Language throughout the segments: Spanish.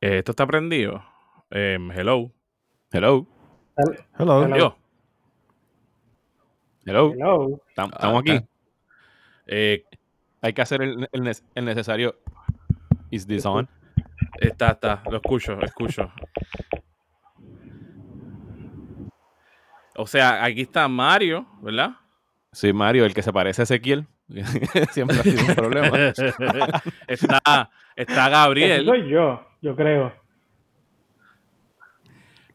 Eh, esto está prendido. Em, hello. Hello. Hello. Hello. Hello. Hello. Tam- Ah, Estamos aquí. Eh, Hay que hacer el, el ne- el necesario. Is this on? está, está. Lo escucho, lo escucho. O sea, aquí está Mario, ¿verdad? Sí, Mario, el que se parece a Ezequiel. Siempre ha sido un problema. está, está Gabriel. soy yo, yo creo.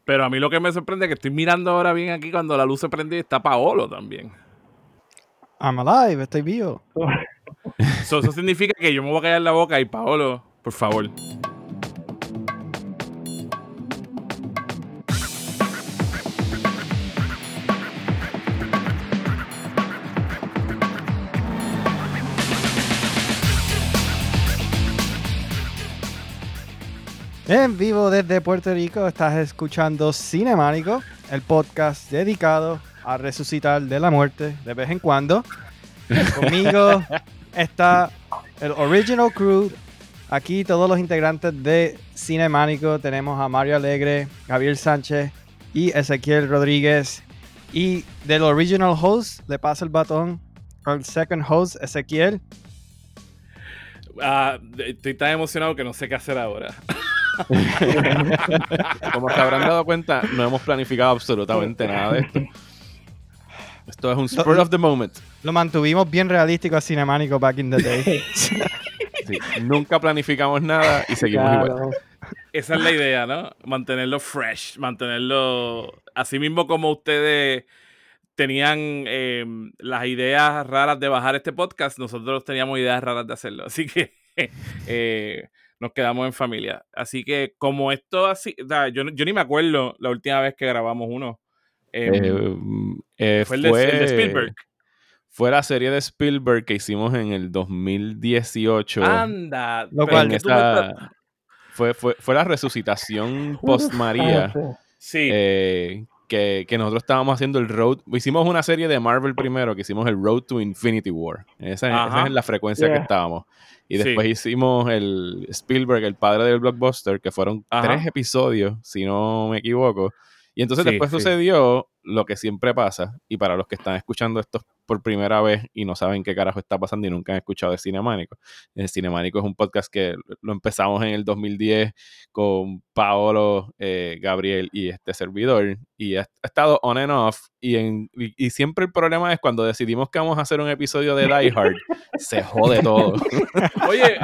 Pero a mí lo que me sorprende es que estoy mirando ahora bien aquí cuando la luz se prende y está Paolo también. I'm alive, estoy vivo. So, eso significa que yo me voy a callar la boca y Paolo, por favor. En vivo desde Puerto Rico estás escuchando Cinemánico, el podcast dedicado a resucitar de la muerte de vez en cuando. Conmigo está el original crew. Aquí todos los integrantes de Cinemánico. Tenemos a Mario Alegre, Javier Sánchez y Ezequiel Rodríguez. Y del original host le paso el batón al second host, Ezequiel. Ah, estoy tan emocionado que no sé qué hacer ahora. Como se habrán dado cuenta, no hemos planificado absolutamente nada de esto. Esto es un spur of the moment. Lo mantuvimos bien realístico a Cinemánico back in the day. Sí, nunca planificamos nada y seguimos igual. Esa es la idea, ¿no? Mantenerlo fresh, mantenerlo así mismo como ustedes tenían eh, las ideas raras de bajar este podcast, nosotros teníamos ideas raras de hacerlo. Así que eh, nos quedamos en familia. Así que como esto así, o sea, yo, yo ni me acuerdo la última vez que grabamos uno. Eh, Eh, eh, fue el de, el de Spielberg. Fue la serie de Spielberg que hicimos en el 2018. Anda. Lo cual- esta- fue, fue, fue la resucitación post María. Sí, eh, que, que nosotros estábamos haciendo el road. Hicimos una serie de Marvel primero, que hicimos el Road to Infinity War. Esa, es la frecuencia que estábamos. Y Sí. después hicimos el Spielberg, el padre del blockbuster, que fueron Ajá. tres episodios, si no me equivoco. Y entonces Sí, después sí. sucedió lo que siempre pasa. Y para los que están escuchando esto por primera vez y no saben qué carajo está pasando y nunca han escuchado de Cinemánico. El Cinemánico es un podcast que lo empezamos en el 2010 con Paolo, eh, Gabriel y este servidor. Y ha, estado on and off. Y, en, y, y siempre el problema es cuando decidimos que vamos a hacer un episodio de Die Hard, se jode todo. Oye,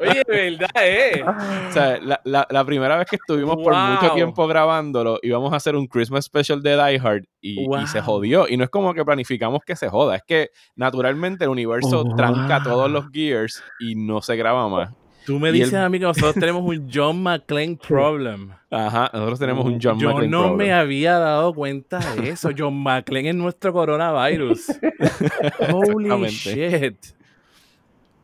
oye, verdad, eh. O sea, la, la- la primera vez que estuvimos por mucho tiempo grabándolo, íbamos a hacer un Christmas special de Die Hard y, y se jodió. Y no es como que planificamos que se joda, es que naturalmente el universo Oh, tranca todos los gears y no se graba más. Tú me Y dices el- a mí que nosotros tenemos un John McClane problem. Ajá, nosotros tenemos un John Yo McClane no problem. me había dado cuenta de eso. John McClane es nuestro coronavirus. Holy shit.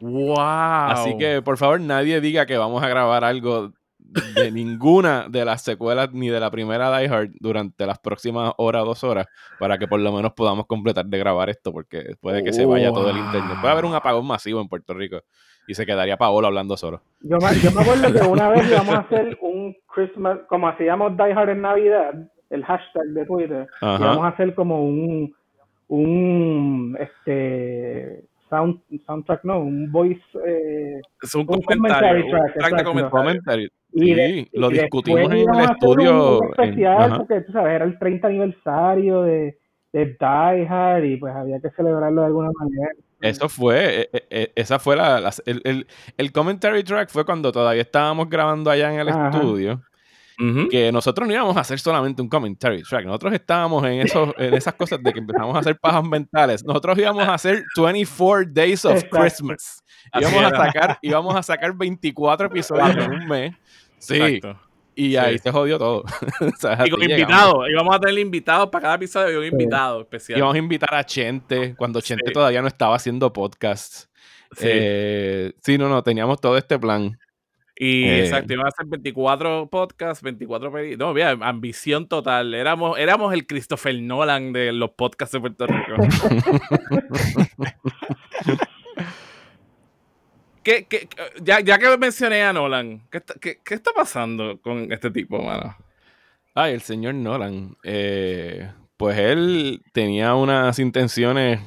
Wow. Así que, por favor, nadie diga que vamos a grabar algo de ninguna de las secuelas ni de la primera Die Hard durante las próximas horas o dos horas para que por lo menos podamos completar de grabar esto porque puede que se vaya todo el internet. Puede haber un apagón masivo en Puerto Rico y se quedaría Paolo hablando solo. Yo me, yo me acuerdo que una vez íbamos a hacer un Christmas, como hacíamos Die Hard en Navidad, el hashtag de Twitter, Ajá. íbamos a hacer como un, un, este, sound, soundtrack, no, un voice, eh, es un un comentario. un track, de. Comentario. Y, Sí, de- lo y discutimos en el estudio. Un, en- porque tú sabes, era el 30 aniversario de, de Die Hard y pues había que celebrarlo de alguna manera. Eso fue, eh, eh, eh, esa fue la, la- el, el, el commentary track fue cuando todavía estábamos grabando allá en el Ajá. estudio. Que nosotros no íbamos a hacer solamente un commentary track, nosotros estábamos en, esos, en esas cosas de que empezamos a hacer pajas mentales, nosotros íbamos a hacer 24 Days of Exacto. Christmas, íbamos a, sacar, íbamos a sacar 24 episodios en un mes, sí, Exacto. y ahí Sí. se jodió todo. O sea, Y con invitados. Y vamos a tener invitados para cada episodio. Y un invitado especial. Íbamos a invitar a Chente, cuando Chente Sí. todavía no estaba haciendo podcasts. Sí. Eh, sí, no, no, teníamos todo este plan. Y Eh. exacto, iban a hacer 24 podcasts, 24 peli- No, mira, ambición total. Éramos, éramos el Christopher Nolan de los podcasts de Puerto Rico. ¿qué, qué, ya, ya, que mencioné a Nolan, ¿qué está, qué, qué está pasando con este tipo, mano? Ay, el señor Nolan. Eh, pues él tenía unas intenciones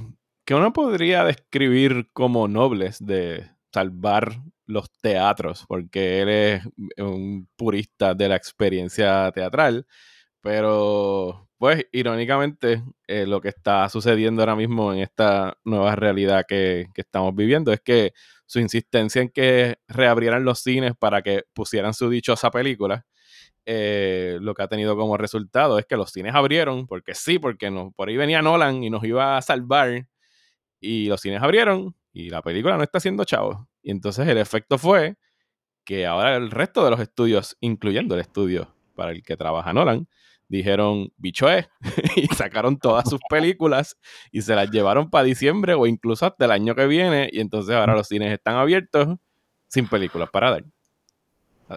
que uno podría describir como nobles de salvar los teatros, porque él es un purista de la experiencia teatral, pero pues irónicamente eh, lo que está sucediendo ahora mismo en esta nueva realidad que, que, estamos viviendo es que su insistencia en que reabrieran los cines para que pusieran su dichosa película, eh, lo que ha tenido como resultado es que los cines abrieron, porque sí, porque no, por ahí venía Nolan y nos iba a salvar, y los cines abrieron y la película no está haciendo chavo. Y entonces el efecto fue que ahora el resto de los estudios, incluyendo el estudio para el que trabaja Nolan, dijeron, bicho es, y sacaron todas sus películas y se las llevaron para diciembre o incluso hasta el año que viene, y entonces ahora los cines están abiertos sin películas para dar.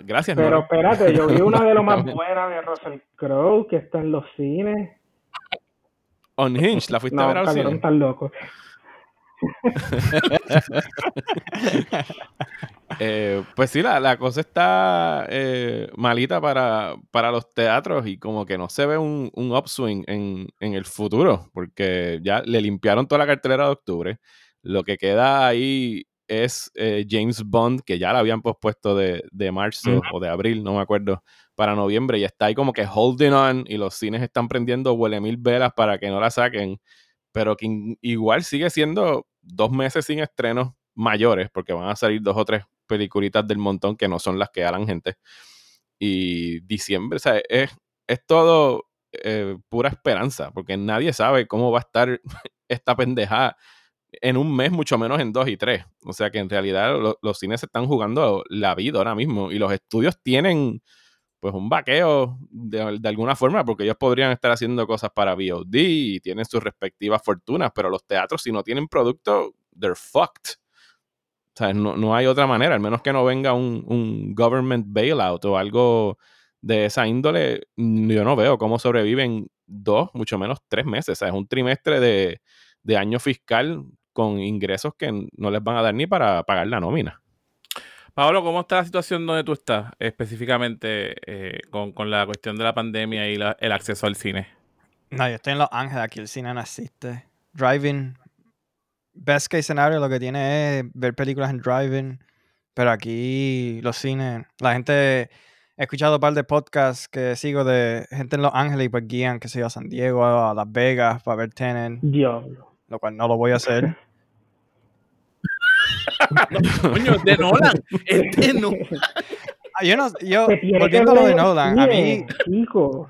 Gracias, Pero espérate, yo vi una de lo más buenas de Russell Crowe que está en los cines. Unhinged, ¿la fuiste no, a ver al cine? tan loco. Eh, pues sí, la, la cosa está eh, malita para, para los teatros y como que no se ve un, un upswing en, en, el futuro, porque ya le limpiaron toda la cartelera de octubre. Lo que queda ahí es eh, James Bond, que ya la habían pospuesto de, de marzo o de abril, no me acuerdo, para noviembre, y está ahí como que holding on y los cines están prendiendo huele mil velas para que no la saquen, pero que igual sigue siendo dos meses sin estrenos mayores, porque van a salir dos o tres peliculitas del montón que no son las que harán gente. Y diciembre, o sea, es, es todo eh, pura esperanza, porque nadie sabe cómo va a estar esta pendejada en un mes, mucho menos en dos y tres. O sea que en realidad lo, los cines se están jugando la vida ahora mismo y los estudios tienen pues un vaqueo de, de, alguna forma, porque ellos podrían estar haciendo cosas para VOD y tienen sus respectivas fortunas, pero los teatros si no tienen producto, they're fucked. O sea, no, no hay otra manera, al menos que no venga un, un, government bailout o algo de esa índole, yo no veo cómo sobreviven dos, mucho menos tres meses. O sea, es un trimestre de, de año fiscal con ingresos que no les van a dar ni para pagar la nómina. Pablo, ¿cómo está la situación donde tú estás específicamente eh, con, con, la cuestión de la pandemia y la, el acceso al cine? No, yo estoy en Los Ángeles, aquí el cine no existe. Driving, best case scenario lo que tiene es ver películas en driving, pero aquí los cines, la gente, he escuchado un par de podcasts que sigo de gente en Los Ángeles y pues guían, que se a San Diego, a Las Vegas para ver Tenet. Diablo. Lo cual no lo voy a hacer. no, coño, es de Nolan. Es de Nolan. Yo no, yo, volviendo a lo de Nolan, a mí. Hijo.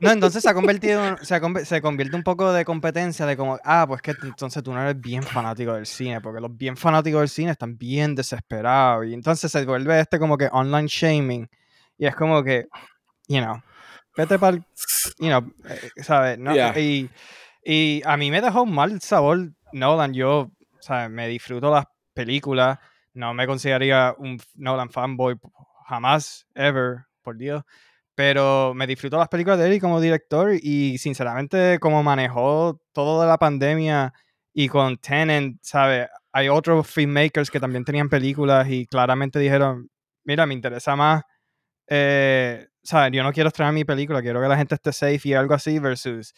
No, entonces se ha convertido, se, ha, se, convierte un poco de competencia de como, ah, pues que entonces tú no eres bien fanático del cine, porque los bien fanáticos del cine están bien desesperados. Y entonces se vuelve este como que online shaming. Y es como que, you know, vete para you know, ¿sabes? No, yeah. y, y a mí me dejó un mal sabor Nolan. Yo, sea, me disfruto las películas. No me consideraría un Nolan fanboy jamás, ever, por Dios. Pero me disfruto las películas de él como director y sinceramente como manejó todo de la pandemia y con Tenet, ¿sabes? Hay otros filmmakers que también tenían películas y claramente dijeron, mira, me interesa más, eh, ¿sabes? Yo no quiero estrenar mi película, quiero que la gente esté safe y algo así versus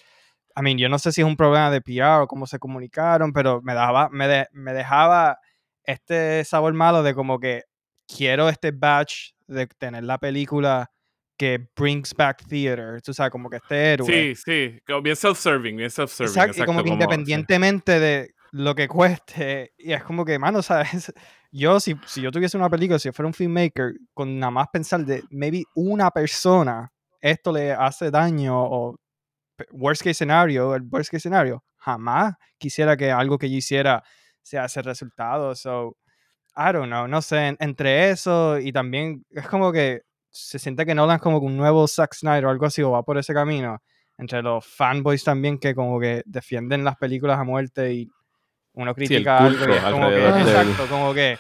I mean, yo no sé si es un problema de PR o cómo se comunicaron, pero me, daba, me, de, me dejaba este sabor malo de como que quiero este batch de tener la película que brings back theater, tú sabes, como que este héroe. Sí, sí, como bien self-serving, bien self-serving. Exacto, exacto, y como que como, independientemente sí. de lo que cueste, y es como que, mano, ¿sabes? Yo, si, si yo tuviese una película, si yo fuera un filmmaker, con nada más pensar de maybe una persona, esto le hace daño o worst case scenario, el worst case scenario, jamás quisiera que algo que yo hiciera sea ese resultado. So, I don't know, no sé, entre eso y también es como que se siente que Nolan es como un nuevo Zack Snyder o algo así, o va por ese camino. Entre los fanboys también que como que defienden las películas a muerte y uno critica sí, algo y es como que, exacto, como que,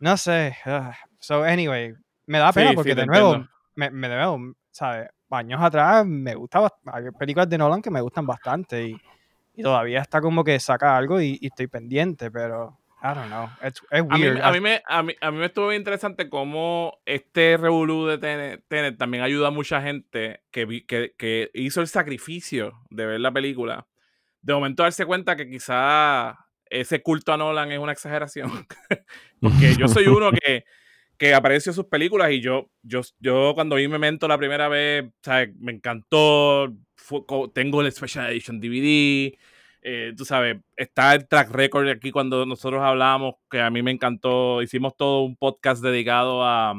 no sé. Uh, so, anyway, me da pena Sí, porque sí, de nuevo, me, me de nuevo, ¿sabes? Años atrás me gustaba, hay películas de Nolan que me gustan bastante y, y todavía está como que saca algo y, y estoy pendiente, pero I don't know. It's, it's A mí, weird. a, mí me, a, mí, a mí me estuvo bien interesante cómo este revolú de Tenet también ayuda a mucha gente que, vi- que, que hizo el sacrificio de ver la película. De momento darse cuenta que quizá ese culto a Nolan es una exageración. Porque yo soy uno que, que aprecio sus películas y yo, yo, yo cuando vi Memento la primera vez, ¿sabes? me encantó. fue tengo el Special Edition DVD. eh, tú sabes, está el track record aquí cuando nosotros hablábamos, que a mí me encantó. Hicimos todo un podcast dedicado a.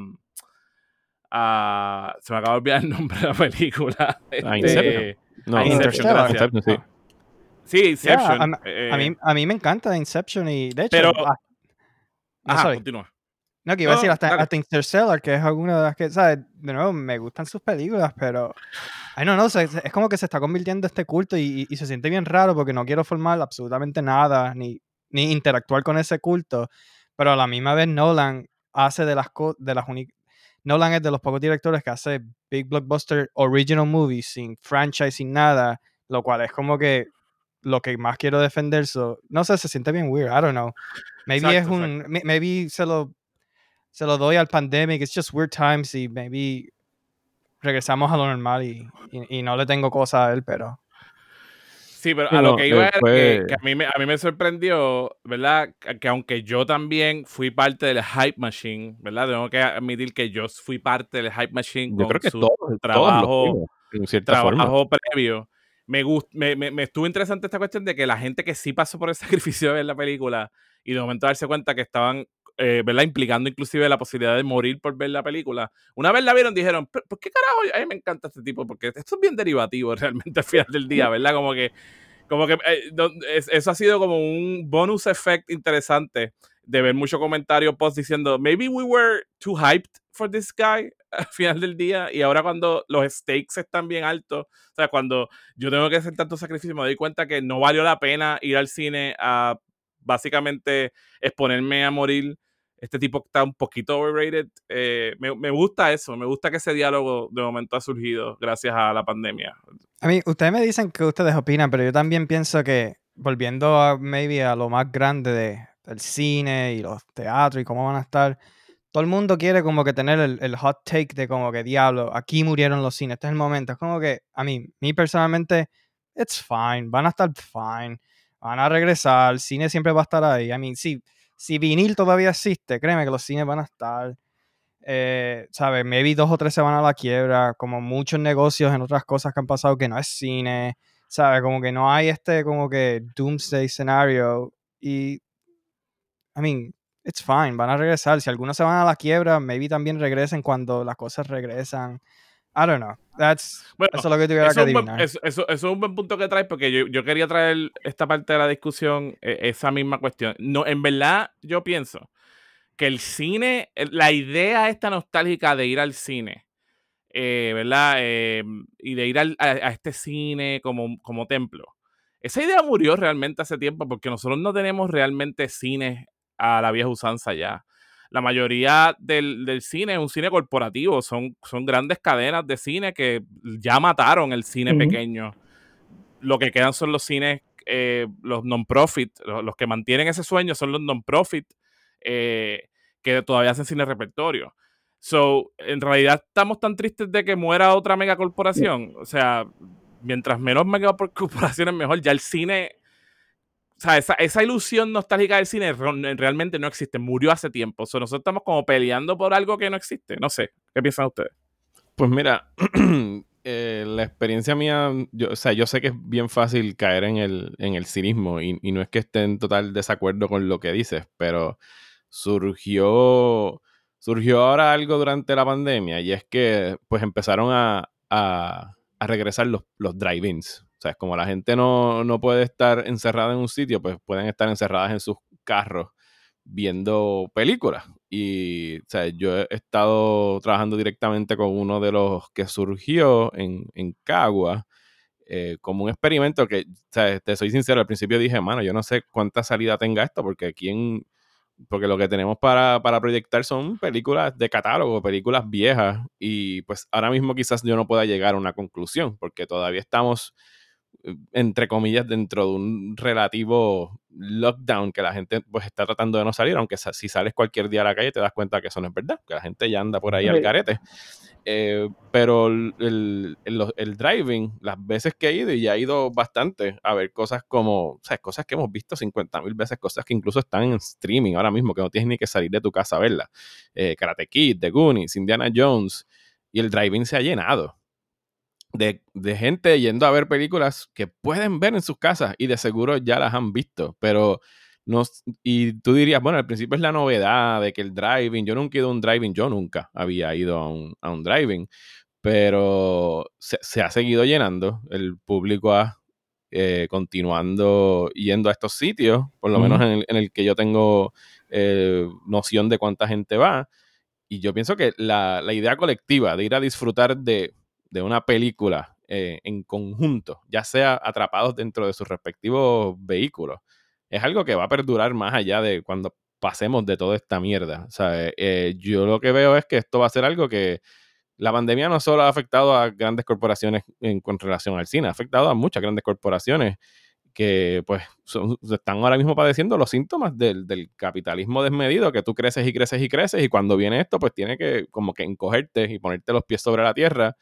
a se me acaba de olvidar el nombre de la película. A Este, Inception. No, a Inception. Inception, sí. Sí, Inception. Yeah, a, eh, a mí, a mí me encanta Inception y de hecho. Pero- ah, no, Ajá, continúa. No, que iba a No, decir hasta, hasta Interstellar, que es alguna de las que, ¿sabes? De nuevo, me gustan sus películas, pero. Ay, no, no, se- es como que se está convirtiendo este culto y, y- y se siente bien raro porque no quiero formar absolutamente nada ni, ni interactuar con ese culto. Pero a la misma vez, Nolan hace de las cosas. De las uni- Nolan es de los pocos directores que hace big blockbuster original movies sin franchise, sin nada, lo cual es como que lo que más quiero defender. So, no sé, se siente bien weird. I don't know. Maybe es Exacto, un. may- Maybe se lo se lo doy al pandemic, it's just weird times y maybe regresamos a lo normal y, y, y no le tengo cosas a él, pero Sí, pero a lo que iba era que, que a, mí me, a mí me sorprendió, ¿verdad? Que, que aunque yo también fui parte del Hype Machine, ¿verdad? Tengo que admitir que yo fui parte del Hype Machine Yo con creo que su todos, todos trabajo, fuimos, en forma. trabajo previo. Me, gust, me, me, me estuvo interesante esta cuestión de que la gente que sí pasó por el sacrificio de ver la película y de momento darse cuenta que estaban, eh, ¿verdad? Implicando inclusive la posibilidad de morir por ver la película. Una vez la vieron, dijeron, "¿Pero ¿por qué carajo? A mí me encanta este tipo, porque esto es bien derivativo realmente al final del día, ¿verdad? Como que como que eh, eso ha sido como un bonus effect interesante de ver muchos comentarios post diciendo maybe we were too hyped for this guy al final del día y ahora cuando los stakes están bien altos, o sea, cuando yo tengo que hacer tanto sacrificio me doy cuenta que no valió la pena ir al cine a básicamente exponerme a morir. Este tipo está un poquito overrated. Eh, me, me gusta eso, me gusta que ese diálogo de momento ha surgido gracias a la pandemia. a mí, ustedes me dicen que ustedes opinan, pero yo también pienso que volviendo a maybe a lo más grande de, del cine y los teatros y cómo van a estar, todo el mundo quiere como que tener el, el hot take de como que diablo, aquí murieron los cines, este es el momento. Es como que a mí, mí personalmente, it's fine, van a estar fine, van a regresar, el cine siempre va a estar ahí. I mean, si, si vinil todavía existe, créeme que los cines van a estar. Eh, ¿Sabes? Maybe dos o tres se van a la quiebra, como muchos negocios en otras cosas que han pasado que no es cine, ¿sabes? Como que no hay este como que doomsday scenario y, I mean, it's fine, van a regresar. Si algunos se van a la quiebra, maybe también regresen cuando las cosas regresan. I don't know. That's, Bueno, eso es lo que tuviera que Eso buen, eso, eso- eso es un buen punto que traes porque yo, yo quería traer esta parte de la discusión, eh, esa misma cuestión. No, en verdad, yo pienso que el cine, la idea esta nostálgica de ir al cine, eh, ¿verdad? Eh, y de ir al- a, a este cine como, como templo. Esa idea murió realmente hace tiempo porque nosotros no tenemos realmente cines a la vieja usanza ya. La mayoría del, del cine es un cine corporativo, son, son grandes cadenas de cine que ya mataron el cine pequeño. Lo que quedan son los cines, eh, los non-profit, los, los que mantienen ese sueño son los non-profit eh, que todavía hacen cine repertorio. So, en realidad estamos tan tristes de que muera otra megacorporación. O sea, mientras menos megacorporaciones mejor. Ya el cine, o sea, esa, esa ilusión nostálgica del cine re- realmente no existe. Murió hace tiempo. So, nosotros estamos como peleando por algo que no existe. No sé. ¿Qué piensan ustedes? Pues mira, eh, la experiencia mía, yo, o sea, yo sé que es bien fácil caer en el, en el cinismo y, y no es que esté en total desacuerdo con lo que dices, pero surgió, surgió ahora algo durante la pandemia y es que pues empezaron a, a- a regresar los, los drive-ins. O sea, como la gente no, no puede estar encerrada en un sitio, pues pueden estar encerradas en sus carros viendo películas. Y o sea, yo he estado trabajando directamente con uno de los que surgió en, en Cagua eh, como un experimento que, o sea, te soy sincero, al principio dije, mano, yo no sé cuánta salida tenga esto, porque aquí en, porque lo que tenemos para, para proyectar son películas de catálogo, películas viejas, y pues ahora mismo quizás yo no pueda llegar a una conclusión, porque todavía estamos entre comillas, dentro de un relativo lockdown que la gente pues está tratando de no salir, aunque si sales cualquier día a la calle te das cuenta que eso no es verdad, que la gente ya anda por ahí al carete. Eh, pero el, el, driving, las veces que he ido, y ya he ido bastante a ver cosas como, o sea, cosas que hemos visto 50 mil veces, cosas que incluso están en streaming ahora mismo, que no tienes ni que salir de tu casa a verlas. Eh, Karate Kid, The Goonies, Indiana Jones, y el driving se ha llenado de, gente yendo a ver películas que pueden ver en sus casas y de seguro ya las han visto, pero no, y tú dirías, bueno, al principio es la novedad de que el driving, yo nunca he ido a un driving, yo nunca había ido a un, a un driving, pero se, ha seguido llenando, el público ha eh, continuando yendo a estos sitios, por lo menos en el, que yo tengo eh, noción de cuánta gente va. Y yo pienso que la, la idea colectiva de ir a disfrutar de de una película eh, en conjunto, ya sea atrapados dentro de sus respectivos vehículos, es algo que va a perdurar más allá de cuando pasemos de toda esta mierda. O sea, eh, yo lo que veo es que esto va a ser algo que la pandemia no solo ha afectado a grandes corporaciones en, con relación al cine, ha afectado a muchas grandes corporaciones que pues están ahora mismo padeciendo los síntomas del, del, capitalismo desmedido, que tú creces y creces y creces y cuando viene esto pues tiene que como que encogerte y ponerte los pies sobre la tierra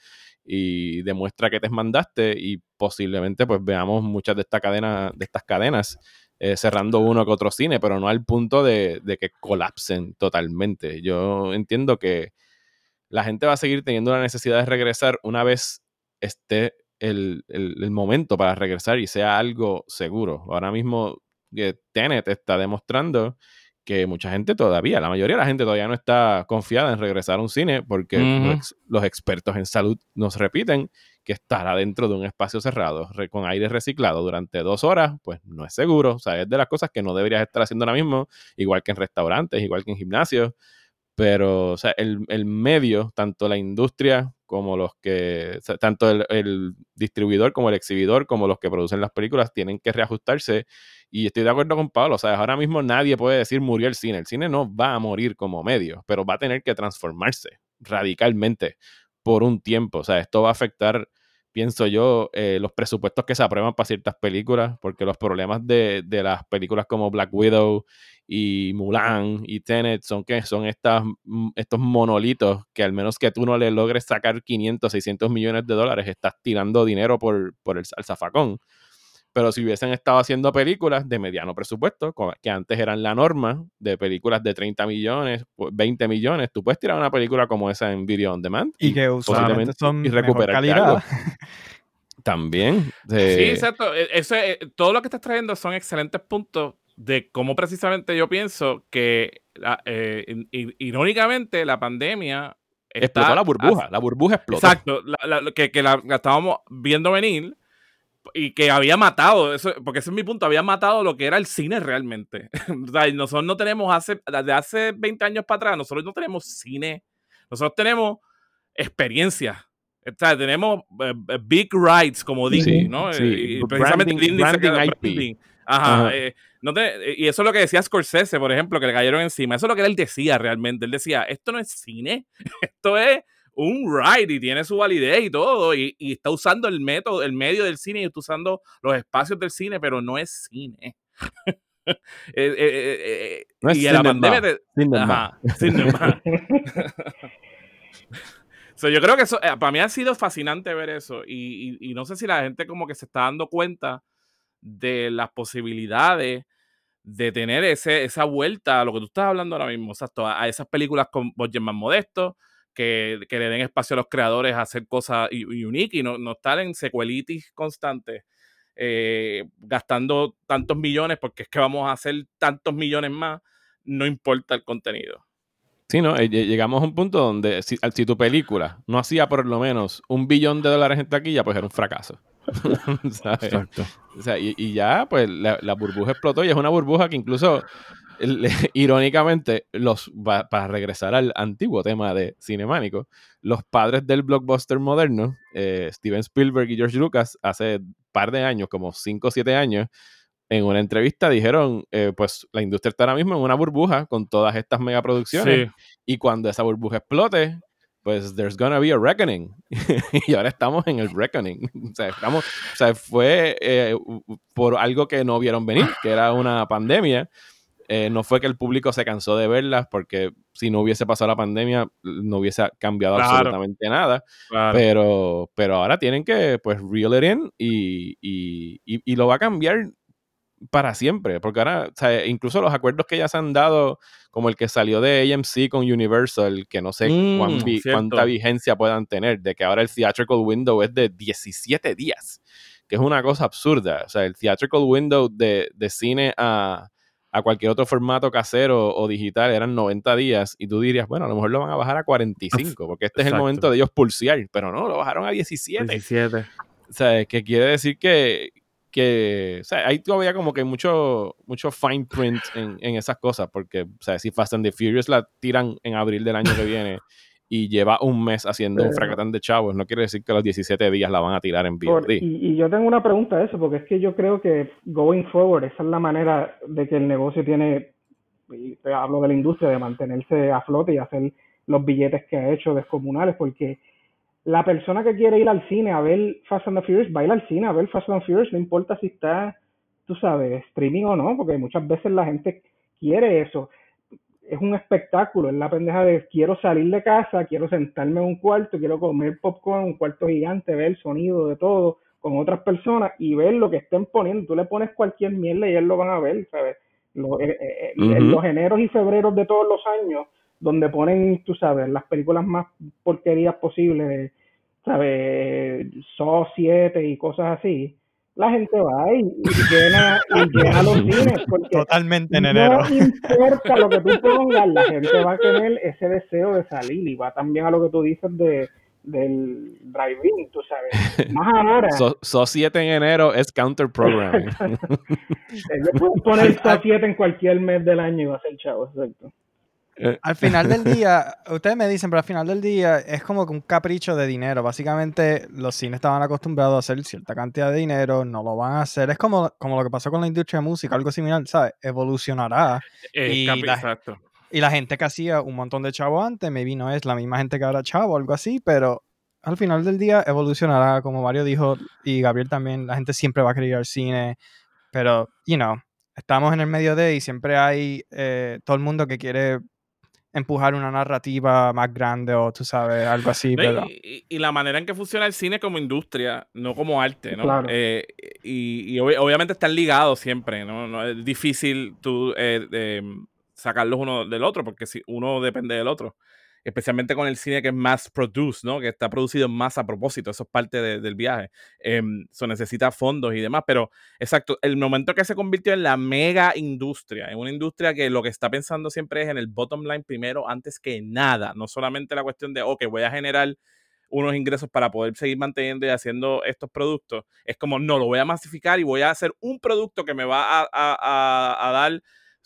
y demuestra que te mandaste y posiblemente pues veamos muchas de, esta cadena, de estas cadenas eh, cerrando uno que otro cine, pero no al punto de, que colapsen totalmente. Yo entiendo que la gente va a seguir teniendo la necesidad de regresar una vez esté el, el momento para regresar y sea algo seguro. Ahora mismo eh, Tenet está demostrando que mucha gente todavía, la mayoría de la gente todavía no está confiada en regresar a un cine porque los, expertos en salud nos repiten que estar adentro de un espacio cerrado con aire reciclado durante dos horas, pues no es seguro. O sea, es de las cosas que no deberías estar haciendo ahora mismo, igual que en restaurantes, igual que en gimnasios. Pero, o sea, el, el medio, tanto la industria como los que, tanto el, el, distribuidor como el exhibidor, como los que producen las películas, tienen que reajustarse y estoy de acuerdo con Pablo, o sea, ahora mismo nadie puede decir murió el cine. El cine no va a morir como medio, pero va a tener que transformarse radicalmente por un tiempo. O sea, esto va a afectar, pienso yo, eh, los presupuestos que se aprueban para ciertas películas, porque los problemas de, de, las películas como Black Widow y Mulan y Tenet son que son estas, mm, estos monolitos que al menos que tú no le logres sacar 500, 600 millones de dólares, estás tirando dinero por, por el, al zafacón. Pero si hubiesen estado haciendo películas de mediano presupuesto, que antes eran la norma de películas de 30 millones, 20 millones, tú puedes tirar una película como esa en Video On Demand. Y, que usualmente son y recuperar calidad. También. Sí, exacto. E, eso, eh, todo lo que estás trayendo son excelentes puntos de cómo precisamente yo pienso que, eh, irónicamente, la pandemia... Explotó la burbuja, la burbuja explotó. Exacto, que, que la, estábamos viendo venir y que había matado, eso, porque ese es mi punto, había matado lo que era el cine realmente. o sea, nosotros no tenemos hace, desde hace 20 años para atrás, nosotros no tenemos cine, nosotros tenemos experiencia. O sea, tenemos eh, eh, big rights, como Disney, ¿no? Y, precisamente branding, Ajá. Eh, no y eso es lo que decía Scorsese, por ejemplo, que le cayeron encima. Eso es lo que él decía realmente. Él decía, esto no es cine, esto es un ride y tiene su validez y todo, y, está usando el método, el medio del cine y está usando los espacios del cine, pero no es cine. Eh, eh, eh, no y la pandemia yo creo que eso, para mí ha sido fascinante ver eso y, no sé si la gente como que se está dando cuenta de las posibilidades de tener ese, esa vuelta a lo que tú estás hablando ahora mismo, exacto, a, esas películas con budget más modestos, que, le den espacio a los creadores a hacer cosas unique y no, no estar en secuelitis constante, eh, gastando tantos millones, porque es que vamos a hacer tantos millones más, no importa el contenido. Sí, ¿no? Eh, llegamos a un punto donde si, tu película no hacía por lo menos un billón de dólares en taquilla, pues era un fracaso. Exacto. O sea, y, ya, pues la, la, burbuja explotó y es una burbuja que incluso irónicamente, los, para regresar al antiguo tema de Cinemánico, los padres del blockbuster moderno, eh, Steven Spielberg y George Lucas, hace par de años, como 5 o 7 años, en una entrevista dijeron, eh, pues la industria está ahora mismo en una burbuja con todas estas megaproducciones y cuando esa burbuja explote, pues there's gonna be a reckoning. y ahora estamos en el reckoning. o, sea, estamos, o sea, fue eh, por algo que no vieron venir, que era una pandemia. Eh, no fue que el público se cansó de verlas, porque si no hubiese pasado la pandemia, no hubiese cambiado Claro. absolutamente nada. Claro. Pero, pero ahora tienen que, pues, reel it in y, y, y, y lo va a cambiar para siempre. Porque ahora, o sea, incluso los acuerdos que ya se han dado, como el que salió de AMC con Universal, que no sé Mm, cuán vi- cierto. cuánta vigencia puedan tener, de que ahora el theatrical window es de 17 días, que es una cosa absurda. O sea, el theatrical window de, de cine a, a cualquier otro formato casero o digital eran 90 días y tú dirías, bueno, a lo mejor lo van a bajar a 45, porque este es el momento de ellos pulsear, pero no, lo bajaron a 17. 17. O sea, que quiere decir que, que o sea, hay todavía como que mucho, mucho fine print en, en esas cosas, porque, o sea, si Fast and the Furious la tiran en abril del año que viene y lleva un mes haciendo un fracatán de chavos, no quiere decir que los 17 días la van a tirar en VOD. y, y yo tengo una pregunta de eso, porque es que yo creo que going forward, esa es la manera de que el negocio tiene, y te hablo de la industria, de mantenerse a flote y hacer los billetes que ha hecho descomunales, porque la persona que quiere ir al cine a ver Fast and the Furious va a ir al cine a ver Fast and the Furious, no importa si está, tú sabes, streaming o no, porque muchas veces la gente quiere eso. Es un espectáculo, es la pendeja de quiero salir de casa, quiero sentarme en un cuarto, quiero comer popcorn, un cuarto gigante, ver el sonido de todo con otras personas y ver lo que estén poniendo. Tú le pones cualquier mierda y ellos lo van a ver, ¿sabes? Lo- eh, eh. En los eneros y febreros de todos los años, donde ponen, tú sabes, las películas más porquerías posibles, ¿sabes? Saw 7 y cosas así. La gente va y, y llena, y llena los cines porque Totalmente en enero. no importa lo que tú pongas, la gente va a tener ese deseo de salir y va también a lo que tú dices de, del drive-in, tú sabes. Más ahora, So, So 7 en enero es counter programming. ellos pueden poner Saw 7 en cualquier mes del año y va a ser chavo, exacto. Al final del día, ustedes me dicen, pero al final del día es como que un capricho de dinero. Básicamente, los cines estaban acostumbrados a hacer cierta cantidad de dinero, no lo van a hacer. Es como, como lo que pasó con la industria de música, algo similar, ¿sabes? Evolucionará. Eh, Y la- exacto. Y la gente que hacía un montón de chavo antes, maybe no es la misma gente que ahora chavo, algo así, pero al final del día evolucionará, como Mario dijo, y Gabriel también, la gente siempre va a querer ir al cine, pero, you know, estamos en el medio de y siempre hay eh, todo el mundo que quiere empujar una narrativa más grande o tú sabes, algo así, No, pero... y, y- la manera en que funciona el cine como industria, no como arte, ¿no? Claro. Eh, y y obvi- obviamente están ligados siempre, ¿no? No es difícil tú eh, eh, sacarlos uno del otro, porque si uno depende del otro. Especialmente con el cine que es más produced, ¿no? Que está producido masa a propósito, eso es parte de- del viaje. Eso necesita fondos y demás, pero exacto, el momento que se convirtió en la mega industria, en una industria que lo que está pensando siempre es en el bottom line primero antes que nada, no solamente la cuestión de, ok, voy a generar unos ingresos para poder seguir manteniendo y haciendo estos productos, es como, no, lo voy a masificar y voy a hacer un producto que me va a dar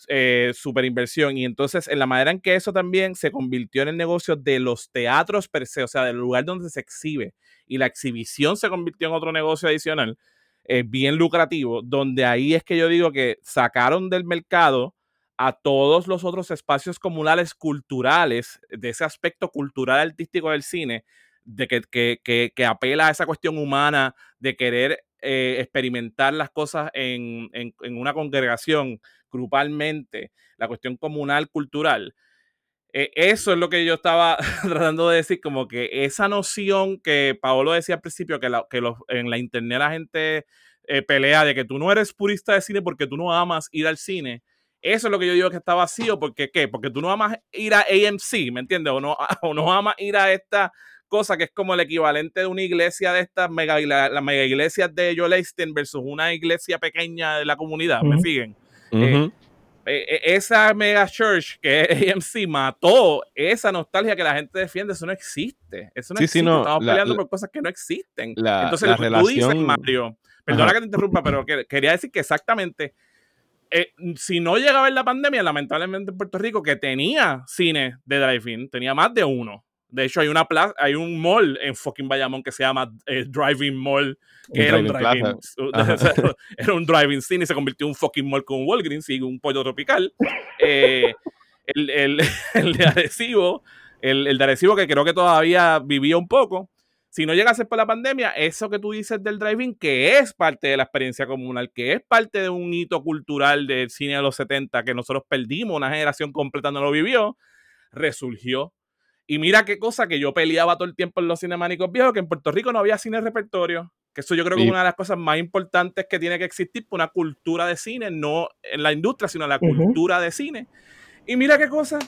eh, super inversión. Y entonces, en la manera en que eso también se convirtió en el negocio de los teatros per se, o sea, del lugar donde se exhibe y la exhibición se convirtió en otro negocio adicional, eh, bien lucrativo, donde ahí es que yo digo que sacaron del mercado a todos los otros espacios comunales culturales, de ese aspecto cultural artístico del cine, de que, que, que, que apela a esa cuestión humana de querer eh, experimentar las cosas en, en, una congregación grupalmente, la cuestión comunal cultural. Eh, eso es lo que yo estaba tratando de decir, como que esa noción que Paolo decía al principio, que, la, que los, en la internet la gente eh, pelea de que tú no eres purista de cine porque tú no amas ir al cine. Eso es lo que yo digo que está vacío, porque ¿qué? Porque tú no amas ir a AMC, ¿me entiendes? O no, o no amas ir a esta cosa que es como el equivalente de una iglesia de estas mega, la, la mega iglesias de Joel Einstein versus una iglesia pequeña de la comunidad, ¿me siguen? Uh -huh. eh, eh, esa mega church que es AMC mató esa nostalgia que la gente defiende, eso no existe. Eso no Sí, existe. sí, no, Estamos la- peleando la- por cosas que no existen. la- Entonces, la lo que tú dices, relación- Mario, perdona Ajá. que te interrumpa, pero que- quería decir que exactamente, eh, si no llegaba a ver la pandemia, lamentablemente en Puerto Rico, que tenía cine de drive-in, tenía más de uno. De hecho, hay una plaza, hay un mall en fucking Bayamón que se llama eh, Drive-In Mall, que Un era un drive-in. plaza. Ajá. era un drive-in cine y se convirtió en un fucking mall con un Walgreens y un pollo tropical. Eh, el, el, el de adhesivo el, el de Arecibo, que creo que todavía vivía un poco. Si no llega a ser por la pandemia, eso que tú dices del driving, que es parte de la experiencia comunal, que es parte de un hito cultural del cine de los 70, que nosotros perdimos, una generación completa no lo vivió, resurgió. Y mira qué cosa que yo peleaba todo el tiempo en los cinemánicos viejos, que en Puerto Rico no había cine repertorio. Que eso yo creo que es una de las cosas más importantes que tiene que existir por una cultura de cine, no en la industria, sino en la cultura de cine. Y mira qué cosa.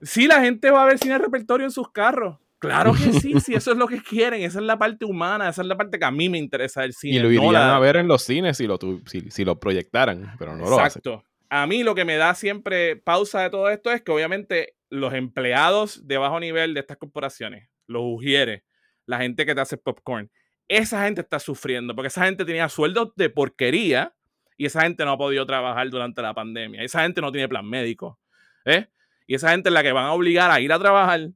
Sí, la gente va a ver cine repertorio en sus carros. Claro que sí, sí, eso es lo que quieren. Esa es la parte humana, esa es la parte que a mí me interesa del cine. Y lo no irían la- a ver en los cines si lo, tu- si, si lo proyectaran, pero no lo hacen. Exacto. A mí lo que me da siempre pausa de todo esto es que obviamente los empleados de bajo nivel de estas corporaciones, los ujieres, la gente que te hace popcorn, esa gente está sufriendo porque esa gente tenía sueldos de porquería y esa gente no ha podido trabajar durante la pandemia. Esa gente no tiene plan médico. ¿eh? Y esa gente es la que van a obligar a ir a trabajar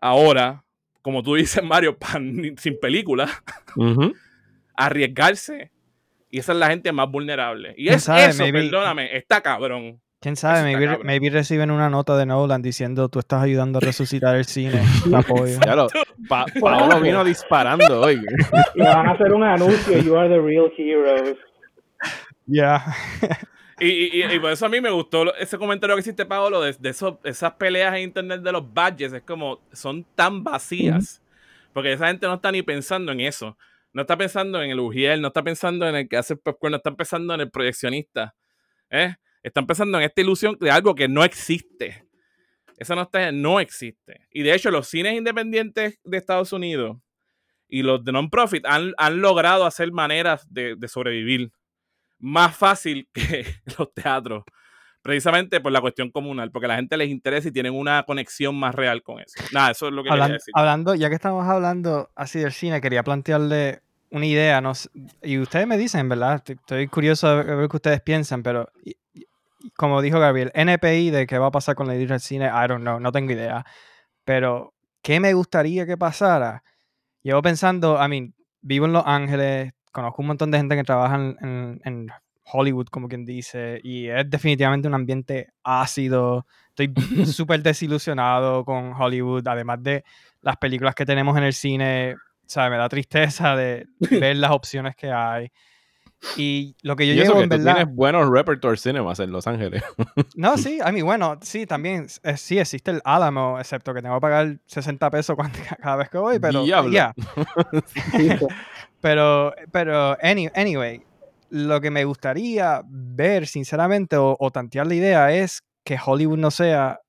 ahora, como tú dices, Mario, pan- sin película, Ujú. arriesgarse. Y esa es la gente más vulnerable. Y ¿Quién es sabe? eso, Maybe- perdóname, está cabrón. ¿Quién sabe? Maybe, reciben una nota de Nolan diciendo tú estás ayudando a resucitar el cine. Te apoyo. Ya lo, Pa- Paolo vino disparando hoy. Y van a hacer un anuncio, you are the real heroes. Ya. Y, y- por eso a mí me gustó ese comentario que hiciste, Paolo, de, de esos- esas peleas en internet de los badges. Es como, son tan vacías. Porque esa gente no está ni pensando en eso. No está pensando en el Ujiel, no está pensando en el que hace el popcorn, no está pensando en el proyeccionista. ¿eh? Están pensando en esta ilusión de algo que no existe. Eso no, está, no existe. Y de hecho, los cines independientes de Estados Unidos y los de non-profit han, han logrado hacer maneras de, de sobrevivir más fácil que los teatros. Precisamente por la cuestión comunal, porque a la gente les interesa y tienen una conexión más real con eso. Nada, eso es lo que quería Hablan- decir. hablando, ya que estamos hablando así del cine, quería plantearle una idea. No sé- y ustedes me dicen, ¿verdad? Estoy, estoy curioso de ver, qué ustedes piensan, pero como dijo Gabriel, NPI de qué va a pasar con la industria del cine, I don't know, no tengo idea. Pero, ¿qué me gustaría que pasara? Llevo pensando, I mean, vivo en Los Ángeles, conozco un montón de gente que trabaja en, en- en Hollywood, como quien dice, y es definitivamente un ambiente ácido. Estoy súper desilusionado con Hollywood, además de las películas que tenemos en el cine, ¿sabes? Me da tristeza de ver las opciones que hay. Y lo que yo y eso llevo, que en tú verdad... tienes buenos repertoire cinemas en Los Ángeles. No, sí, a mí, bueno, sí, también, eh, sí existe el Álamo, excepto que tengo que pagar 60 pesos cuando- cada vez que voy, pero... Ya. Sí. Pero, pero, any- anyway, lo que me gustaría ver, sinceramente, o, o tantear la idea es que Hollywood no sea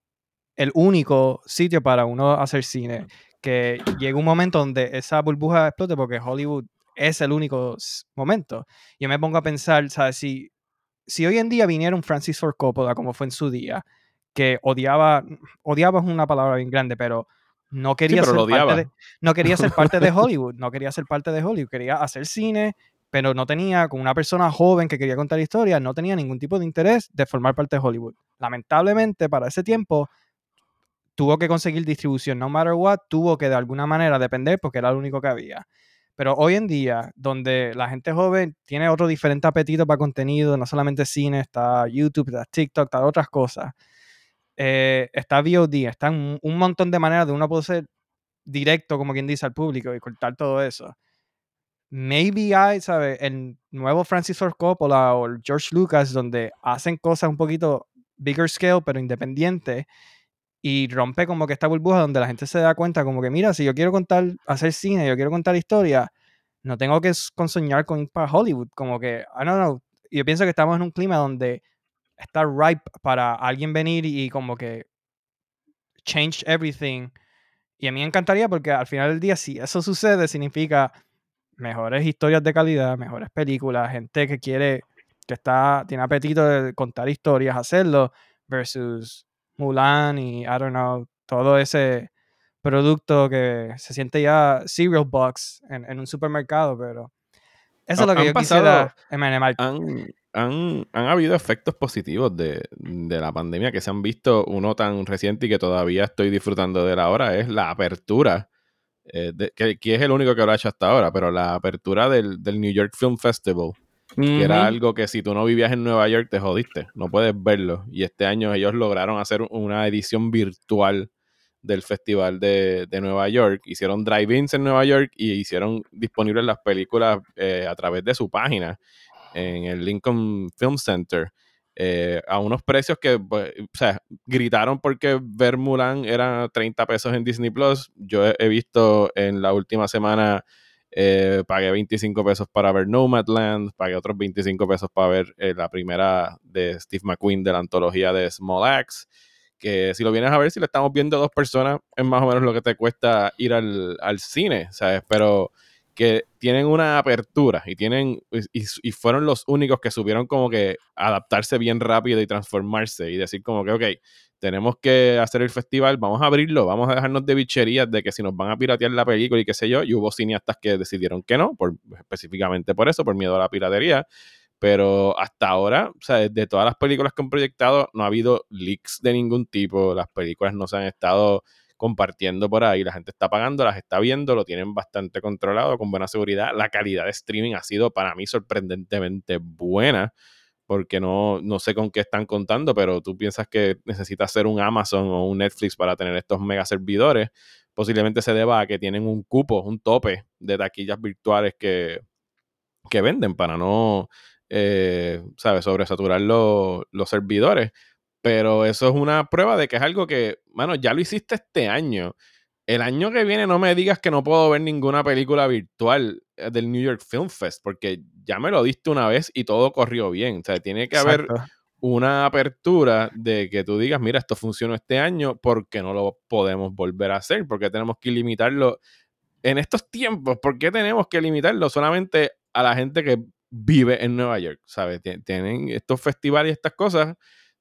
el único sitio para uno hacer cine. Que llegue un momento donde esa burbuja explote porque Hollywood es el único momento. Yo me pongo a pensar, ¿sabes? Si, si hoy en día viniera un Francis Ford Coppola, como fue en su día, que odiaba, odiaba es una palabra bien grande, pero no quería pero ser parte de, no quería ser parte de Hollywood, no quería ser parte de Hollywood, quería hacer cine, pero no tenía, con una persona joven que quería contar historias, no tenía ningún tipo de interés de formar parte de Hollywood. Lamentablemente, para ese tiempo, tuvo que conseguir distribución, no matter what, tuvo que de alguna manera depender porque era lo único que había. Pero hoy en día, donde la gente joven tiene otro diferente apetito para contenido, no solamente cine, está YouTube, está TikTok, está otras cosas, eh, está VOD, están un, un montón de maneras de uno poder ser directo, como quien dice, al público y cortar todo eso. Maybe hay, ¿sabes? El nuevo Francis Ford Coppola o el George Lucas, donde hacen cosas un poquito bigger scale, pero independientes, y rompe como que esta burbuja donde la gente se da cuenta como que, mira, si yo quiero contar, hacer cine, yo quiero contar historia, no tengo que consoñar con ir para Hollywood, como que, I don't know, yo pienso que estamos en un clima donde está ripe para alguien venir y como que change everything. Y a mí me encantaría porque al final del día, si eso sucede, significa mejores historias de calidad, mejores películas, gente que quiere, que está, tiene apetito de contar historias, hacerlo, versus Mulan y, I don't know, todo ese producto que se siente ya cereal box en, en un supermercado, pero eso es lo que Han yo pasado- quisiera han, han, han habido efectos positivos de, de la pandemia que se han visto. Uno tan reciente y que todavía estoy disfrutando de él ahora es la apertura, eh, de- que, que es el único que lo ha hecho hasta ahora, pero la apertura del, del New York Film Festival, que era algo que si tú no vivías en Nueva York te jodiste, no puedes verlo. Y este año ellos lograron hacer una edición virtual del Festival de, de Nueva York. Hicieron drive-ins en Nueva York y hicieron disponibles las películas eh, a través de su página en el Lincoln Film Center. eh, a unos precios que, pues, o sea, gritaron porque ver Mulan era 30 pesos en Disney Plus. Yo he, he visto en la última semana, eh, pagué 25 pesos para ver Nomadland, pagué otros 25 pesos para ver eh, la primera de Steve McQueen de la antología de Small Axe. Que si lo vienes a ver, si lo estamos viendo dos personas, es más o menos lo que te cuesta ir al, al cine, ¿sabes? Pero que tienen una apertura y tienen y, fueron los únicos que supieron como que adaptarse bien rápido y transformarse y decir como que, ok, tenemos que hacer el festival, vamos a abrirlo, vamos a dejarnos de bicherías de que si nos van a piratear la película y qué sé yo, y hubo cineastas que decidieron que no, por, específicamente por eso, por miedo a la piratería, pero hasta ahora, o sea, de todas las películas que han proyectado, no ha habido leaks de ningún tipo, las películas no se han estado compartiendo por ahí, la gente está pagando, las está viendo, lo tienen bastante controlado, con buena seguridad. La calidad de streaming ha sido para mí sorprendentemente buena, porque no, no sé con qué están contando, pero tú piensas que necesitas ser un Amazon o un Netflix para tener estos mega servidores, posiblemente se deba a que tienen un cupo, un tope de taquillas virtuales que, que venden para no, eh, ¿sabes?, sobresaturar los, los servidores. Pero eso es una prueba de que es algo que, mano, ya lo hiciste este año. El año que viene no me digas que no puedo ver ninguna película virtual eh, del New York Film Fest, porque ya me lo diste una vez y todo corrió bien. O sea, tiene que haber Exacto. una apertura de que tú digas, mira, esto funcionó este año, ¿por qué no lo podemos volver a hacer? ¿Por qué tenemos que limitarlo en estos tiempos? ¿Por qué tenemos que limitarlo solamente a la gente que vive en Nueva York? ¿Sabes? Tien- Tienen estos festivales y estas cosas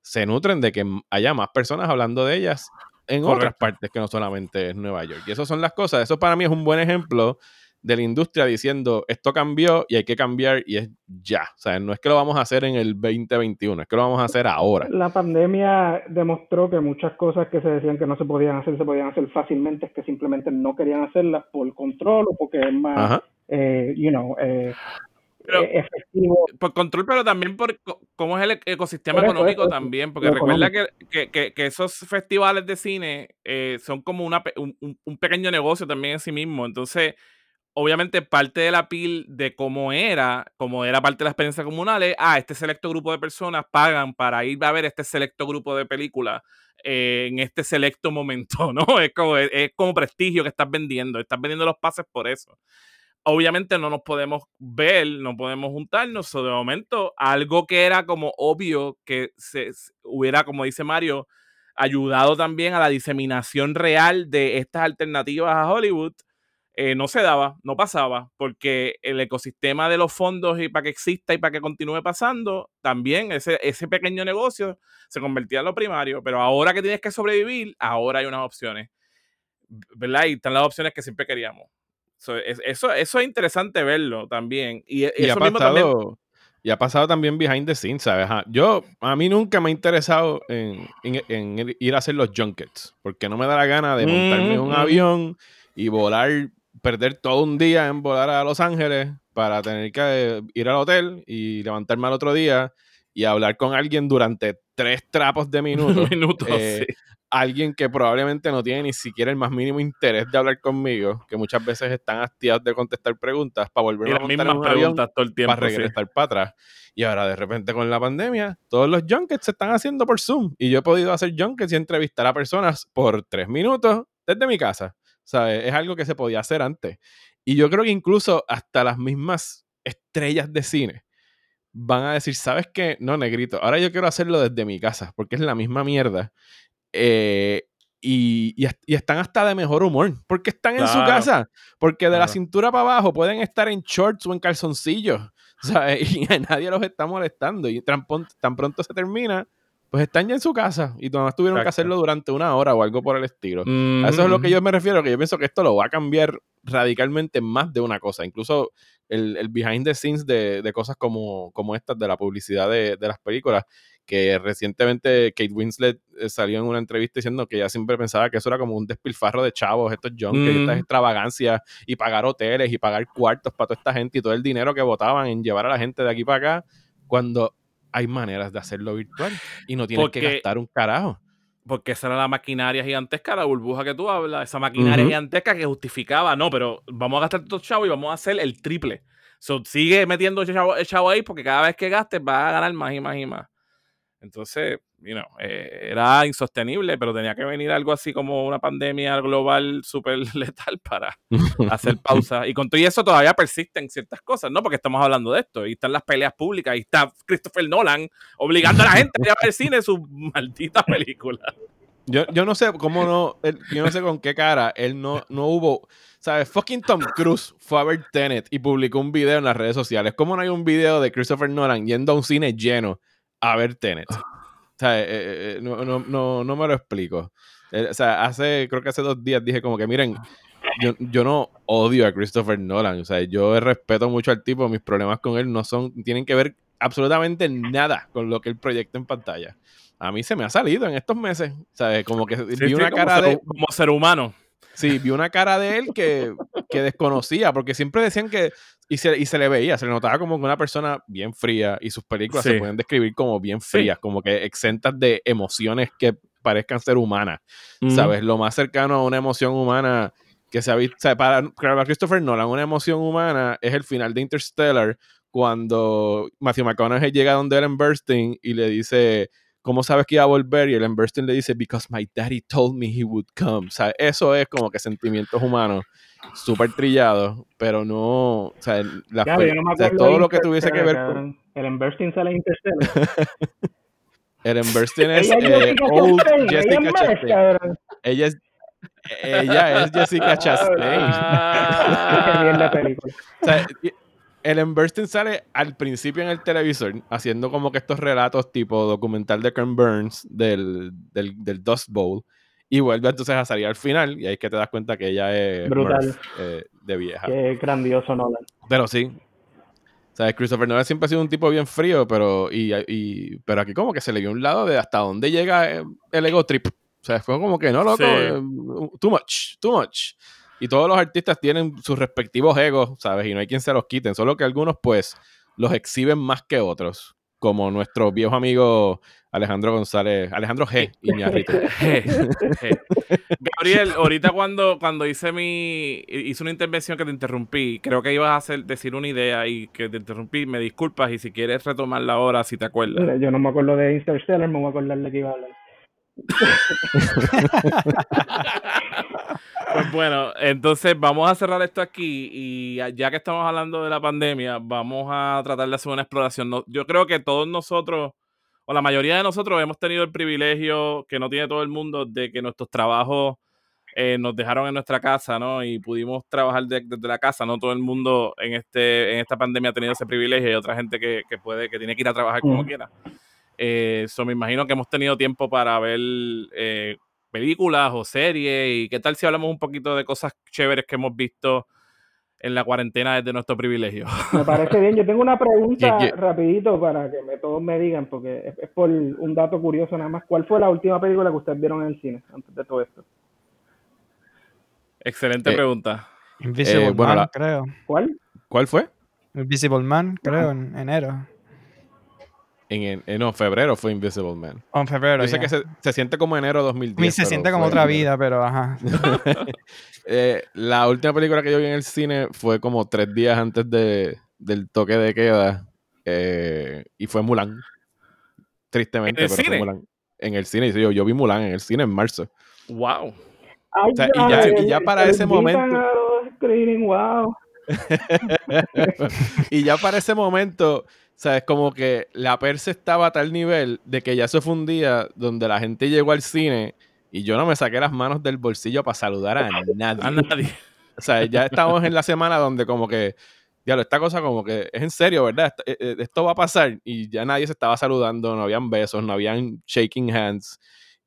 se nutren de que haya más personas hablando de ellas en otras partes que no solamente es Nueva York. Y esas son las cosas. Eso para mí es un buen ejemplo de la industria diciendo esto cambió y hay que cambiar y es ya. O sea, no es que lo vamos a hacer en el 2021, es que lo vamos a hacer ahora. La pandemia demostró que muchas cosas que se decían que no se podían hacer, se podían hacer fácilmente, es que simplemente no querían hacerlas por control o porque es más, eh, you know, eh, Pero- eh, efectivo. Por control, pero también por cómo es el ecosistema Por eso, económico eso, también, porque recuerda que, que- esos festivales de cine eh, son como una, un, pequeño negocio también en sí mismo. Entonces, obviamente parte de la pil de cómo era, como era parte de la experiencia comunal, es, ah, este selecto grupo de personas pagan para ir a ver este selecto grupo de películas eh, en este selecto momento, ¿no? Es como, es, es como prestigio que estás vendiendo, estás vendiendo los pases por eso obviamente no nos podemos ver, no podemos juntarnos. O de momento, algo que era como obvio que se, se hubiera, como dice Mario, ayudado también a la diseminación real de estas alternativas a Hollywood, eh, no se daba, no pasaba, porque el ecosistema de los fondos y para que exista y para que continúe pasando, también ese, ese pequeño negocio se convertía en lo primario. Pero ahora que tienes que sobrevivir, ahora hay unas opciones. ¿Verdad? Y están las opciones que siempre queríamos. So, es- eso, eso es interesante verlo también. Y, Y ha, eso mismo también. pasado, y ha pasado también behind the scenes, ¿sabes? Yo, a mí nunca me ha interesado en, en- en ir a hacer los junkets, porque no me da la gana de montarme en un Mm, avión y volar, perder todo un día en volar a Los Ángeles para tener que ir al hotel y levantarme al otro día y hablar con alguien durante tres trapos de minutos. minutos, eh, sí. Alguien que probablemente no tiene ni siquiera el más mínimo interés de hablar conmigo, que muchas veces están hastiados de contestar preguntas para volver a montar mismas preguntas todo el tiempo. para sí. regresar para atrás. Y ahora de repente con la pandemia, todos los junkets se están haciendo por Zoom. Y yo he podido hacer junkets y entrevistar a personas por tres minutos desde mi casa. ¿Sabes? Es algo que se podía hacer antes. Y yo creo que incluso hasta las mismas estrellas de cine van a decir, ¿sabes qué? No, negrito, ahora yo quiero hacerlo desde mi casa, porque es la misma mierda. Eh, y, y est- y están hasta de mejor humor, porque están en su Claro, casa, porque de la claro. cintura para abajo pueden estar en shorts o en calzoncillos, ¿sabes? Y a nadie los está molestando. Y tan, tan pronto se termina, pues están ya en su casa y nomás tuvieron que Exacto. hacerlo durante una hora o algo por el estilo. A eso es lo que yo me refiero, que yo pienso que esto lo va a cambiar radicalmente en más de una cosa. Incluso el, el behind the scenes de, de cosas como, como estas, de la publicidad de, de las películas, que recientemente Kate Winslet eh, salió en una entrevista diciendo que ella siempre pensaba que eso era como un despilfarro de chavos, estos junkets, Mm. estas extravagancias, y pagar hoteles y pagar cuartos para toda esta gente y todo el dinero que votaban en llevar a la gente de aquí para acá, cuando hay maneras de hacerlo virtual y no tienes que Porque- gastar un carajo. porque esa era la maquinaria gigantesca, la burbuja que tú hablas, esa maquinaria gigantesca que justificaba, no, pero vamos a gastar estos chavos y vamos a hacer el triple. So, sigue metiendo el chavo, el chavo ahí porque cada vez que gastes vas a ganar más y más y más. Entonces, you know, eh, era insostenible, pero tenía que venir algo así como una pandemia global súper letal para hacer pausa. Y con todo eso todavía persisten ciertas cosas, ¿no? Porque estamos hablando de esto. Y están las peleas públicas. Y está Christopher Nolan obligando a la gente a ir a ver al cine su maldita película. Yo, yo no sé cómo no, él- yo no sé con qué cara él no, no hubo, ¿sabes? Fucking Tom Cruise fue a ver Tenet y publicó un video en las redes sociales. ¿Cómo no hay un video de Christopher Nolan yendo a un cine lleno a ver Tenet? O sea, eh, eh, eh, no, no, no, no me lo explico. Eh, o sea, hace, creo que hace dos días dije como que, miren, yo, yo no odio a Christopher Nolan. O sea, yo respeto mucho al tipo. Mis problemas con él no son, tienen que ver absolutamente nada con lo que él proyecta en pantalla. A mí se me ha salido en estos meses. ¿Sabes? Como que Sí, vi sí, una como cara ser- de. como ser humano. Sí, vi una cara de él que, que desconocía, porque siempre decían que. Y se, y se le veía, se le notaba como una persona bien fría y sus películas Sí. se pueden describir como bien Sí. frías, como que exentas de emociones que parezcan ser humanas. ¿Sabes? Lo más cercano a una emoción humana que se ha visto. o sea, para, para Christopher Nolan, una emoción humana es el final de Interstellar cuando Matthew McConaughey llega donde Ellen Burstyn y le dice. ¿Cómo sabes que iba a volver? Y Ellen Burstyn le dice, Because my daddy told me he would come. O sea, eso es como que sentimientos humanos súper trillados, pero no. O sea, las Ya, pe- yo no me o sea, acuerdo todo lo que tuviese que ver Interstellar, con. El Embersting sale Interstellar. Ellen Burstyn es eh, Jessica old Chastain, ella Jessica Chastain. Ella es, ella es Jessica Chastain. Qué mierda de película. O sea, Ellen Burstyn sale al principio en el televisor haciendo como que estos relatos tipo documental de Ken Burns del, del, del Dust Bowl y vuelve entonces a salir al final y ahí es que te das cuenta que ella es Brutal. Murph, eh, de vieja. Qué grandioso Nolan. Pero sí. O sea, Christopher Nolan siempre ha sido un tipo bien frío, pero, y, y- pero aquí como que se le vio un lado de hasta dónde llega eh, el ego trip. O sea, fue como que no, loco, Sí. eh, too much, too much. Y todos los artistas tienen sus respectivos egos, ¿sabes? Y no hay quien se los quiten. Solo que algunos, pues, los exhiben más que otros. Como nuestro viejo amigo Alejandro González, Alejandro G. Iñárritu. Gabriel, ahorita cuando, cuando hice mi hice una intervención que te interrumpí, creo que ibas a hacer, decir una idea y que te interrumpí, me disculpas y si quieres retomarla ahora, si te acuerdas. Mira, Yo no me acuerdo de Interstellar, me voy a acordar de que iba a hablar. Pues bueno, entonces vamos a cerrar esto aquí y ya que estamos hablando de la pandemia, vamos a tratar de hacer una exploración. No- Yo creo que todos nosotros, o la mayoría de nosotros, hemos tenido el privilegio que no tiene todo el mundo de que nuestros trabajos eh, nos dejaron en nuestra casa, ¿no? Y pudimos trabajar de- desde la casa. No todo el mundo en este en esta pandemia ha tenido ese privilegio. Hay otra gente que, que puede, que tiene que ir a trabajar como quiera. Eh, so me imagino que hemos tenido tiempo para ver eh, películas o series. ¿Y qué tal si hablamos un poquito de cosas chéveres que hemos visto en la cuarentena desde nuestro privilegio? Me parece bien. Yo tengo una pregunta ¿Qué- qué? rapidito para que me, todos me digan, porque es, es por un dato curioso nada más. ¿Cuál fue la última película que ustedes vieron en el cine antes de todo esto? Excelente Eh, pregunta. Invisible Eh, bueno, Man, la- creo. ¿Cuál? ¿Cuál fue? Invisible Man, creo, en enero. En, en- en- no, febrero fue Invisible Man. O en febrero. Yo sé que se, se siente como enero A 2010. mí se siente como otra enero. vida, pero ajá. Eh, la última película que yo vi en el cine fue como tres días antes de, del toque de queda. eh, y fue Mulan. Tristemente, ¿En el pero cine? fue Mulan. En el cine. Yo, yo vi Mulan en el cine en marzo. Wow. Ay, O sea, y ya- y ya para se ese momento- wow. y ya para ese momento, ¿sabes? Como que la perse estaba a tal nivel de que ya eso fue un día donde la gente llegó al cine y yo no me saqué las manos del bolsillo para saludar a nadie. A nadie. O sea, ya estamos en la semana donde como que, diablo, esta cosa como que es en serio, ¿verdad? Esto, eh, eh, esto va a pasar y ya nadie se estaba saludando, no habían besos, no habían shaking hands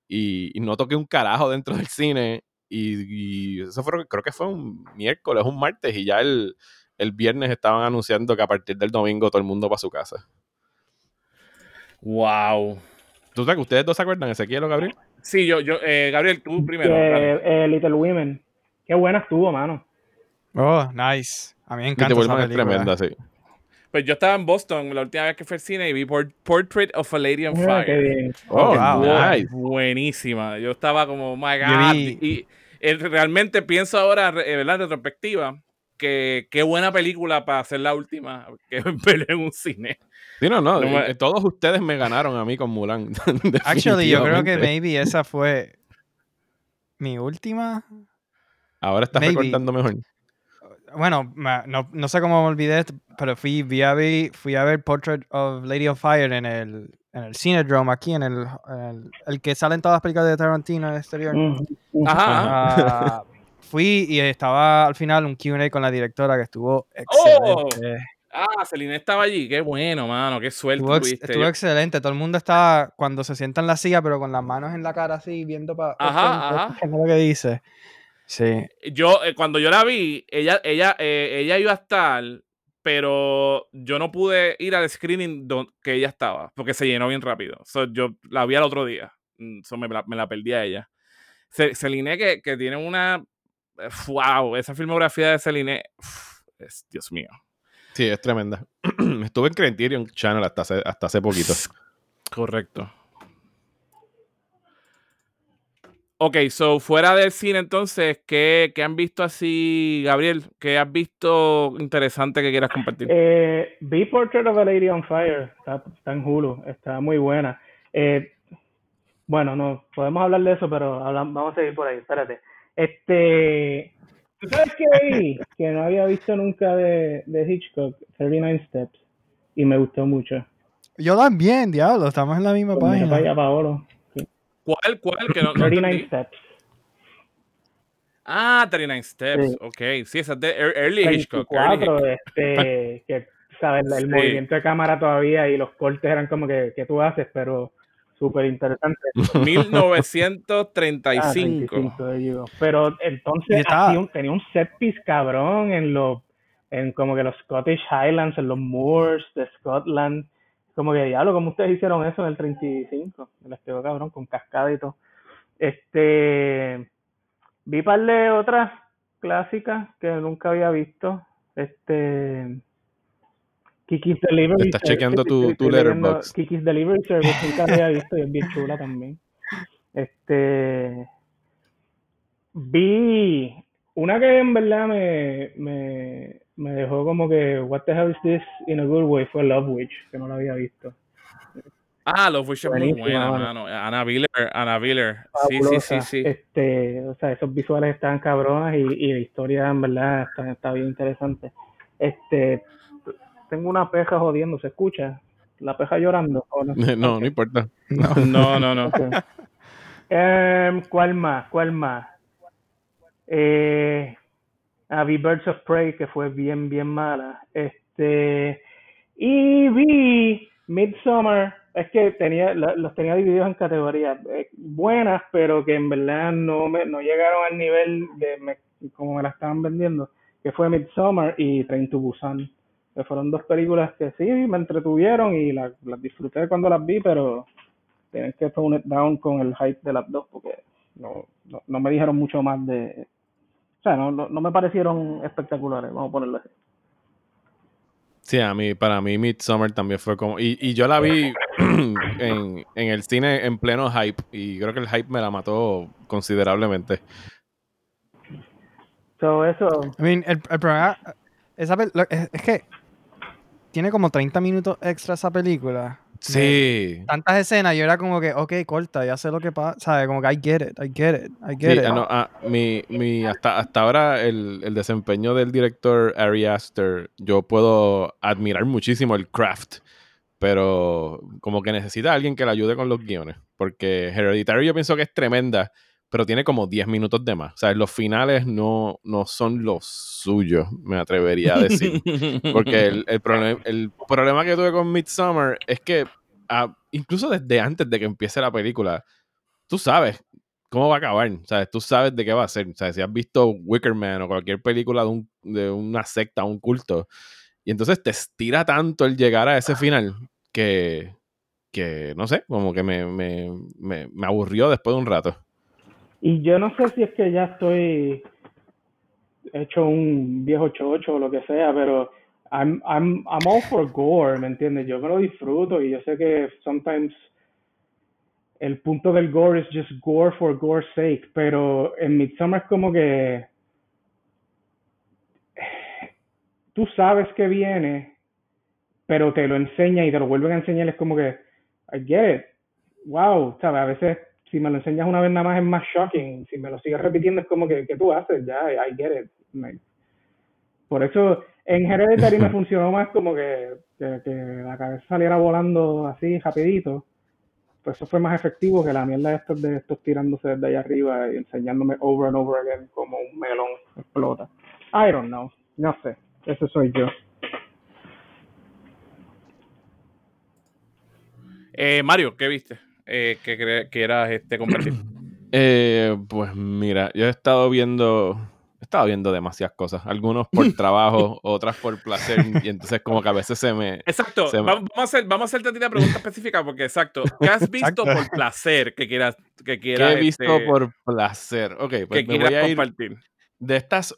y, y no toqué un carajo dentro del cine y, y eso fue, creo que fue un miércoles, un martes y ya el, el viernes estaban anunciando que a partir del domingo todo el mundo para su casa. Wow. ¿Tú sabes que ustedes dos se acuerdan, Ezequiel o Gabriel? Sí, yo, yo, eh, Gabriel, tú primero. Dale. eh, Little Women. Qué buena estuvo, mano. Oh, nice. A mí me encanta esa vuelvan es película. tremenda, sí. Pues yo estaba en Boston la última vez que fui al cine y vi Portrait of a Lady on qué Fire. bien. Oh, wow. Bu- nice. Buenísima. Yo estaba como, oh my God. vi- Y eh, realmente pienso ahora, eh, ¿verdad? En retrospectiva, que qué buena película para hacer la última que ver en un cine. Sí, no, no. No me- eh, Todos ustedes me ganaron a mí con Mulan. Actually, yo creo que maybe esa fue mi última. Ahora estás maybe. recortando mejor. Bueno, ma- no, no sé cómo me olvidé, pero fui, vi a ver, fui a ver Portrait of Lady on Fire en el, en el Cinedrome aquí, en el, en el, el que sale en todas las películas de Tarantino en el exterior. Ujú. Ajá. ajá. Fui y estaba al final un Q&A con la directora que estuvo ¡Oh! excelente. Ah, Celine estaba allí. Qué bueno, mano. Qué suerte Estuvo, tuviste. estuvo Yo- excelente. Todo el mundo estaba cuando se sienta en la silla, pero con las manos en la cara así, viendo para Ajá, ajá. lo que dice. Sí. yo, eh, cuando yo la vi, ella, ella, eh, ella iba a estar, pero yo no pude ir al screening don- que ella estaba, porque se llenó bien rápido. So, yo la vi al otro día. Mm, so, me, la, me la perdí a ella. Ce- Celine, que, que tiene una. ¡Wow! Esa filmografía de Celine. es, Dios mío. Sí, es tremenda. Estuve en Criterion Channel hasta hace, hasta hace poquito. Correcto. Ok, so fuera del cine entonces, ¿qué, qué han visto así, Gabriel? ¿Qué has visto interesante que quieras compartir? Eh, vi Portrait of a Lady on Fire, está, está en Hulu, está muy buena. Eh, bueno, no, podemos hablar de eso, pero vamos a seguir por ahí, espérate. Este, ¿tú sabes qué vi? Que no había visto nunca de, de Hitchcock, 39 Steps, y me gustó mucho. Yo también, diablo, estamos en la misma Pues página. Paolo. ¿Cuál, cuál? Que no, no 39 entendí. Steps. Ah, 39 Steps, Sí. ok. Sí, esa es de Ear- Early Hitchcock. Early 24, este, que, ¿sabes? El Sí. movimiento de cámara todavía y los cortes eran como que, que tú haces, pero súper interesante. Hitchcock. 1935. Ah, 35, there you go. Pero entonces un- tenía un set piece cabrón en los, en como que los Scottish Highlands, en los moors de Scotland. Como que diablo, como ustedes hicieron eso en el 35. Me les quedó cabrón, con cascada y todo. Este, vi par de otras clásicas que nunca había visto. Este, Kiki's Delivery Estás chequeando tu- tu leyendo Letterboxd. Kiki's Delivery Service, nunca había visto y es bien chula también. Este, vi una que en verdad me, me, me dejó como que, what the hell is this in a good way, fue Love Witch, que no la había visto. Ah, los Witch es muy buena, mano. Ana Viller, Ana Viller. Sí, sí, sí, sí. Este, o sea, esos visuales están cabronas y, y la historia en verdad está, está bien interesante. Este, tengo una peja jodiendo, ¿se escucha? La peja llorando. ¿o no? No, no importa. No, no, no. Ok. Em, ¿Cuál más? ¿Cuál más? Eh, ah, vi Birds of Prey, que fue bien, bien mala. Este, y vi Midsommar. Es que tenía, los tenía divididos en categorías eh, buenas, pero que en verdad no, me, no llegaron al nivel de me- como me la estaban vendiendo, que fue Midsommar y Train to Busan. Que fueron dos películas que sí me entretuvieron y la- las disfruté cuando las vi, pero tienen que tone it down con el hype de las dos porque no, no, no me dijeron mucho más de... O sea, no, no, no me parecieron espectaculares, vamos a ponerlo así. Sí, a mí, para mí Midsommar también fue como... Y, y yo la vi en, en el cine en pleno hype y creo que el hype me la mató considerablemente. So, eso, I mean, el, el problema esa pel- lo- es, es que tiene como 30 minutos extra esa película. Sí. Tantas escenas, yo era como que, ok, corta, ya sé lo que pasa, ¿sabes? Como que I get it, I get it, I get Sí, it. ah, no, ah, mi, mi, hasta, hasta ahora el, el desempeño del director Ari Aster, yo puedo admirar muchísimo el craft, pero como que necesita alguien que le ayude con los guiones, porque Hereditary yo pienso que es tremenda, pero tiene como 10 minutos de más. O sea, los finales no, no son los suyos, me atrevería a decir. Porque el, el, problema, el problema que tuve con Midsommar es que ah, incluso desde antes de que empiece la película, tú sabes cómo va a acabar. ¿sabes? Tú sabes de qué va a ser. Sea, si has visto Wicker Man o cualquier película de, un- de una secta, un culto, y entonces te estira tanto el llegar a ese final que, que no sé, como que me, me, me, me aburrió después de un rato. Y yo no sé si es que ya estoy hecho un viejo chocho o lo que sea, pero I'm, I'm, I'm all for gore, ¿me entiendes? Yo me lo disfruto y yo sé que sometimes el punto del gore es just gore for gore's sake, pero en Midsommar es como que tú sabes que viene, pero te lo enseña y te lo vuelven a enseñar, es como que, I get it, wow, ¿sabes? A veces si me lo enseñas una vez nada más es más shocking, si me lo sigues repitiendo es como que, ¿qué tú haces? Ya, I get it. Por eso en Hereditary me funcionó más como que, que, que, la cabeza saliera volando así rapidito. Pues eso fue más efectivo que la mierda de estos, de estos tirándose desde allá arriba y enseñándome over and over again como un melón explota. I don't know. No sé. Ese soy yo. Eh, Mario, ¿qué viste? Eh, que quieras este, compartir. Eh, pues mira, yo he estado viendo he estado viendo demasiadas cosas. Algunos por trabajo, otras por placer. Y entonces, como que a veces se me. Exacto. Vamos, a hacer, vamos a hacerte una pregunta específica, porque exacto. ¿Qué has visto por placer que quieras. Que quieras ¿Qué he visto este, por placer? Ok, pues que me voy a ir compartir. De estas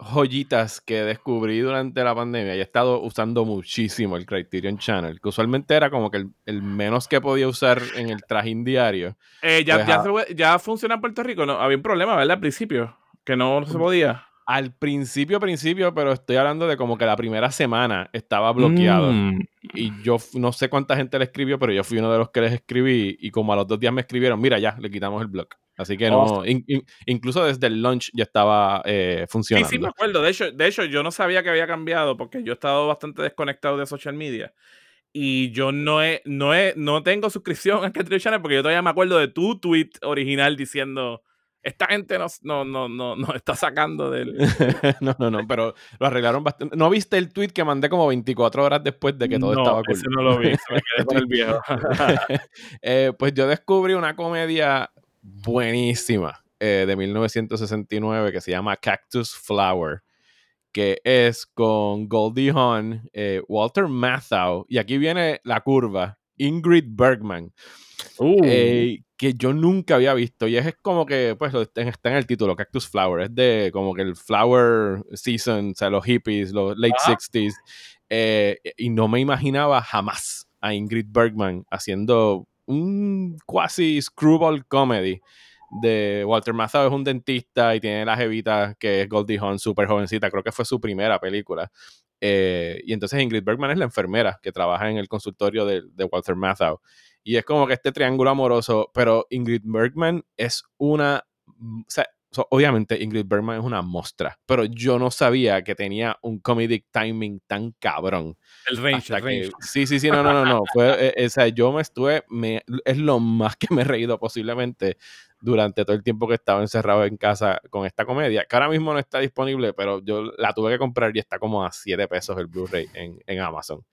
joyitas que descubrí durante la pandemia y he estado usando muchísimo el Criterion Channel, que usualmente era como que el, menos que podía usar en el trajín diario. Eh, ya, pues ya, ya, funciona en Puerto Rico, ¿no? Había un problema, ¿verdad? Al principio que no se podía. Al principio, principio, pero estoy hablando de como que la primera semana estaba bloqueado. Mm. Y yo no sé cuánta gente le escribió, pero yo fui uno de los que les escribí. Y como a los dos días me escribieron, mira, ya, le quitamos el blog. Así que no, incluso desde el launch ya estaba eh, funcionando. Sí, sí, me acuerdo. De hecho, de hecho, yo no sabía que había cambiado porque yo he estado bastante desconectado de social media. Y yo no he, no he, no tengo suscripción a Catrio Channel porque yo todavía me acuerdo de tu tweet original diciendo esta gente no, no, no, no, no está sacando del... no, no, no, pero lo arreglaron bastante. ¿No viste el tweet que mandé como 24 horas después de que todo estaba cool? Ese no lo vi, me quedé con el viejo. eh, pues yo descubrí una comedia buenísima eh, de 1969 que se llama Cactus Flower, que es con Goldie Hawn, eh, Walter Matthau, y aquí viene la curva, Ingrid Bergman. Uh. Eh, que yo nunca había visto. Y es como que, pues, está en el título, Cactus Flower. Es de como que el flower season, o sea, los hippies, los late 60s. Eh, y no me imaginaba jamás a Ingrid Bergman haciendo un quasi screwball comedy de Walter Matthau es un dentista y tiene la jevita que es Goldie Hawn, súper jovencita, creo que fue su primera película. Eh, y entonces Ingrid Bergman es la enfermera que trabaja en el consultorio de, de Walter Matthau. Y es como que este triángulo amoroso, pero Ingrid Bergman es una... Mm, o sea, obviamente Ingrid Bergman es una mostra, pero yo no sabía que tenía un comedic timing tan cabrón. El range, el range. Sí, sí, sí, no, no, no, no. Fue, eh, eh, o sea, yo me estuve, me, es lo más que me he reído posiblemente durante todo el tiempo que estaba encerrado en casa con esta comedia, que ahora mismo no está disponible, pero yo la tuve que comprar y está como a 7 pesos el Blu-ray en, en Amazon.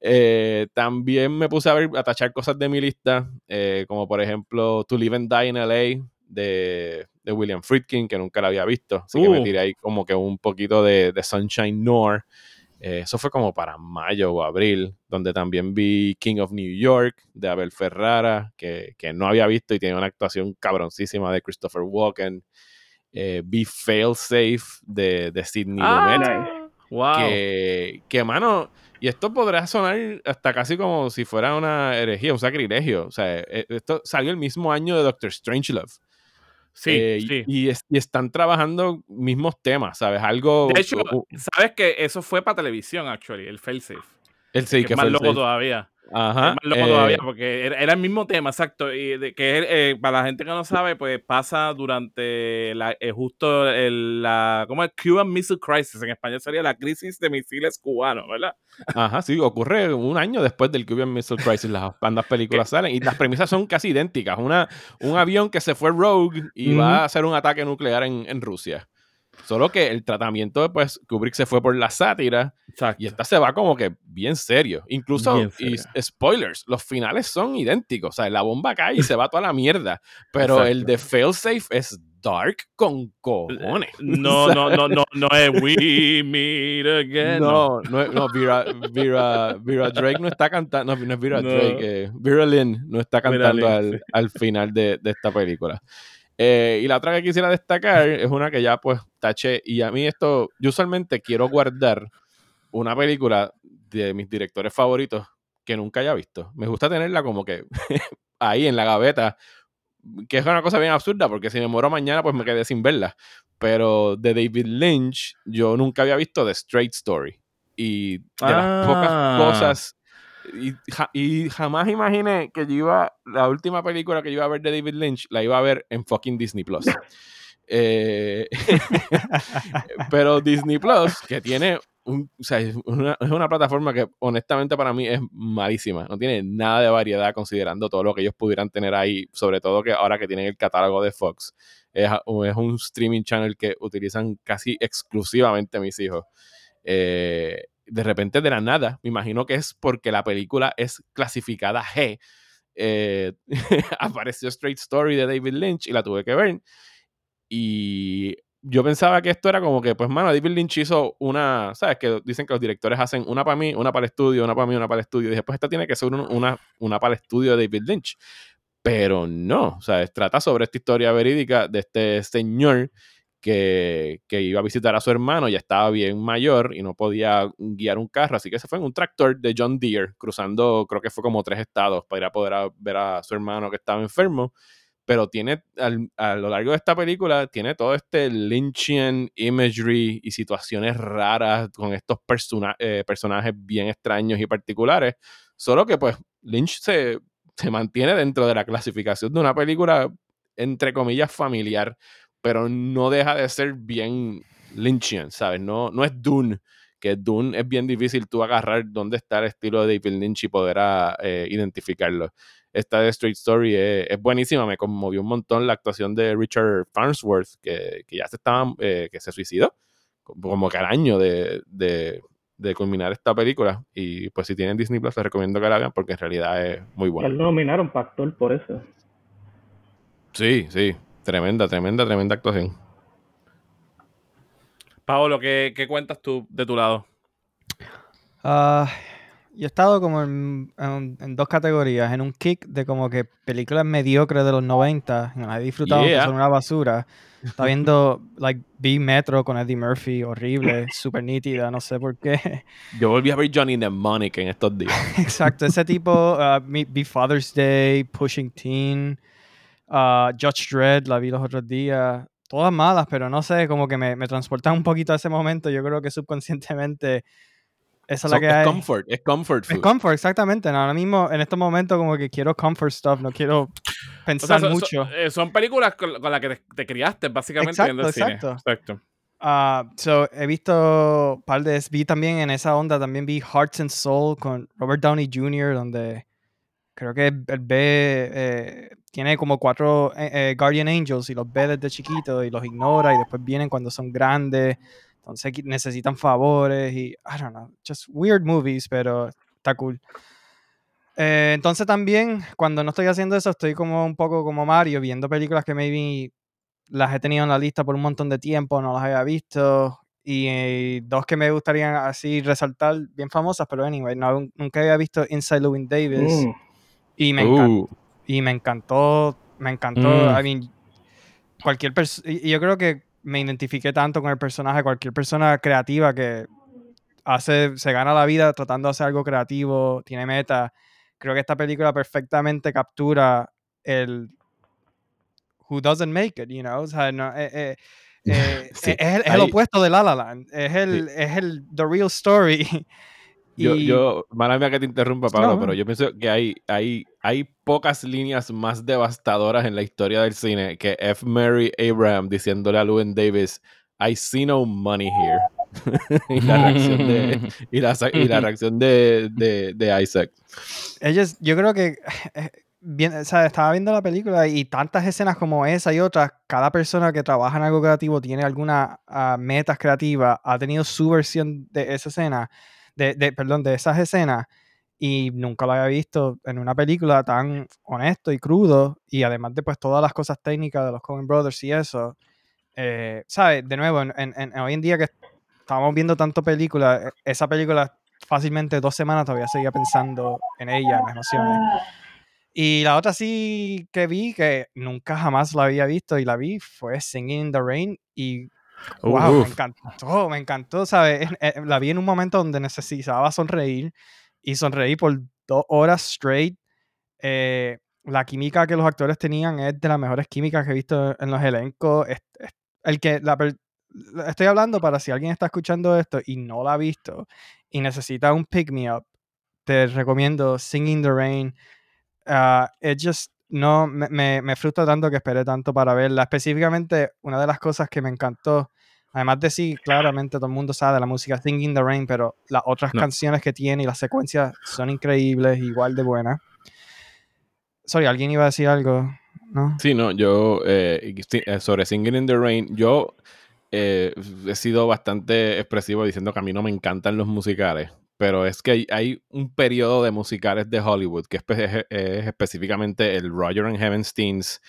Eh, también me puse a ver, a tachar cosas de mi lista, eh, como por ejemplo To Live and Die in LA de, de William Friedkin, que nunca la había visto. Así que me uh. tiré ahí como que un poquito de, de Sunshine Noir. Eh, eso fue como para mayo o abril, donde también vi King of New York de Abel Ferrara, que, que no había visto y tiene una actuación cabroncísima de Christopher Walken. vi Fail Safe de, de Sidney ah, Wow. Que, que, mano, y esto podrá sonar hasta casi como si fuera una herejía, un sacrilegio. O sea, e, esto salió el mismo año de Doctor Strangelove. Sí, eh, sí. Y, y, están trabajando mismos temas, ¿sabes? Algo. De hecho, ¿sabes que Eso fue para televisión, actually, el failsafe. El sí, que, que es más loco todavía. Ajá. Es más loco todavía, porque era, el mismo tema, exacto. Y de, que eh, para la gente que no sabe, pues pasa durante la, eh, justo el, la. ¿Cómo es? Cuban Missile Crisis. En español sería la crisis de misiles cubanos, ¿verdad? Ajá, sí, ocurre un año después del Cuban Missile Crisis. Las bandas películas salen y las premisas son casi idénticas. Una, un avión que se fue rogue y va a hacer un ataque nuclear en, en Rusia. Solo que el tratamiento, pues, Kubrick se fue por la sátira y esta se va como que bien serio. Incluso, y spoilers, los finales son idénticos. O sea, la bomba cae y se va toda la mierda. Pero el de Failsafe es dark con cojones. No, no, no, no, no es We Meet Again. No, no, no, Vera, Vera, Vera Drake no está cantando, no, no es Vera Drake, eh, Vera Lynn no está cantando al, al, final de, de esta película. Eh, y la otra que quisiera destacar es una que ya pues taché y a mí esto, yo usualmente quiero guardar una película de mis directores favoritos que nunca haya visto. Me gusta tenerla como que ahí en la gaveta, que es una cosa bien absurda, porque si me muero mañana, pues me quedé sin verla. Pero de David Lynch, yo nunca había visto The Straight Story. Y de las pocas Ah. cosas. Y, ja- y jamás imaginé que yo iba. La última película que yo iba a ver de David Lynch la iba a ver en fucking Disney Plus. Eh, pero Disney Plus, que tiene un, o sea, es una, es una plataforma que honestamente para mí es malísima. No tiene nada de variedad considerando todo lo que ellos pudieran tener ahí, sobre todo que ahora que tienen el catálogo de Fox. Es, es un streaming channel que utilizan casi exclusivamente mis hijos. Eh, de repente de la nada, me imagino que es porque la película es clasificada G. eh, apareció Straight Story de David Lynch y la tuve que ver. Y yo pensaba que esto era como que, pues, mano, David Lynch hizo una, ¿sabes? Que dicen que los directores hacen una para mí, una para el estudio, una para mí, una para el estudio. Y dije, pues, esta tiene que ser un- una, una para el estudio de David Lynch. Pero no, o sea, trata sobre esta historia verídica de este señor que, iba a visitar a su hermano, ya estaba bien mayor y no podía guiar un carro, así que se fue en un tractor de John Deere, cruzando, creo que fue como tres estados para ir a poder ver a su hermano que estaba enfermo pero tiene al- a lo largo de esta película tiene todo este Lynchian imagery y situaciones raras con estos persona- eh, personajes bien extraños y particulares, solo que pues Lynch se, se mantiene dentro de la clasificación de una película entre comillas familiar, pero no deja de ser bien Lynchian, ¿sabes? No, no es Dune, que Dune es bien difícil tú agarrar dónde está el estilo de David Lynch y poder ah, eh, identificarlo esta de Straight Story es, es buenísima. Me conmovió un montón la actuación de Richard Farnsworth, que, que ya se estaba, eh, que se suicidó, como que al año de, de, de culminar esta película. Y pues si tienen Disney Plus, les recomiendo que la vean porque en realidad es muy Él buena. lo nominaron para actor por eso. Sí, sí. Tremenda, tremenda, tremenda actuación. Paolo, ¿qué, qué cuentas tú de tu lado? Ah, yo he estado como en, en- en dos categorías. En un kick de como que películas mediocres de los 90, que no las he disfrutado, que Yeah. son una basura. Estaba viendo, like, B Metro con Eddie Murphy, horrible, súper nítida, no sé por qué. Yo volví a ver Johnny Mnemonic en estos días. Exacto, ese tipo, ah, mi- Be Father's Day, Pushing Teen, Judge Dredd, la vi los otros días. Todas malas, pero no sé, como que me, me transportan un poquito a ese momento. Yo creo que subconscientemente esa es la que es hay. comfort, es comfort Es food. comfort, exactamente. No, ahora mismo, en estos momentos, como que quiero comfort stuff, no quiero O sea, pensar son, mucho. son- eh, son películas con, con las que te, te criaste, básicamente, Exacto, viendo el cine. exacto. Exacto. Ah, so, he visto un par de. Vi también en esa onda, también vi Hearts and Soul con Robert Downey Jr., donde creo que él ve. eh, tiene como cuatro eh, eh, Guardian Angels y los ve desde chiquito y los ignora y después vienen cuando son grandes. Entonces necesitan favores y. I don't know. Just weird movies, pero está cool. Entonces también, cuando no estoy haciendo eso, estoy como un poco como Mario, viendo películas que maybe las he tenido en la lista por un montón de tiempo, no las había visto. Y dos que me gustaría así resaltar, bien famosas, pero anyway, nunca había visto Inside Llewyn Davis. Mm. Y, me encantó, Uh, y me encantó, me encantó. Mm. I mean, cualquier persona, yo creo que me identifiqué tanto con el personaje, cualquier persona creativa que hace, se gana la vida tratando de hacer algo creativo, tiene meta. Creo que esta película perfectamente captura el who doesn't make it, you know, o sea, no, eh, eh, eh, Sí, es, el, es el ahí- opuesto de La La Land, es el, es el the real story. Yo, Y- yo, mala mía que te interrumpa, Pablo, No, pero yo pienso que hay, hay, hay pocas líneas más devastadoras en la historia del cine que F. Mary Abraham diciéndole a Llewyn Davis, I see no money here. y la reacción de, y la, y la reacción de, de, de Isaac. ellos, yo creo que eh, bien, o sea, estaba viendo la película y tantas escenas como esa y otras, cada persona que trabaja en algo creativo tiene alguna ah, metas creativas, ha tenido su versión de esa escena, de, de- perdón, de esas escenas y nunca lo había visto en una película tan honesto y crudo y además de pues todas las cosas técnicas de los Coen Brothers y eso, eh, ¿sabes? De nuevo, en, en- en- hoy en día que estamos viendo tanto película, eh, esa película fácilmente dos semanas todavía seguía pensando en ella, en las emociones. Y la otra sí que vi, que nunca jamás la había visto y la vi, fue Singing in the Rain. Y Wow, Uf. me encantó, me encantó, ¿sabes? Eh, La vi en un momento donde necesitaba sonreír y sonreí por dos horas straight. Eh, la química que los actores tenían es de las mejores químicas que he visto en los elencos. Es- es- el que la estoy hablando para si alguien está escuchando esto y no la ha visto y necesita un pick me up, te recomiendo Singing the Rain. Ah, it just no me, me, me frustra tanto que esperé tanto para verla. Específicamente, una de las cosas que me encantó, además de sí, claramente todo el mundo sabe de la música Singing the Rain, pero las otras No. canciones que tiene y las secuencias son increíbles, igual de buenas. Sorry, ¿alguien iba a decir algo? ¿No? Sí, no, yo eh, eh, sobre Singing in the Rain, yo eh, he sido bastante expresivo diciendo que a mí no me encantan los musicales, pero es que hay, un periodo de musicales de Hollywood que es, espe- es específicamente el Roger and Heavenstein's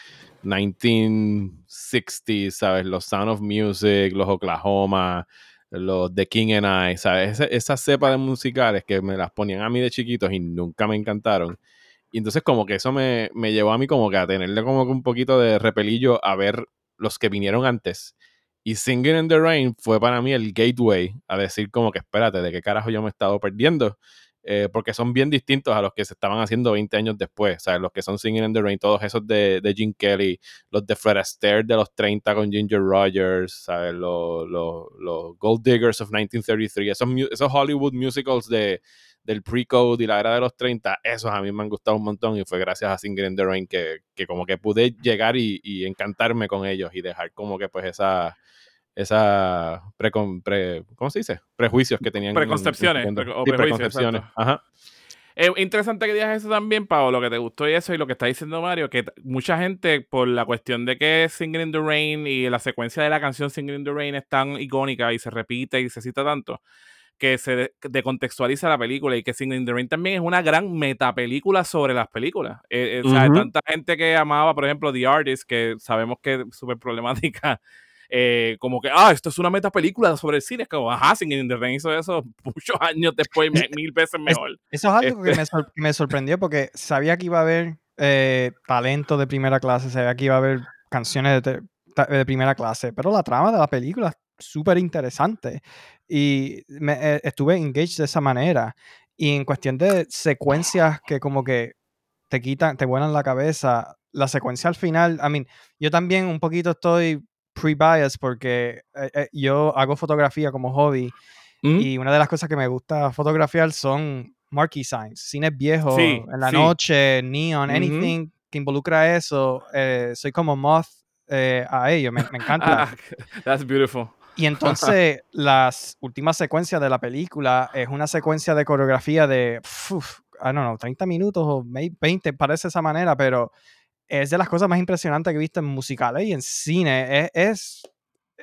1960s, ¿sabes? Los Sound of Music, los Oklahoma, los The King and I, ¿sabes? Esa, esa cepa de musicales que me las ponían a mí de chiquitos y nunca me encantaron. Y entonces como que eso me, me llevó a mí como que a tenerle como que un poquito de repelillo a ver los que vinieron antes. Y Singing in the Rain fue para mí el gateway a decir como que espérate, ¿de qué carajo yo me he estado perdiendo? Eh, porque son bien distintos a los que se estaban haciendo 20 años después, ¿sabes? Los que son Singing in the Rain, todos esos de, de Gene Kelly, los de Fred Astaire de los 30 con Ginger Rogers, ¿sabes? Los, los, los Gold Diggers of 1933, esos, esos Hollywood musicals de, del pre-code y la era de los 30, esos a mí me han gustado un montón y fue gracias a Singing in the Rain que, que como que pude llegar y, y encantarme con ellos y dejar como que pues esa esa precon- pre- ¿cómo se dice? prejuicios que tenían en- en su Preconcepciones, momento. pre- o Sí, prejuicios, preconcepciones exacto. ajá Es interesante que digas eso también, Pablo, lo que te gustó y eso, y lo que está diciendo Mario, que mucha gente, por la cuestión de que Singing in the Rain y la secuencia de la canción Singing in the Rain es tan icónica y se repite y se cita tanto, que se de- decontextualiza la película y que Singing in the Rain también es una gran metapelícula sobre las películas. Eh, eh, o sea, tanta gente que amaba, por ejemplo, The Artist, que sabemos que es súper problemática, eh, como que, ah, esto es una metapelícula sobre el cine, es como, ajá, Singing in the Rain hizo eso muchos años después, mil veces mejor. Eso es algo que Este- me, sor- que me sorprendió porque sabía que iba a haber eh, talento de primera clase, sabía que iba a haber canciones de, de primera clase, pero la trama de la película es súper interesante y me, eh, estuve engaged de esa manera. Y en cuestión de secuencias que como que te quitan, te vuelan la cabeza, la secuencia al final, I mean, yo también un poquito estoy pre-biased porque eh, eh, yo hago fotografía como hobby ¿Mm? y una de las cosas que me gusta fotografiar son marquee signs, cines viejos, Sí, en la sí. noche, neon, anything que involucra eso. eh, soy como moth eh, a ello, me, me encanta. Ah, that's beautiful. Y entonces las últimas secuencias de la película es una secuencia de coreografía de, uf, I don't know, 30 minutos o may- 20, parece esa manera, pero es de las cosas más impresionantes que he visto en musicales y en cine. Es, es-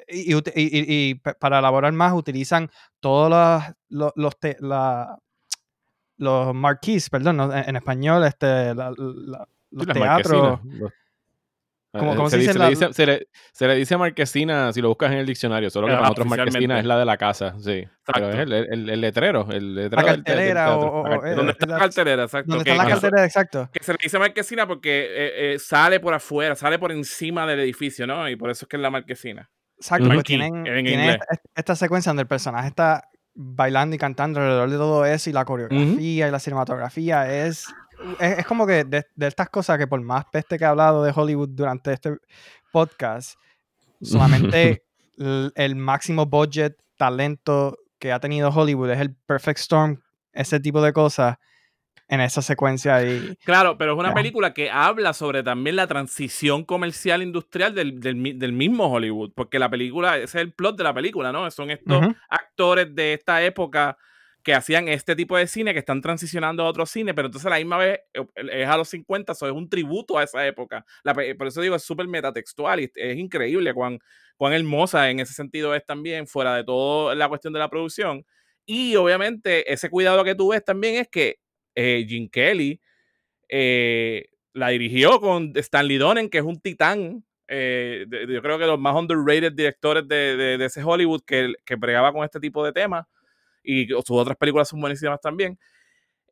y, y y- y- y pa- para elaborar más utilizan todos los, los, los, te- la- los marquees, perdón, en, en español, este, la- la- los teatros. los- ¿Cómo- cómo se, se dice, dice le dice- se le- se le dice marquesina si lo buscas en el diccionario, solo que para nosotros marquesina es la de la casa, sí. Pero es el, el- el letrero, el La del del cartelera teatro, o- la o- cartelera. ¿Dónde está la cartelera? Exacto. ¿Dónde que- está la cartelera? Exacto. Que se le dice marquesina porque eh, eh, sale por afuera, sale por encima del edificio, ¿no? Y por eso es que es la marquesina. Exacto, Ujú. pues Marquee, tienen, en tienen inglés. esta, esta secuencia donde el personaje está bailando y cantando alrededor de todo eso y la coreografía y la cinematografía es, es, es como que de, de estas cosas que por más peste que he hablado de Hollywood durante este podcast, solamente el, el máximo budget, talento que ha tenido Hollywood es el Perfect Storm, ese tipo de cosas en esa secuencia y Claro, pero es una película que habla sobre también la transición comercial industrial del, del mi- del mismo Hollywood, porque la película, ese es el plot de la película, ¿no? Son estos actores de esta época que hacían este tipo de cine, que están transicionando a otro cine, pero entonces la misma vez eh, es a los 50, eso es un tributo a esa época. La por eso digo, es súper metatextual y es increíble cuán, cuán hermosa en ese sentido es también, fuera de todo la cuestión de la producción. Y obviamente ese cuidado que tú ves también es que eh, Gene Kelly eh, la dirigió con Stanley Donen, que es un titán. eh, yo creo que los más underrated directores de, de- de ese Hollywood que, que bregaba con este tipo de temas. Y sus otras películas son buenísimas también.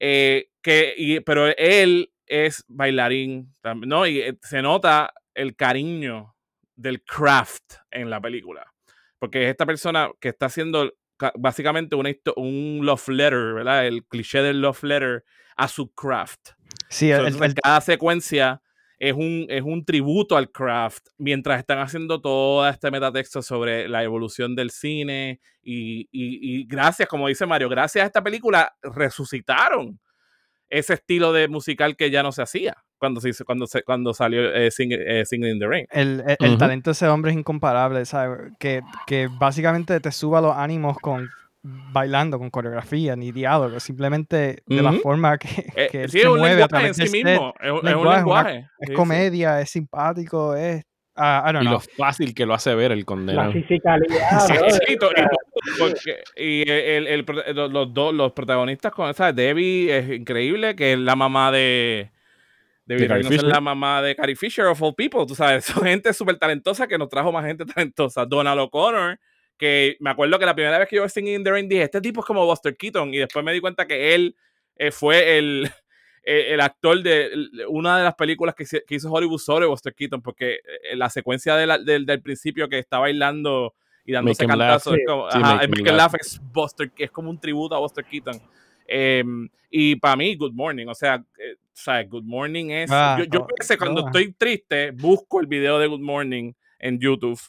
Eh, que, y- pero él es bailarín, ¿no? Y eh, se nota el cariño del craft en la película. porque es esta persona que está haciendo básicamente una, un love letter, ¿verdad? El cliché del love letter a su craft. Sí, cada secuencia es un, es un tributo al craft mientras están haciendo todo este metatexto sobre la evolución del cine y, y, gracias, como dice Mario, gracias a esta película resucitaron ese estilo de musical que ya no se hacía cuando, se, cuando, se, cuando salió eh, eh, Singing in the Rain. El, el, talento de ese hombre es incomparable, ¿sabes? Que, que básicamente te suba los ánimos con bailando con coreografía ni diálogo, simplemente de la forma que, eh, que se mueve a través sí mismo. Es, un lenguaje. Es, comedia, es simpático, es. Uh, y lo fácil que lo hace ver el condenado. La fisicalidad. y, el, el, los, dos, los protagonistas con esa Debbie es increíble, que es la mamá de. Debbie de es la mamá de Carrie Fisher of All People, tú sabes, son gente súper talentosa que nos trajo más gente talentosa. Donald O'Connor, que me acuerdo que la primera vez que yo vi Singing in the Rain dije, este tipo es como Buster Keaton, y después me di cuenta que él eh, fue el, el, actor de una de las películas que, hizo Hollywood sobre Buster Keaton, porque eh, la secuencia del, principio que está bailando y dándose cantazos es como, es, Buster, es como un tributo a Buster Keaton. Em, y para mí, Good Morning, o sea, eh, Good Morning es... Ah, yo, yo oh, cuando oh. estoy triste, busco el video de Good Morning en YouTube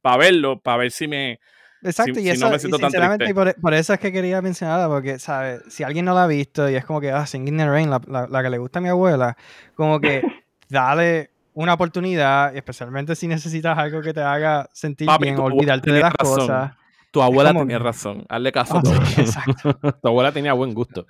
para verlo, para ver si me Exacto, y eso, sinceramente, por, eso es que quería mencionarla, porque, ¿sabes? Si alguien no la ha visto y es como que, ah, Singing in the Rain, la, la, que le gusta a mi abuela, como que dale una oportunidad, especialmente si necesitas algo que te haga sentir bien, olvidarte de las cosas. Tu abuela tenía razón, hazle caso a todo. Exacto. tu abuela tenía buen gusto.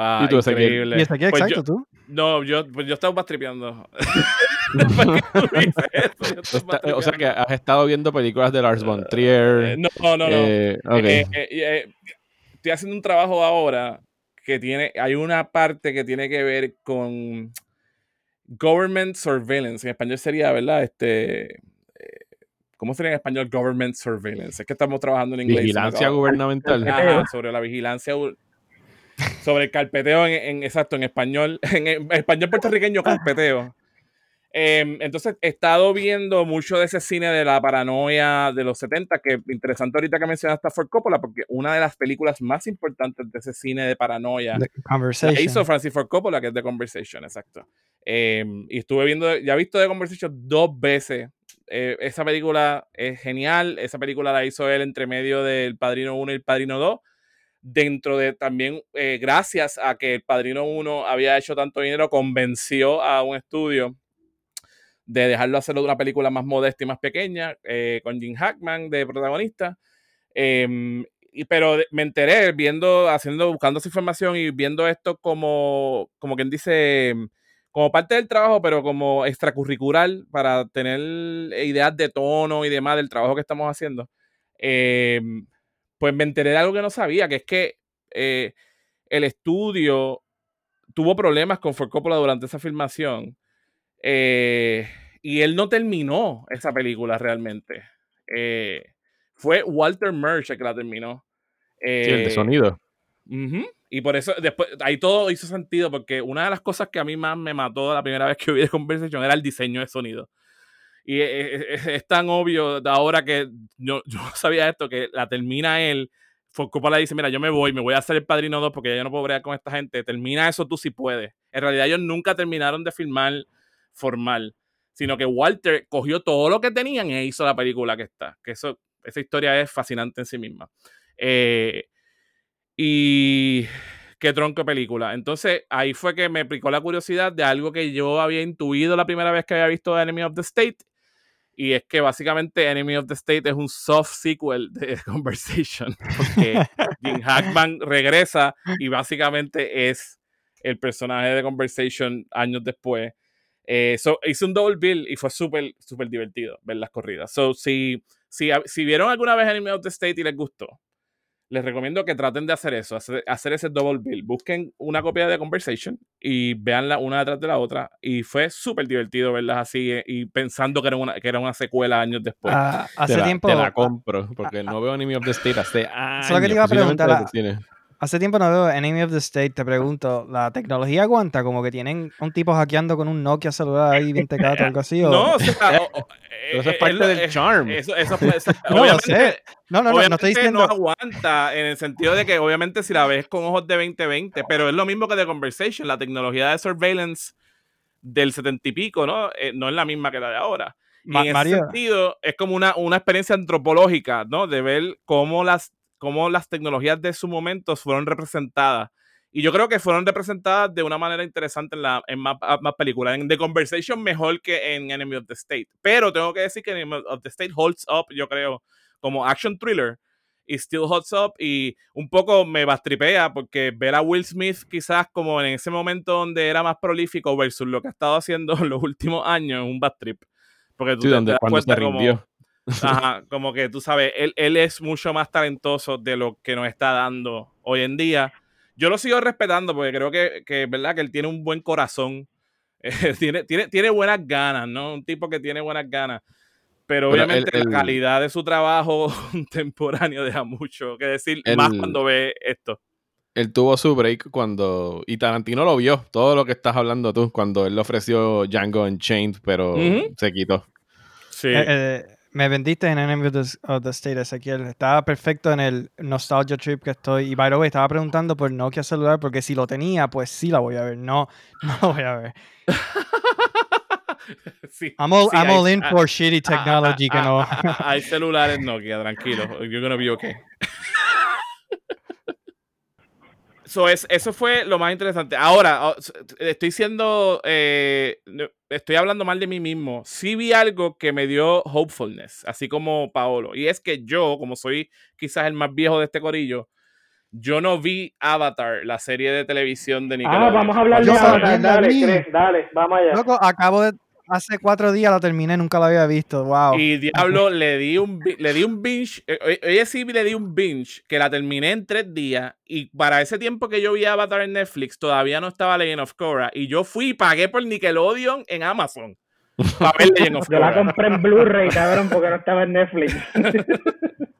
Ah, ¿Y tú, increíble. ¿Y aquí pues exacto tú? No, yo, pues yo estaba más tripeando. o sea que has estado viendo películas de Lars von Trier. Eh, no, no, no. Eh, eh, estoy haciendo un trabajo ahora que tiene, hay una parte que tiene que ver con government surveillance. En español sería, ¿verdad? Este, ¿Cómo sería en español government surveillance? Es que estamos trabajando en inglés. Vigilancia gubernamental. sobre la vigilancia sobre el carpeteo en, exacto en español en, español puertorriqueño carpeteo Em, entonces, he estado viendo mucho de ese cine de la paranoia de los 70, que interesante ahorita que mencionaste a Ford Coppola, porque una de las películas más importantes de ese cine de paranoia la hizo Francis Ford Coppola, que es The Conversation, exacto. Em, y estuve viendo, ya he visto The Conversation dos veces. Eh, esa película es genial, esa película la hizo él entre medio del Padrino 1 y el Padrino 2 dentro de también, eh, gracias a que el Padrino 1 había hecho tanto dinero, convenció a un estudio de dejarlo hacerlo de una película más modesta y más pequeña, eh, con Jim Hackman de protagonista. Em, y, pero me enteré viendo, haciendo, buscando esa información y viendo esto como, como quien dice, como parte del trabajo, pero como extracurricular para tener ideas de tono y demás del trabajo que estamos haciendo. Em, pues me enteré de algo que no sabía, que es que eh, el estudio tuvo problemas con Ford Coppola durante esa filmación eh, y él no terminó esa película realmente. Eh, fue Walter Murch el que la terminó. sí, el de sonido. Y por eso, después, ahí todo hizo sentido, porque una de las cosas que a mí más me mató la primera vez que vi de Conversation era el diseño de sonido. Y es, tan obvio de ahora que yo, yo sabía esto, que la termina él. Coppola dice, mira, yo me voy, me voy a hacer el Padrino 2 porque ya yo no puedo bregar con esta gente. Termina eso tú si puedes. En realidad ellos nunca terminaron de filmar formal, sino que Walter cogió todo lo que tenían e hizo la película que está. Que eso, esa historia es fascinante en sí misma. Eh, y qué tronco película. Entonces ahí fue que me picó la curiosidad de algo que yo había intuido la primera vez que había visto Enemy of the State. Y es que básicamente Enemy of the State es un soft sequel de Conversation. Porque Jim Hackman regresa y básicamente es el personaje de Conversation años después. Eh, hice un double bill y fue súper, súper divertido ver las corridas. So, si, si, si vieron alguna vez Anime of the State y les gustó, les recomiendo que traten de hacer eso, hacer, ese double bill. Busquen una copia de Conversation y veanla una detrás de la otra. Y fue súper divertido verlas así eh, y pensando que era una, que era una secuela años después. Ah, hace te tiempo. La, te la compro porque no veo Anime of the State hace años. Solo que te iba a preguntar. Hace tiempo no veo Enemy of the State, te pregunto, ¿la tecnología aguanta? Como que tienen un tipo hackeando con un Nokia celular ahí bien tecato o algo así. ¿o? No, o sea, o- o- Pero eso es eh, parte lo- del eh, charm. Eso, eso eso- No, lo sé. No, no, no, no obviamente estoy diciendo... aguanta en el sentido de que obviamente si la ves con ojos de 2020, pero es lo mismo que The Conversation, la tecnología de surveillance del setenta y pico, ¿no? Eh, no es la misma que la de ahora. Y Ma- en ese sentido, es como una, una experiencia antropológica, ¿no? De ver cómo las, cómo las tecnologías de su momento fueron representadas. Y yo creo que fueron representadas de una manera interesante en, la, en más, más películas. En The Conversation mejor que en Enemy of the State. Pero tengo que decir que Enemy of the State holds up, yo creo, como action thriller. Y still holds up. Y un poco me bastripea porque ver a Will Smith quizás como en ese momento donde era más prolífico versus lo que ha estado haciendo en los últimos años un bad trip. Porque tú Sí, te- donde te das cuando se como-. Ajá, como que tú sabes, él, él es mucho más talentoso de lo que nos está dando hoy en día. Yo lo sigo respetando porque creo que, que verdad que él tiene un buen corazón. Eh, tiene, tiene, tiene buenas ganas, ¿no? Un tipo que tiene buenas ganas. Pero, Pero obviamente el- el- la calidad de su trabajo contemporáneo deja mucho que decir, más cuando ve esto. Él tuvo su break cuando. Y Tarantino lo vio, todo lo que estás hablando tú, cuando él le ofreció Django Unchained, pero se quitó. Sí. eh, eh, me vendiste en Enemy of the, of the State, Ezequiel. Estaba perfecto en el nostalgia trip que estoy. Y by the way, estaba preguntando por Nokia celular porque si lo tenía, pues sí la voy a ver. No, no lo voy a ver. sí. I'm all, Sí, I'm hay- all in ah, for shitty technology que ah, no. ah, ah, Hay celulares Nokia, tranquilo. You're gonna be okay. So es, eso fue lo más interesante. Ahora, oh, estoy siendo. eh, estoy hablando mal de mí mismo. Sí vi algo que me dio hopefulness, así como Paolo. Y es que yo, como soy quizás el más viejo de este corillo, yo no vi Avatar, la serie de televisión de Nickelodeon. Ah, vamos a hablar de Avatar. Dale. Chris, dale, vamos allá. Loco, acabo de. Hace cuatro días la terminé, nunca la había visto. Wow. Y Diablo, le di un le di un binge. eh, Oye, oye, sí, le di un binge que la terminé en tres días. Y para ese tiempo que yo vi Avatar en Netflix, todavía no estaba Legend of Korra. Y yo fui y pagué por Nickelodeon en Amazon. Para ver Legend of Yo la Korra. compré en Blu-ray, cabrón, porque no estaba en Netflix.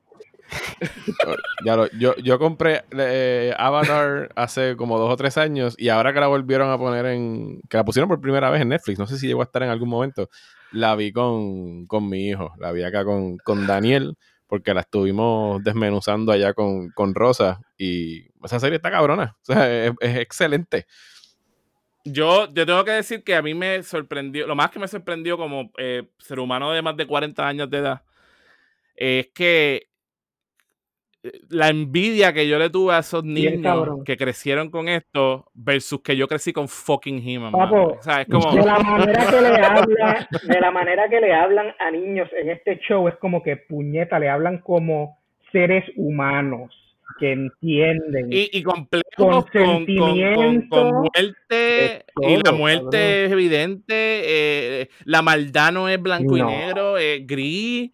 Ya lo- yo, yo compré eh, Avatar hace como dos o tres años y ahora que la volvieron a poner en. que la pusieron por primera vez en Netflix, no sé si llegó a estar en algún momento, la vi con, con mi hijo, la vi acá con, con Daniel, porque la estuvimos desmenuzando allá con, con Rosa y esa serie está cabrona, o sea, es, excelente. Yo, yo tengo que decir que a mí me sorprendió, lo más que me sorprendió como eh, ser humano de más de 40 años de edad, es que la envidia que yo le tuve a esos niños que crecieron con esto versus que yo crecí con fucking He-Man. O sea, es como... De la manera que le habla, de la manera que le hablan a niños en este show es como que puñeta, le hablan como seres humanos que entienden. Y, y complejos Con con, muerte, y la muerte cabrón. es evidente, eh, la maldad no es blanco y negro, es gris.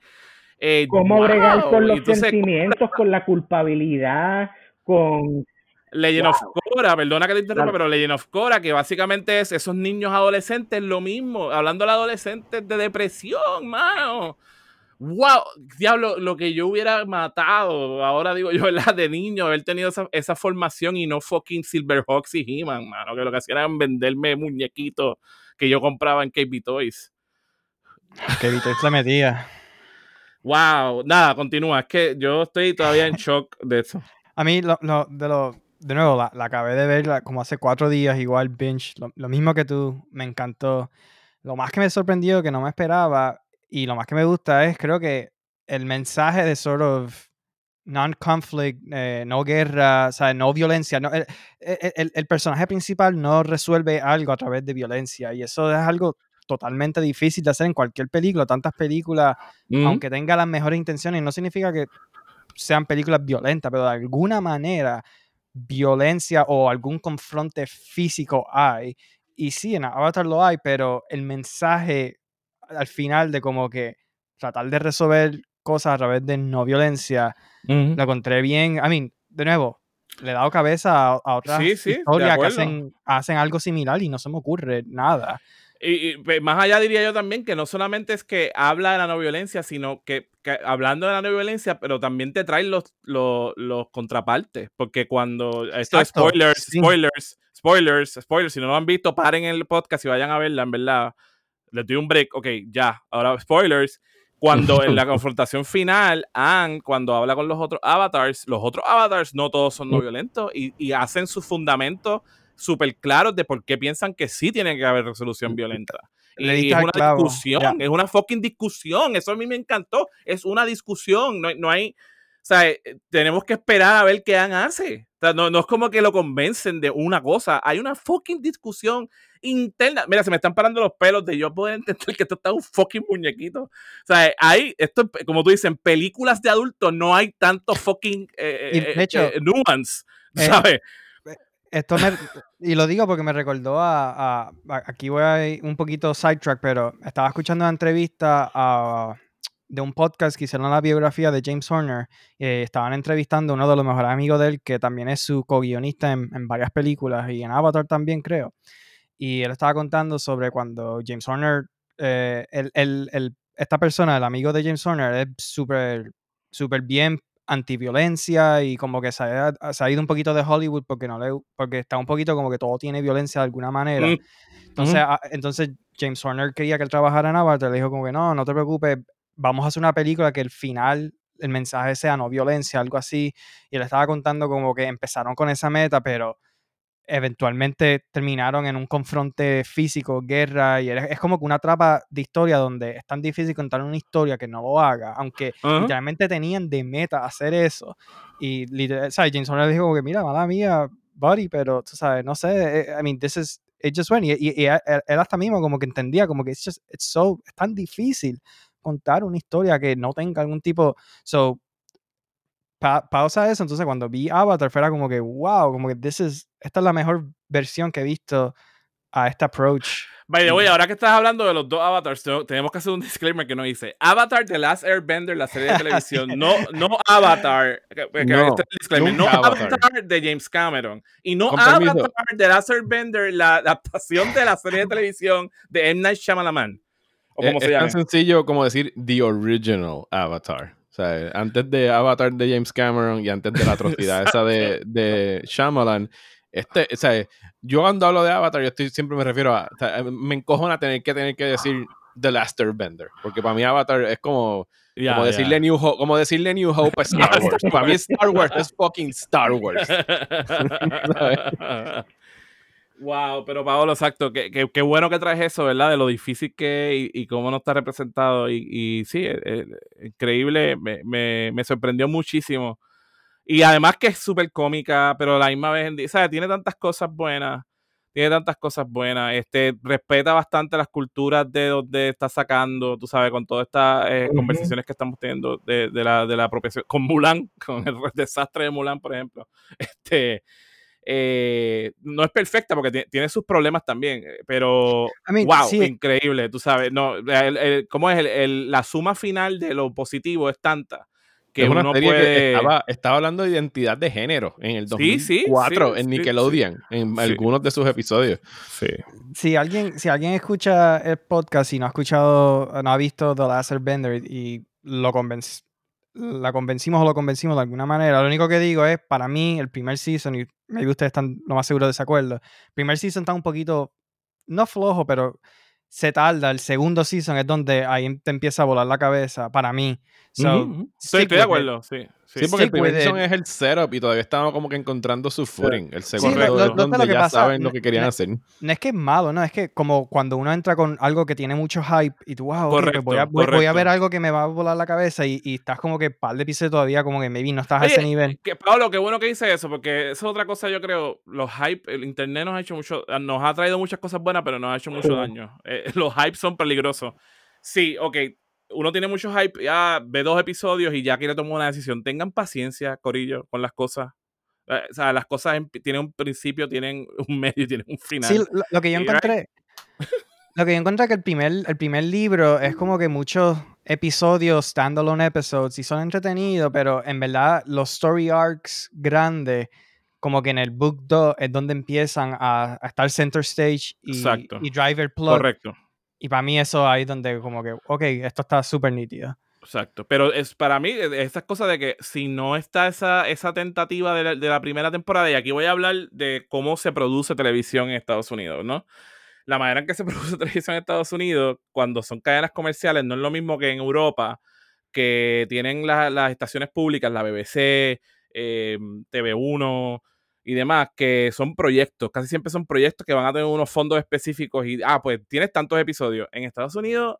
Eh, cómo wow, bregar con los entonces, sentimientos, con la culpabilidad, con Legend of Korra, perdona que te interrumpa, pero Legend of Korra, que básicamente es esos niños adolescentes, lo mismo, hablando de adolescentes de depresión, mano. Wow, diablo, lo que yo hubiera matado, ahora digo yo, ¿verdad? De niño, haber tenido esa, esa formación y no fucking Silverhawks y He-Man, mano, que lo que hacían era venderme muñequitos que yo compraba en KB Toys. Que Vito se metía. Wow, nada, continúa, es que yo estoy todavía en shock de eso. A mí, lo, de, lo, de nuevo, la, la acabé de ver como hace cuatro días, igual binge, lo, mismo que tú, me encantó. Lo más que me sorprendió, que no me esperaba, y lo más que me gusta es, creo que el mensaje de sort of non-conflict, eh, no guerra, o sea, no violencia. No, el- el personaje principal no resuelve algo a través de violencia, y eso es algo totalmente difícil de hacer en cualquier película. Tantas películas aunque tenga las mejores intenciones, no significa que sean películas violentas, pero de alguna manera violencia o algún confronte físico hay. Y sí, en Avatar lo hay, pero el mensaje al final de como que tratar de resolver cosas a través de no violencia, Ujú. lo encontré bien. I mean, de nuevo, le he dado cabeza a, a otras Sí, sí, de historias que hacen, hacen algo similar y no se me ocurre nada. Y, y, más allá diría yo también que no solamente es que habla de la no violencia, sino que, que hablando de la no violencia, pero también te trae los, los, los contrapartes. Porque cuando. Esto es spoilers, sí. spoilers, spoilers, spoilers. Si no lo han visto, paren el podcast y vayan a verla, en verdad. Les doy un break. Ok, ya. Ahora, spoilers. Cuando en la confrontación final, Anne, cuando habla con los otros avatars, los otros avatars no todos son no violentos y, y hacen sus fundamentos súper claros de por qué piensan que sí tiene que haber resolución violenta. Le y es una clavo, discusión, ya. es una fucking discusión. Eso a mí me encantó. Es una discusión. No, no hay. O sea, eh, tenemos que esperar a ver qué Anne hace. O sea, no, no es como que lo convencen de una cosa. Hay una fucking discusión interna. Mira, se me están parando los pelos de yo poder entender que esto está un fucking muñequito. O sea, hay, esto, como tú dices, en películas de adultos no hay tanto fucking eh, eh, hecho, eh, nuance. eh, ¿Sabes? Esto y lo digo porque me recordó a, Aquí voy a ir un poquito sidetrack, pero estaba escuchando una entrevista de un podcast que hicieron la biografía de James Horner. eh, estaban entrevistando a uno de los mejores amigos de él, que también es su co-guionista en, en varias películas y en Avatar también, creo. Y él estaba contando sobre cuando James Horner, eh, el- el- el- esta persona, el amigo de James Horner, es súper súper bien antiviolencia y como que se ha, se ha ido un poquito de Hollywood porque no le porque está un poquito como que todo tiene violencia de alguna manera. Mm, Entonces, ah, entonces James Horner quería que él trabajara en Avatar, le dijo como que no, no te preocupes, vamos a hacer una película que el final el mensaje sea no violencia, algo así. Y él estaba contando como que empezaron con esa meta, pero eventualmente terminaron en un confronte físico, guerra, y es, como que una trapa de historia donde es tan difícil contar una historia que no lo haga, aunque Ajá. literalmente tenían de meta hacer eso. Y literal, ¿sabes? James Horner dijo que, mira, mala mía, buddy, pero tú sabes, no sé, eh, I mean, this is, it just went. Y, y- y él hasta mismo como que entendía como que it's just, it's so, es tan difícil contar una historia que no tenga algún tipo, so, pa- pausa eso, entonces cuando vi Avatar fuera como que, wow, como que this is, esta es la mejor versión que he visto a este approach. By the way, ahora que estás hablando de los dos avatars, te- tenemos que hacer un disclaimer que no dice Avatar The Last Airbender, la serie de televisión, no, no Avatar, que- que No, este es disclaimer, no Avatar. Avatar. de James Cameron y no Con permiso. Avatar The Last Airbender, la adaptación de la serie de televisión de M. Night Shyamalan. O Es, como se es llama. tan sencillo como decir The Original Avatar. Sea, antes de Avatar de James Cameron y antes de la atrocidad esa de, de Shyamalan, este, o sea, yo cuando hablo de Avatar, yo estoy, siempre me refiero a, o sea, me encojona tener que tener que decir The Last Airbender, porque para mí Avatar es como, Ya, como, decirle New Hope, como decirle New Hope a Star Wars. para mí Star Wars es fucking Star Wars. wow, pero Paolo, exacto, qué, qué- qué bueno que traes eso, ¿verdad? De lo difícil que es y, y cómo no está representado. Y, y sí, eh, eh, increíble, me, me- me sorprendió muchísimo. Y además que es súper cómica, pero a la misma vez, en- ¿sabes? Tiene tantas cosas buenas. Tiene tantas cosas buenas. Este, respeta bastante las culturas de donde está sacando, tú sabes, con todas estas eh, conversaciones que estamos teniendo de, de la, de la apropiación. Con Mulan, con el desastre de Mulan, por ejemplo. Este, eh, no es perfecta porque ti- tiene sus problemas también, eh, pero I mean, wow, sí, increíble, tú sabes, no, el- el- ¿cómo es? El- el- la suma final de lo positivo es tanta que es una uno serie puede... que estaba, estaba hablando de identidad de género en el Sí, sí, 2004 sí, en sí, Nickelodeon, en algunos de sus episodios. Sí. si alguien, si alguien escucha el podcast y no ha escuchado, no ha visto The Last Airbender y lo convenc- la convencimos o lo convencimos de alguna manera, lo único que digo es, para mí, el primer season, y me que ustedes están lo más seguro de desacuerdo, el primer season está un poquito, no flojo, pero se tarda. El segundo season es donde ahí te empieza a volar la cabeza, para mí. So, Estoy, estoy de with it. acuerdo, sí. Sí. Sí, porque el primer es el setup y todavía estamos como que encontrando su footing. El segundo lo- donde lo que ya pasa- saben lo que querían no- hacer. No es que es malo, no, es que como cuando uno entra con algo que tiene mucho hype y tú, wow, ok, pues voy, a, voy- voy a correcto. ver algo que me va a volar la cabeza y, y estás como que par de episodios todavía como que maybe no estás a ese nivel. Que, Pablo, qué bueno que dice eso, porque eso es otra cosa, yo creo. Los hype, el internet nos ha hecho mucho, nos ha traído muchas cosas buenas, pero nos ha hecho mucho Sí. daño. Eh, los hypes son peligrosos. Sí, ok. Uno tiene mucho hype, ya ve dos episodios y ya quiere tomar una decisión. Tengan paciencia, Corillo, con las cosas. Eh, o sea, las cosas en- tienen un principio, tienen un medio y tienen un final. Sí, lo, lo que yo encontré. Lo que yo encontré que el primer, el primer libro es como que muchos episodios, standalone episodes, y son entretenidos, pero en verdad los story arcs grandes como que en el book 2 es donde empiezan a, a estar center stage y, y driver plot. Correcto. Y para mí eso ahí es donde como que, ok, esto está súper nítido. Exacto. Pero es para mí, e- esas cosas de que si no está esa, esa tentativa de la, de la primera temporada, y aquí voy a hablar de cómo se produce televisión en Estados Unidos, ¿no? La manera en que se produce televisión en Estados Unidos, cuando son cadenas comerciales, no es lo mismo que en Europa, que tienen la- las estaciones públicas, la BBC, eh, TV1 y demás, que son proyectos, casi siempre son proyectos que van a tener unos fondos específicos y, ah, pues tienes tantos episodios. En Estados Unidos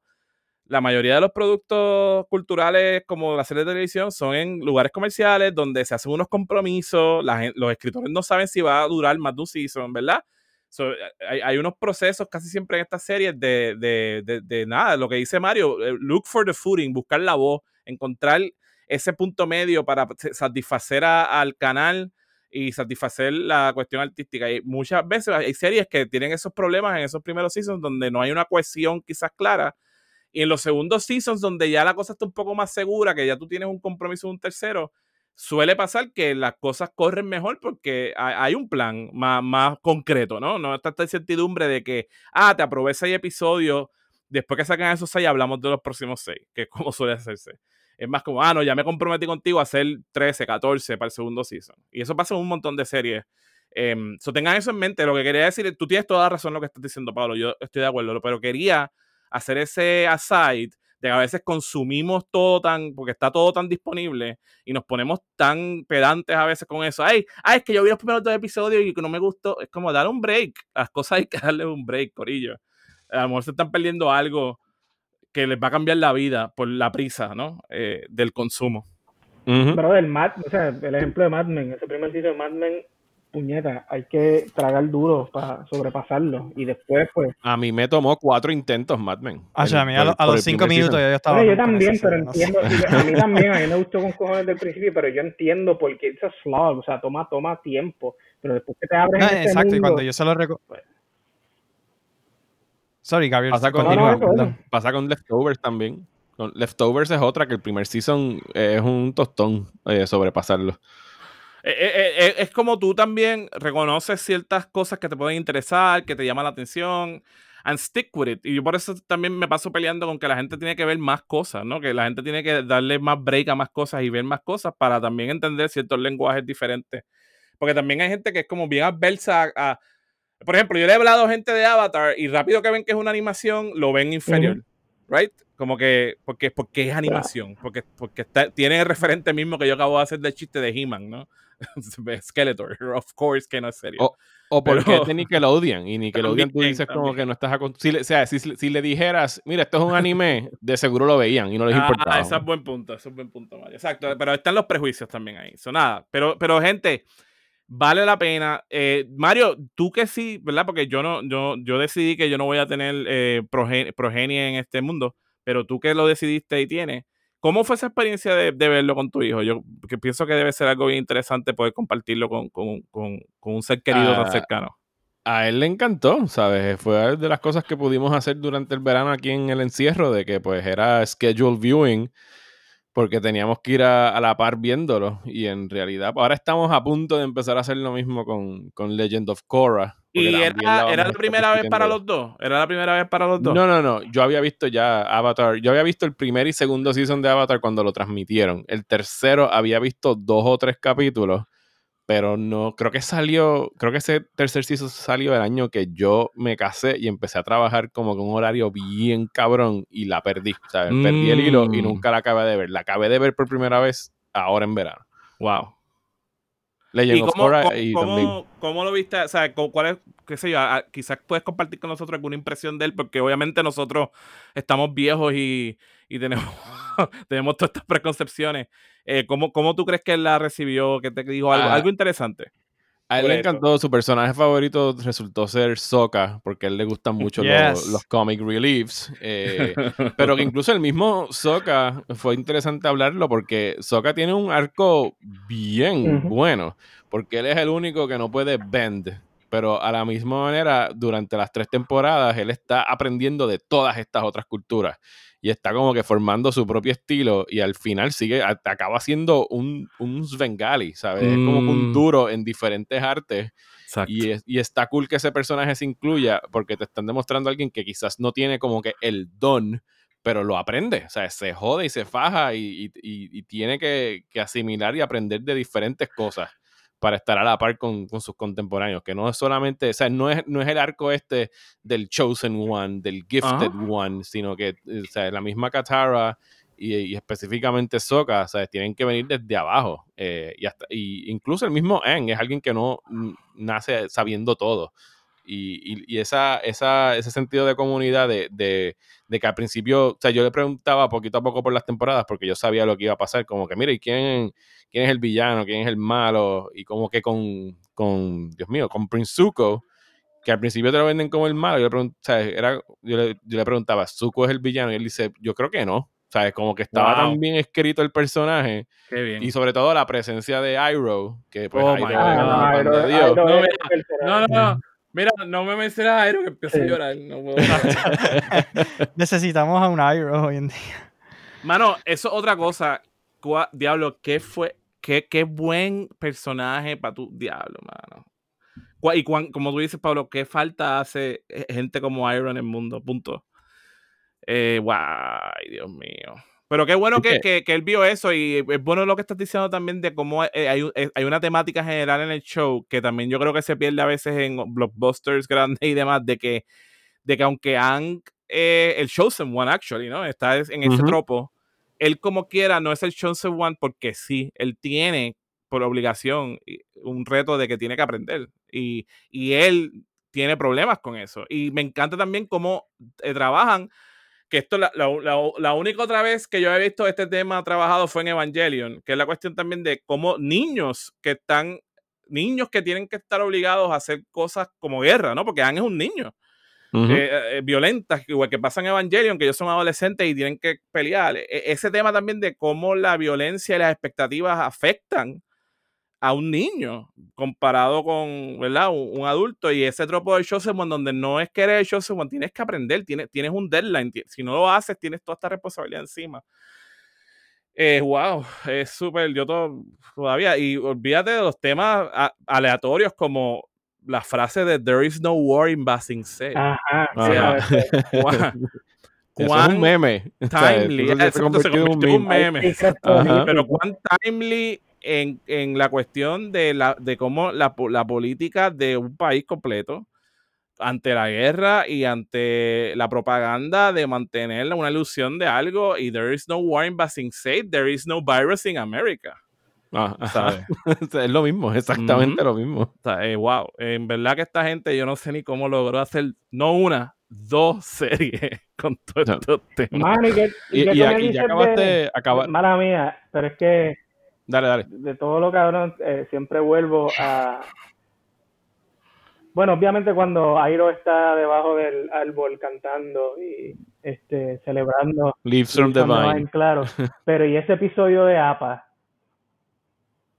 la mayoría de los productos culturales como las series de televisión son en lugares comerciales donde se hacen unos compromisos, los escritores no saben si va a durar más de un season, ¿verdad? So, eh, hay, hay unos procesos casi siempre en estas series de, de, de, de nada, lo que dice Mario, eh, look for the footing, buscar la voz, encontrar ese punto medio para sa- satisfacer a- al canal y satisfacer la cuestión artística. Y muchas veces hay series que tienen esos problemas en esos primeros seasons donde no hay una cohesión quizás clara y en los segundos seasons, donde ya la cosa está un poco más segura, que ya tú tienes un compromiso de un tercero, suele pasar que las cosas corren mejor porque hay, un plan más, más concreto, ¿no? No está esta incertidumbre de que, ah, te aprobé seis episodios, después que sacan esos seis hablamos de los próximos seis, que es como suele hacerse. Es más como, ah, no, ya me comprometí contigo a hacer 13, 14 para el segundo season. Y eso pasa en un montón de series. Em, so tengan eso en mente. Lo que quería decir, tú tienes toda la razón en lo que estás diciendo, Pablo. Yo estoy de acuerdo, pero quería hacer ese aside de que a veces consumimos todo tan, porque está todo tan disponible y nos ponemos tan pedantes a veces con eso. Ay, ay, es que yo vi los primeros dos episodios y que no me gustó. Es como dar un break. Las cosas hay que darle un break, corillo. A lo mejor se están perdiendo algo que les va a cambiar la vida por la prisa, ¿no? Eh, del consumo. Pero el Mad, o sea, el ejemplo de Mad Men, ese primer sitio de Mad Men, puñeta, hay que tragar duro para sobrepasarlo. Y después, pues, A mí me tomó cuatro intentos, Mad Men. Ah, sea, a mí a, por- lo- a por los cinco minutos ya yo estaba. bueno, yo también, pero serie, no sé. entiendo, y a mí también, a mí me gustó con cojones del principio, pero yo entiendo porque es a slog, o sea, toma, toma tiempo. Pero después que te abres No, en ese exacto, y mundo, cuando yo se lo reco- Sorry, Gabriel. Pasa con, continúa, No, no, eso, perdón. pasa con Leftovers también. Con Leftovers es otra que el primer season es un tostón eh, sobrepasarlo. Eh, eh, eh, es como tú también reconoces ciertas cosas que te pueden interesar, que te llaman la atención, and stick with it. Y yo por eso también me paso peleando con que la gente tiene que ver más cosas, ¿no? Que la gente tiene que darle más break a más cosas y ver más cosas para también entender ciertos lenguajes diferentes. Porque también hay gente que es como bien adversa a, a- por ejemplo, yo le he hablado a gente de Avatar y rápido que ven que es una animación, lo ven inferior. Right? Como que, porque, porque es animación, porque, porque está, tiene el referente mismo que yo acabo de hacer del chiste de He-Man, ¿no? Skeletor, of course que no es serio. Oh, O porque Pero- es de Nickelodeon. Y Nickelodeon tú También, dices como también. que no estás acon- si le, o sea, si, si le dijeras, mira, esto es un anime, de seguro lo veían y no les importaba. Ah, ese es buen punto, ese es buen punto, Mario. Exacto, pero están los prejuicios también ahí. Eso nada. Pero, pero gente, vale la pena. Eh, Mario, tú que sí, ¿verdad? Porque yo no, yo, yo decidí que yo no voy a tener eh, proge- progenie en este mundo, pero tú que lo decidiste y tienes. ¿Cómo fue esa experiencia de, de verlo con tu hijo? Yo que pienso que debe ser algo bien interesante poder compartirlo con, con- con- con un ser querido tan Ah, cercano. a él le encantó, ¿sabes? Fue de las cosas que pudimos hacer durante el verano aquí en el encierro, de que pues era schedule viewing, porque teníamos que ir a, a la par viéndolo. Y en realidad, ahora estamos a punto de empezar a hacer lo mismo con, con Legend of Korra. ¿Y era, era la primera vez para los dos? ¿Era la primera vez para los dos? No, no, no. Yo había visto ya Avatar. Yo había visto el primer y segundo season de Avatar cuando lo transmitieron. El tercero había visto dos o tres capítulos, pero no. Creo que salió. Creo que ese tercer season salió el año que yo me casé y empecé a trabajar como con un horario bien cabrón y la perdí. ¿sabes? Perdí el hilo y Mm. nunca la acabé de ver. La acabé de ver por primera vez ahora en verano. Wow. Legend ¿Y of cómo, Korra cómo- y cómo- cómo lo viste? O sea, cu- ¿cuál es, qué sé yo, a- a- quizás puedes compartir con nosotros alguna impresión de él, porque obviamente nosotros estamos viejos y, y tenemos, tenemos todas estas preconcepciones. Eh, ¿cómo, ¿Cómo tú crees que él la recibió? ¿Qué te dijo? Algo, Ah. algo interesante. A él le encantó, su personaje favorito resultó ser Sokka, porque a él le gustan mucho los- Yes. los, comic reliefs. eh, pero que incluso el mismo Sokka fue interesante hablarlo porque Sokka tiene un arco bien bueno, porque él es el único que no puede bend. Pero a la misma manera, durante las tres temporadas, él está aprendiendo de todas estas otras culturas. Y está como que formando su propio estilo y al final sigue, acaba siendo un, un Svengali, ¿sabes? Es como un Mm. duro en diferentes artes Exacto. y, es- y está cool que ese personaje se incluya porque te están demostrando a alguien que quizás no tiene como que el don, pero lo aprende. O sea, se jode y se faja y, y- y- y tiene que, que asimilar y aprender de diferentes cosas para estar a la par con, con sus contemporáneos. Que no es solamente, o sea, no es, no es el arco este del Chosen One, del Gifted One, sino que eh, o sea, la misma Katara y, y específicamente Sokka, o sea, tienen que venir desde abajo. eh, y, hasta, y incluso el mismo Aang es alguien que no nace sabiendo todo. Y, y- y esa, esa, ese sentido de comunidad de, de, de que al principio, o sea, yo le preguntaba poquito a poco por las temporadas porque yo sabía lo que iba a pasar, como que, mira, ¿y quién, quién es el villano? ¿Quién es el malo? Y como que con, con Dios mío, con Prince Zuko, que al principio te lo venden como el malo, yo le, o sea, era, yo le, yo le preguntaba, ¿Zuko es el villano? Y él dice, yo creo que no. O sea, como que estaba Wow. tan bien escrito el personaje Qué bien. y sobre todo la presencia de Iroh, que pues Oh Iroh Iroh-. Iroh No, No, no. Mira, no me menciones a Aero que empiezo a llorar. No puedo. Necesitamos a un Iroh hoy en día. Mano, eso es otra cosa. Cua- Diablo, ¿qué fue? Qué, qué buen personaje para tu diablo, mano. Cua- Y cuan- como tú dices, Pablo, ¿qué falta hace gente como Iron en el mundo? Punto. Eh, guay, Dios mío. Pero qué bueno que, que- que- él vio eso y es bueno lo que estás diciendo también de cómo eh, hay, eh, hay una temática general en el show que también yo creo que se pierde a veces en blockbusters grandes y demás, de que, de que aunque Hank, eh, el Chosen One, actually, ¿no? Está es- en ese Ujú. tropo, él como quiera no es el Chosen One porque sí, él tiene por obligación y- un reto de que tiene que aprender y, y él tiene problemas con eso. Y me encanta también cómo eh, trabajan que esto la, la, la- la única otra vez que yo he visto este tema trabajado fue en Evangelion, que es la cuestión también de cómo niños que están, niños que tienen que estar obligados a hacer cosas como guerra, ¿no? Porque Aang es un niño, Ujú. eh, eh, violentas, igual que pasa en Evangelion, que ellos son adolescentes y tienen que pelear. E- ese tema también de cómo la violencia y las expectativas afectan a un niño comparado con, ¿verdad? Un, un adulto y ese tropo de Chosen One donde no es que eres el Chosen One, tienes que aprender, tienes, tienes un deadline, si no lo haces tienes toda esta responsabilidad encima. Eh, wow, es súper, yo to- todavía, y olvídate de los temas a- aleatorios como la frase de There is no war in Basing Sea. Ajá. O sea, cuán- es un meme. O sea, timely, eso se ha exacto, se convertido en un convirtió en un meme. meme. Pero cuán timely en, en la cuestión de, la, de cómo la, la política de un país completo ante la guerra y ante la propaganda de mantener una ilusión de algo y there is no war in Basing Sea, there is no virus in America. Ah. ¿Sabes? Es lo mismo, exactamente lo mismo. O sea, eh, wow, en verdad que esta gente yo no sé ni cómo logró hacer no una, dos series con todos No. estos temas. Mano, ¿y qué, Y, y me aquí ya de- acabaste, acaba- Mala mía, pero es que Dale, dale. de todo lo cabrón, eh, siempre vuelvo a... Bueno, obviamente cuando Airo está debajo del árbol cantando y este celebrando Leaves from the Vine. Vine, claro. Pero y ese episodio de APA,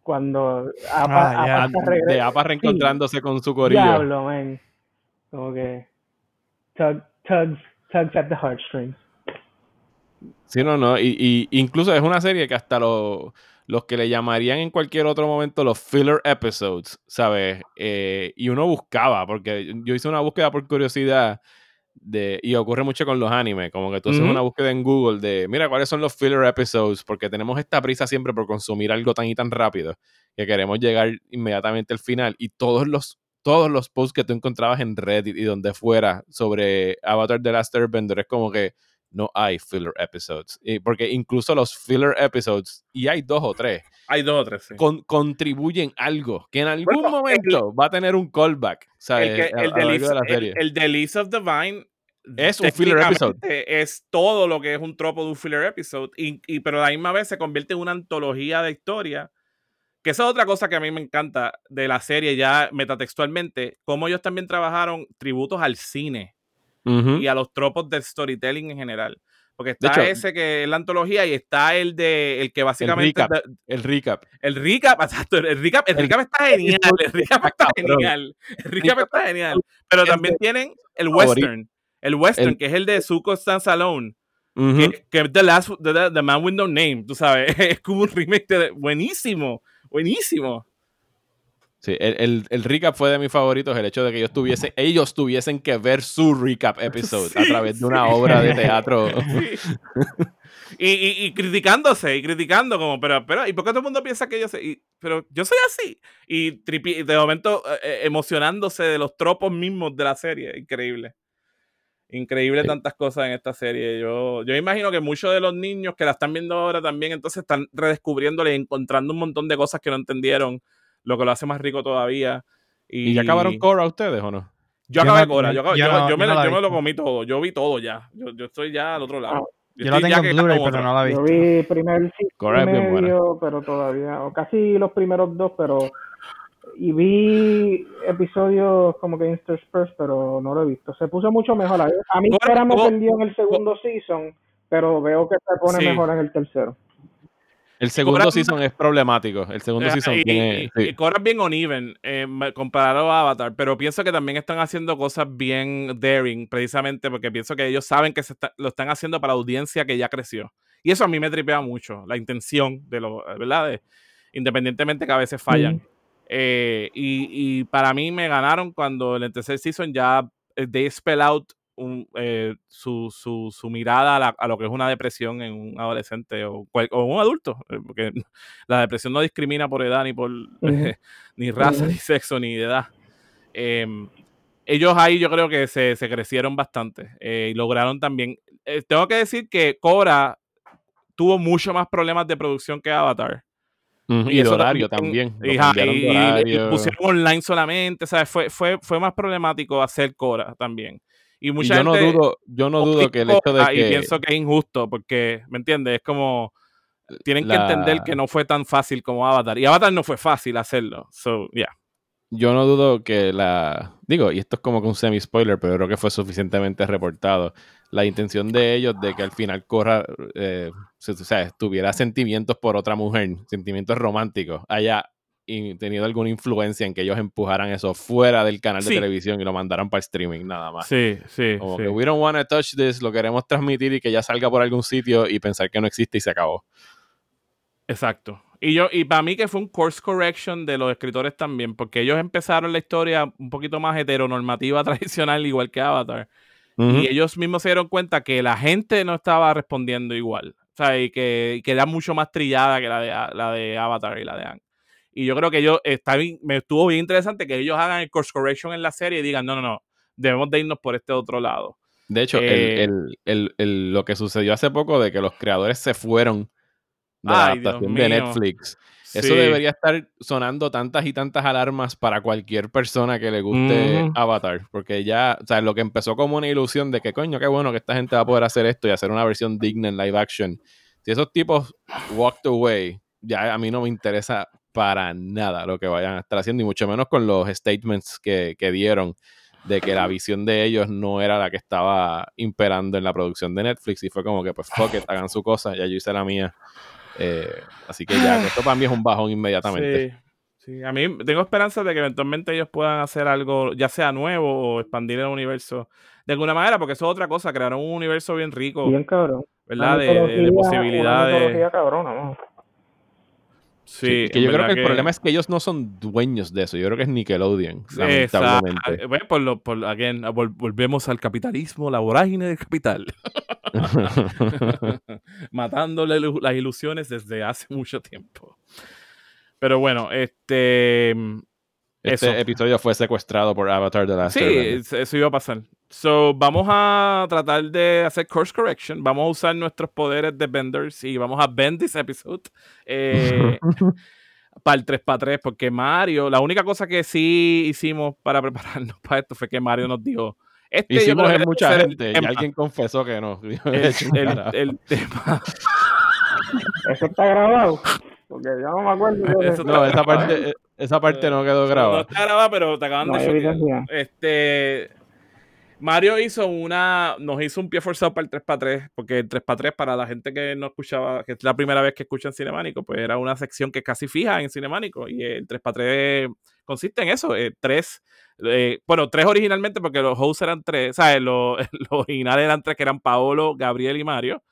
cuando APA, Ah. APA De APA reencontrándose con su corillo. Diablo, man. Como que tug, tugs, tugs at the heartstrings. Sí, no, no. Y, y incluso es una serie que hasta los, los que le llamarían en cualquier otro momento los filler episodes, ¿sabes? Eh, y uno buscaba, porque yo hice una búsqueda por curiosidad de, y ocurre mucho con los animes, como que tú haces una búsqueda en Google de, mira, ¿cuáles son los filler episodes? Porque tenemos esta prisa siempre por consumir algo tan y tan rápido que queremos llegar inmediatamente al final y todos los todos los posts que tú encontrabas en Reddit y donde fuera sobre Avatar The Last Airbender es como que no hay filler episodes. Y porque incluso los filler episodes, y hay dos o tres, Hay dos o tres, sí. con- contribuyen algo que en algún Bueno, momento va a tener un callback, ¿sabes? el, que, a, el, a de lo largo Leaves- de la el- serie. el de Leaves of the Vine Es un filler episode. Es todo lo que es un tropo de un filler episode, y, y- pero a la misma vez se convierte en una antología de historia. Que esa es otra cosa que a mí me encanta de la serie, ya metatextualmente, cómo ellos también trabajaron tributos al cine Y a los tropos del storytelling en general. Porque está hecho, ese que es la antología y está el de el que básicamente recap. El recap. el recap, exacto, el recap, el El- recap está genial, el recap está genial, el recap está genial, pero es también tienen el western, el western El- que es el de Zuko Stands Alone, que, que The Last, the, the, Man with No Name, tú sabes, es como un remake de, buenísimo, buenísimo. Sí, el, el, el, recap fue de mis favoritos, el hecho de que ellos, tuviesen, ellos tuviesen que ver su recap episode a través de una obra de teatro. y, y, y, criticándose, y criticando como, pero, pero, ¿y por qué todo el mundo piensa que yo soy? pero yo soy así. Y tripi, de momento eh, eh, emocionándose de los tropos mismos de la serie, increíble. Increíble tantas cosas en esta serie. Yo, yo imagino que muchos de los niños que la están viendo ahora también, entonces están redescubriéndole y encontrando un montón de cosas que no entendieron, lo que lo hace más rico todavía. ¿Y, ya acabaron Cora ustedes o no? Yo, acabé Cora, yo, yo, me, lo comí todo, yo vi todo ya. Yo, yo estoy ya al otro lado. Yo, la tengo en Blu-ray, pero no la vi. Yo vi primer Cora medio, pero todavía, o casi los primeros dos, pero y vi episodios como que interspersed, pero no lo he visto. Se puso mucho mejor. A mí Cora me perdió en el segundo season, pero veo que se pone mejor en el tercero. El segundo season es problemático. El segundo season y, tiene. Y, Cora es bien uneven eh, comparado a Avatar, pero pienso que también están haciendo cosas bien daring, precisamente porque pienso que ellos saben que se lo están haciendo para audiencia que ya creció. Y eso a mí me tripea mucho, la intención de lo, ¿verdad? independientemente que a veces fallan. Eh, y, para mí me ganaron cuando en el tercer season ya eh, they spell out eh, su, su, su, mirada a, lo que es una depresión en un adolescente o, o, un adulto, porque la depresión no discrimina por edad, ni por ni raza, ni sexo, ni edad. Em, ellos ahí yo creo que se, se crecieron bastante y lograron también. tengo que decir que Cora tuvo mucho más problemas de producción que Avatar y, el horario también. Y, pusieron online solamente, ¿sabes? Fue, fue, fue más problemático hacer Cora también. Y mucha yo no dudo, yo no dudo que el hecho de que... Y pienso que es injusto, porque, ¿me entiendes? Es como... Tienen que entender que no fue tan fácil como Avatar. Y Avatar no fue fácil hacerlo. So, yeah. Yo no dudo que la... Digo, y esto es como que un semi-spoiler, pero creo que fue suficientemente reportado la intención de ellos de que al final Corra eh, o sea, tuviera sentimientos por otra mujer, sentimientos románticos, haya tenido alguna influencia en que ellos empujaran eso fuera del canal de televisión y lo mandaran para streaming, nada más. Sí, sí. Como que we don't want to touch this, lo queremos transmitir y que ya salga por algún sitio y pensar que no existe y se acabó. Exacto. Y yo, y para mí que fue un course correction de los escritores también, porque ellos empezaron la historia un poquito más heteronormativa tradicional, igual que Avatar. Y ellos mismos se dieron cuenta que la gente no estaba respondiendo igual. O sea, y que, que era mucho más trillada que la de, la de Avatar y la de Ang. Y yo creo que yo está me estuvo bien interesante que ellos hagan el course correction en la serie y digan, no, no, no, debemos de irnos por este otro lado. De hecho, el, eh, el, lo que sucedió hace poco de que los creadores se fueron de la adaptación de Netflix eso debería estar sonando tantas y tantas alarmas para cualquier persona que le guste Avatar. Porque ya, o sea, lo que empezó como una ilusión de que, coño, qué bueno que esta gente va a poder hacer esto y hacer una versión digna en live action. Si esos tipos walked away, ya a mí no me interesa para nada lo que vayan a estar haciendo, y mucho menos con los statements que, que dieron de que la visión de ellos no era la que estaba imperando en la producción de Netflix y fue como que pues fuck it, hagan su cosa, ya yo hice la mía eh, así que ya, esto para mí es un bajón inmediatamente. Sí, a mí tengo esperanza de que eventualmente ellos puedan hacer algo, ya sea nuevo o expandir el universo de alguna manera, porque eso es otra cosa, crearon un universo bien rico. Bien cabrón. ¿Verdad? De, posibilidades. Sí, que yo creo que, el problema es que ellos no son dueños de eso. Yo creo que es Nickelodeon, lamentablemente. Bueno, por lo, por, again, volvemos al capitalismo, la vorágine del capital. Matándole las ilusiones desde hace mucho tiempo. Pero bueno, este. Este episodio fue secuestrado por Avatar de la Sí, eso iba a pasar. So, vamos a tratar de hacer course correction. Vamos a usar nuestros poderes de benders y vamos a bend this episode eh, para el 3x3. Porque Mario, la única cosa que sí hicimos para prepararnos para esto fue que Mario nos dijo. Este Hicimos en mucha gente y alguien confesó que no. El, tema. Eso está grabado. Porque yo no me acuerdo. No, esa parte, esa parte no quedó grabada. No, está grabada, pero te acaban de Este Mario hizo una, nos hizo un pie forzado para el 3x3, porque el 3x3 para la gente que no escuchaba, que es la primera vez que escuchan Cinemánico, pues era una sección que casi fija en Cinemánico, y el 3x3 consiste en eso, eh, tres, eh, bueno, tres originalmente porque los hosts eran tres, ¿sabes? Los, los originales eran tres que eran Paolo, Gabriel y Mario,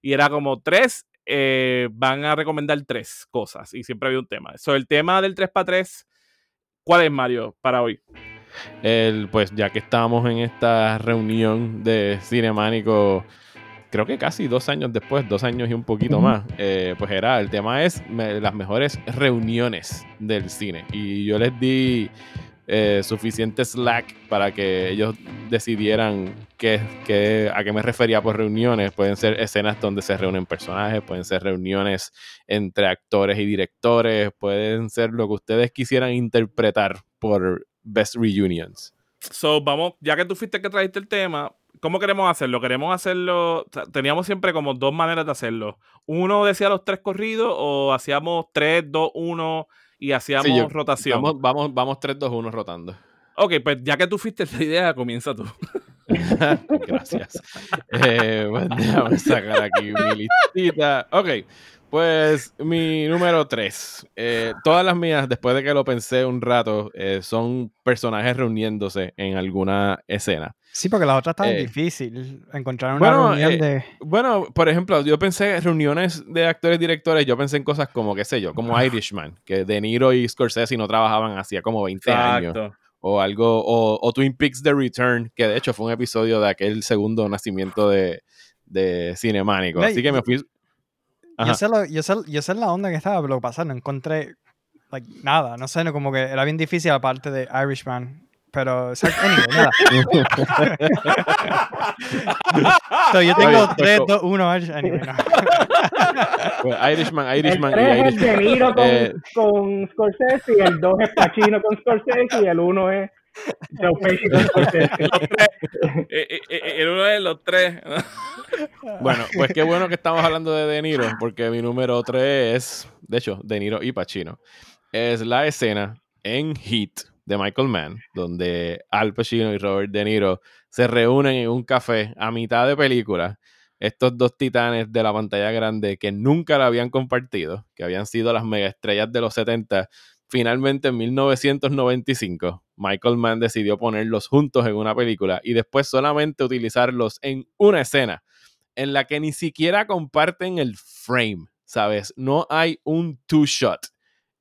y era como tres, eh, van a recomendar tres cosas y siempre había un tema. So, el tema del 3 para 3, ¿cuál es Mario para hoy? El, pues ya que estábamos en esta reunión de Cinemánico, creo que casi dos años después, dos años y un poquito más, eh, pues era, el tema es me- las mejores reuniones del cine. Y yo les di eh, suficiente slack para que ellos decidieran qué, qué- a qué me refería por reuniones. Pueden ser escenas donde se reúnen personajes, pueden ser reuniones entre actores y directores, pueden ser lo que ustedes quisieran interpretar por Best Reunions. So, vamos, ya que tú fuiste que trajiste el tema, ¿cómo queremos hacerlo? ¿Queremos hacerlo? teníamos siempre como dos maneras de hacerlo. Uno decía los tres corridos o hacíamos tres, dos, uno y hacíamos Sí, yo- rotación. Vamos, vamos, vamos 3, 2, 1 rotando. Ok, pues ya que tú fuiste la idea, comienza tú. Gracias. Eh, pues déjame sacar aquí mi listita. Ok, pues mi número 3. todas las mías, después de que lo pensé un rato, eh, son personajes reuniéndose en alguna escena. Sí, porque la otra está Eh, difícil. Encontrar una bueno, reunión eh, de. Bueno, por ejemplo, yo pensé en reuniones de actores directores, yo pensé en cosas como, qué sé yo, como Irishman, que De Niro y Scorsese no trabajaban hacía como 20 años. O algo, o, o Twin Peaks The Return, que de hecho fue un episodio de aquel segundo nacimiento de, de Cinemánico. Así que me fui. Yo sé, lo- yo, sé, yo sé la onda que estaba, pero lo que pasa, no encontré like, nada. No sé, no, como que era bien difícil aparte de Irishman. Pero, exacto, anyway, nada. So, yo tengo Oye, 3, pues, 2, 1, Irish. Anyway, no. Pues, Irishman, El Irishman 3 y es Irishman. De Niro con, Eh, con Scorsese y el 2 es Pacino con Scorsese y el 1 es Eh, eh, eh, el uno de los tres. Bueno, pues qué bueno que estamos hablando de De Niro, porque mi número 3 es, de hecho, De Niro y Pacino. Es la escena en Heat de Michael Mann, donde Al Pacino y Robert De Niro se reúnen en un café a mitad de película. Estos dos titanes de la pantalla grande que nunca la habían compartido, que habían sido las megaestrellas de los 70, finalmente en 1995, Michael Mann decidió ponerlos juntos en una película y después solamente utilizarlos en una escena en la que ni siquiera comparten el frame, ¿sabes? No hay un two-shot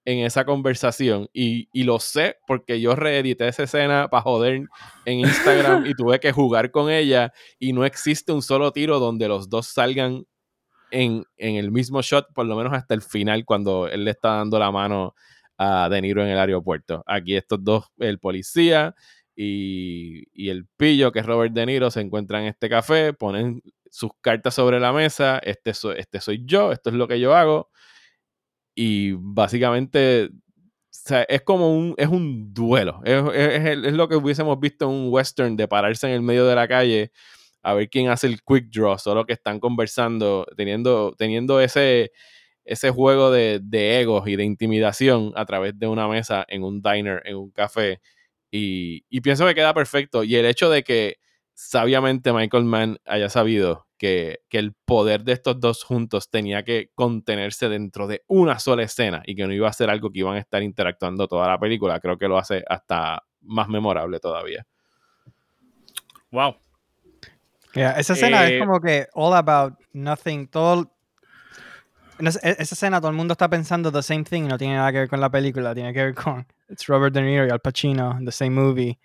en esa conversación y, y lo sé porque yo reedité esa escena para joder en Instagram y tuve que jugar con ella y no existe un solo tiro donde los dos salgan en, en el mismo shot, por lo menos hasta el final cuando él le está dando la mano a De Niro en el aeropuerto. Aquí estos dos, el policía y, y el pillo, que es Robert De Niro, se encuentran en este café, ponen sus cartas sobre la mesa, este, so- este soy yo, esto es lo que yo hago, y básicamente o es como un, es un duelo, es, es- es lo que hubiésemos visto en un western de pararse en el medio de la calle a ver quién hace el quick draw, solo que están conversando, teniendo, teniendo ese, ese juego de, de egos y de intimidación a través de una mesa en un diner, en un café. Y, y pienso que queda perfecto. Y el hecho de que sabiamente Michael Mann haya sabido que, que el poder de estos dos juntos tenía que contenerse dentro de una sola escena y que no iba a ser algo que iban a estar interactuando toda la película, creo que lo hace hasta más memorable todavía. Wow. Yeah, esa escena Eh, es como que all about nothing. Todo. Esa, e- esa escena todo el mundo está pensando the same thing y no tiene nada que ver con la película, tiene que ver con it's Robert De Niro y Al Pacino, the same movie.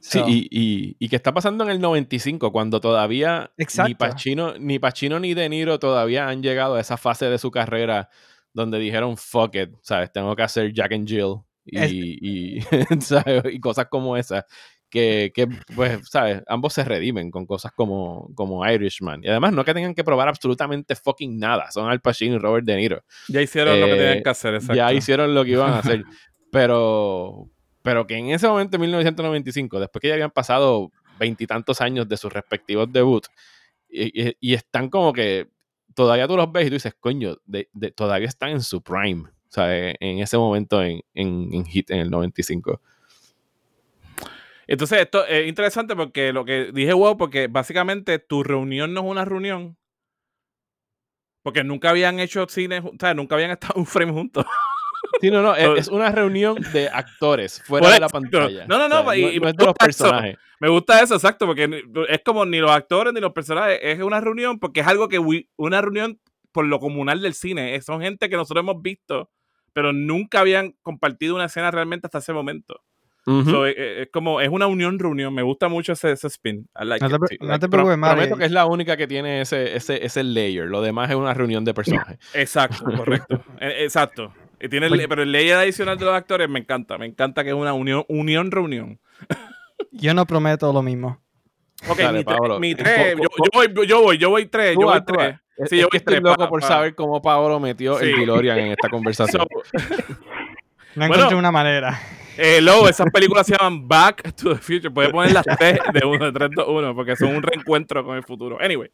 Sí, So, y, y, y que está pasando en el 95, cuando todavía ni Exacto. Pacino, ni Pacino ni De Niro todavía han llegado a esa fase de su carrera donde dijeron, fuck it, ¿sabes? Tengo que hacer Jack and Jill y, Es- y, ¿sabes? y cosas como esas. Que, que, pues, ¿sabes? Ambos se redimen con cosas como, como Irishman. Y además, no que tengan que probar absolutamente fucking nada. Son Al Pacino y Robert De Niro Ya hicieron lo que Eh, tenían que hacer, exacto. ya hicieron lo que iban a hacer. pero, pero que en ese momento, en 1995, después que ya habían pasado veintitantos años de sus respectivos debuts, y, y- y están como que todavía tú los ves y tú dices, coño, de- de- todavía están en su prime. O sea, en, en ese momento en, en, en Hit, en el 95. Entonces, esto es interesante porque lo que dije, wow, porque básicamente tu reunión no es una reunión. Porque nunca habían hecho cine, o sea, nunca habían estado un frame juntos. Sí, no, no, es, una reunión de actores fuera de la pantalla. No, no, no, O sea, y- no me es de los eso. personajes. Me gusta eso, exacto, porque es como ni los actores ni los personajes, es una reunión porque es algo que, we- una reunión por lo comunal del cine, son gente que nosotros hemos visto, pero nunca habían compartido una escena realmente hasta ese momento. Ujú. So, eh, eh, es como, es una unión, reunión, me gusta mucho ese, ese spin. I like No te, it, no te Pro- preocupes, Mario. prometo que es la única que tiene ese, ese, ese layer. Lo demás es una reunión de personajes. Exacto, correcto. Eh, Exacto. Y tiene el- Oye. pero el ley adicional de los actores me encanta. Me encanta que es una unión, unión reunión. Yo no prometo lo mismo. Ok, Dale, mi, tre- Pablo. mi tres. Yo, yo voy, yo voy, yo voy tres. Tú Yo voy vas. tres. Es, Sí, es yo que estoy tres, loco pa- por pa- saber cómo Paolo metió Sí. el DeLorean en esta conversación. So, No Bueno. encontré una manera. Eh, Lobo, esas películas se llaman Back to the Future. Puedes poner las tres de uno, de 3, 2, 1, porque son un reencuentro con el futuro. Anyway,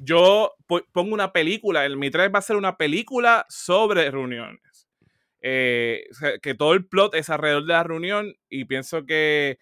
yo po- pongo una película. El, mi tres va a ser una película sobre reuniones. Eh, que todo el plot es alrededor de la reunión y pienso que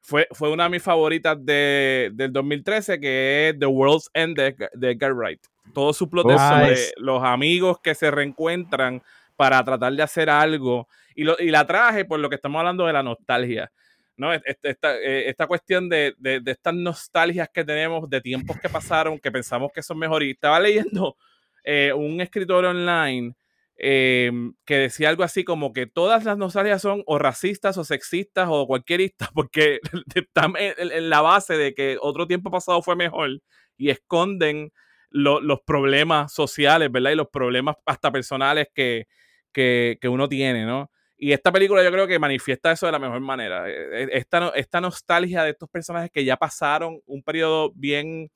fue, fue una de mis favoritas de, del 2013, que es The World's End de, de Edgar Wright. Todo su plot es sobre Nice. los amigos que se reencuentran para tratar de hacer algo. Y, lo- y la traje por lo que estamos hablando de la nostalgia. ¿no? Es- es- Esta, eh, esta cuestión de, de- de estas nostalgias que tenemos de tiempos que pasaron, que pensamos que son mejores. Y estaba leyendo eh, un escritor online eh, que decía algo así como que todas las nostalgias son o racistas o sexistas o cualquieristas, porque están en- en la base de que otro tiempo pasado fue mejor y esconden lo- los problemas sociales, ¿verdad? Y los problemas hasta personales que, que, que uno tiene, ¿no? Y esta película yo creo que manifiesta eso de la mejor manera. Eh, eh, Esta, esta nostalgia de estos personajes que ya pasaron un periodo bien,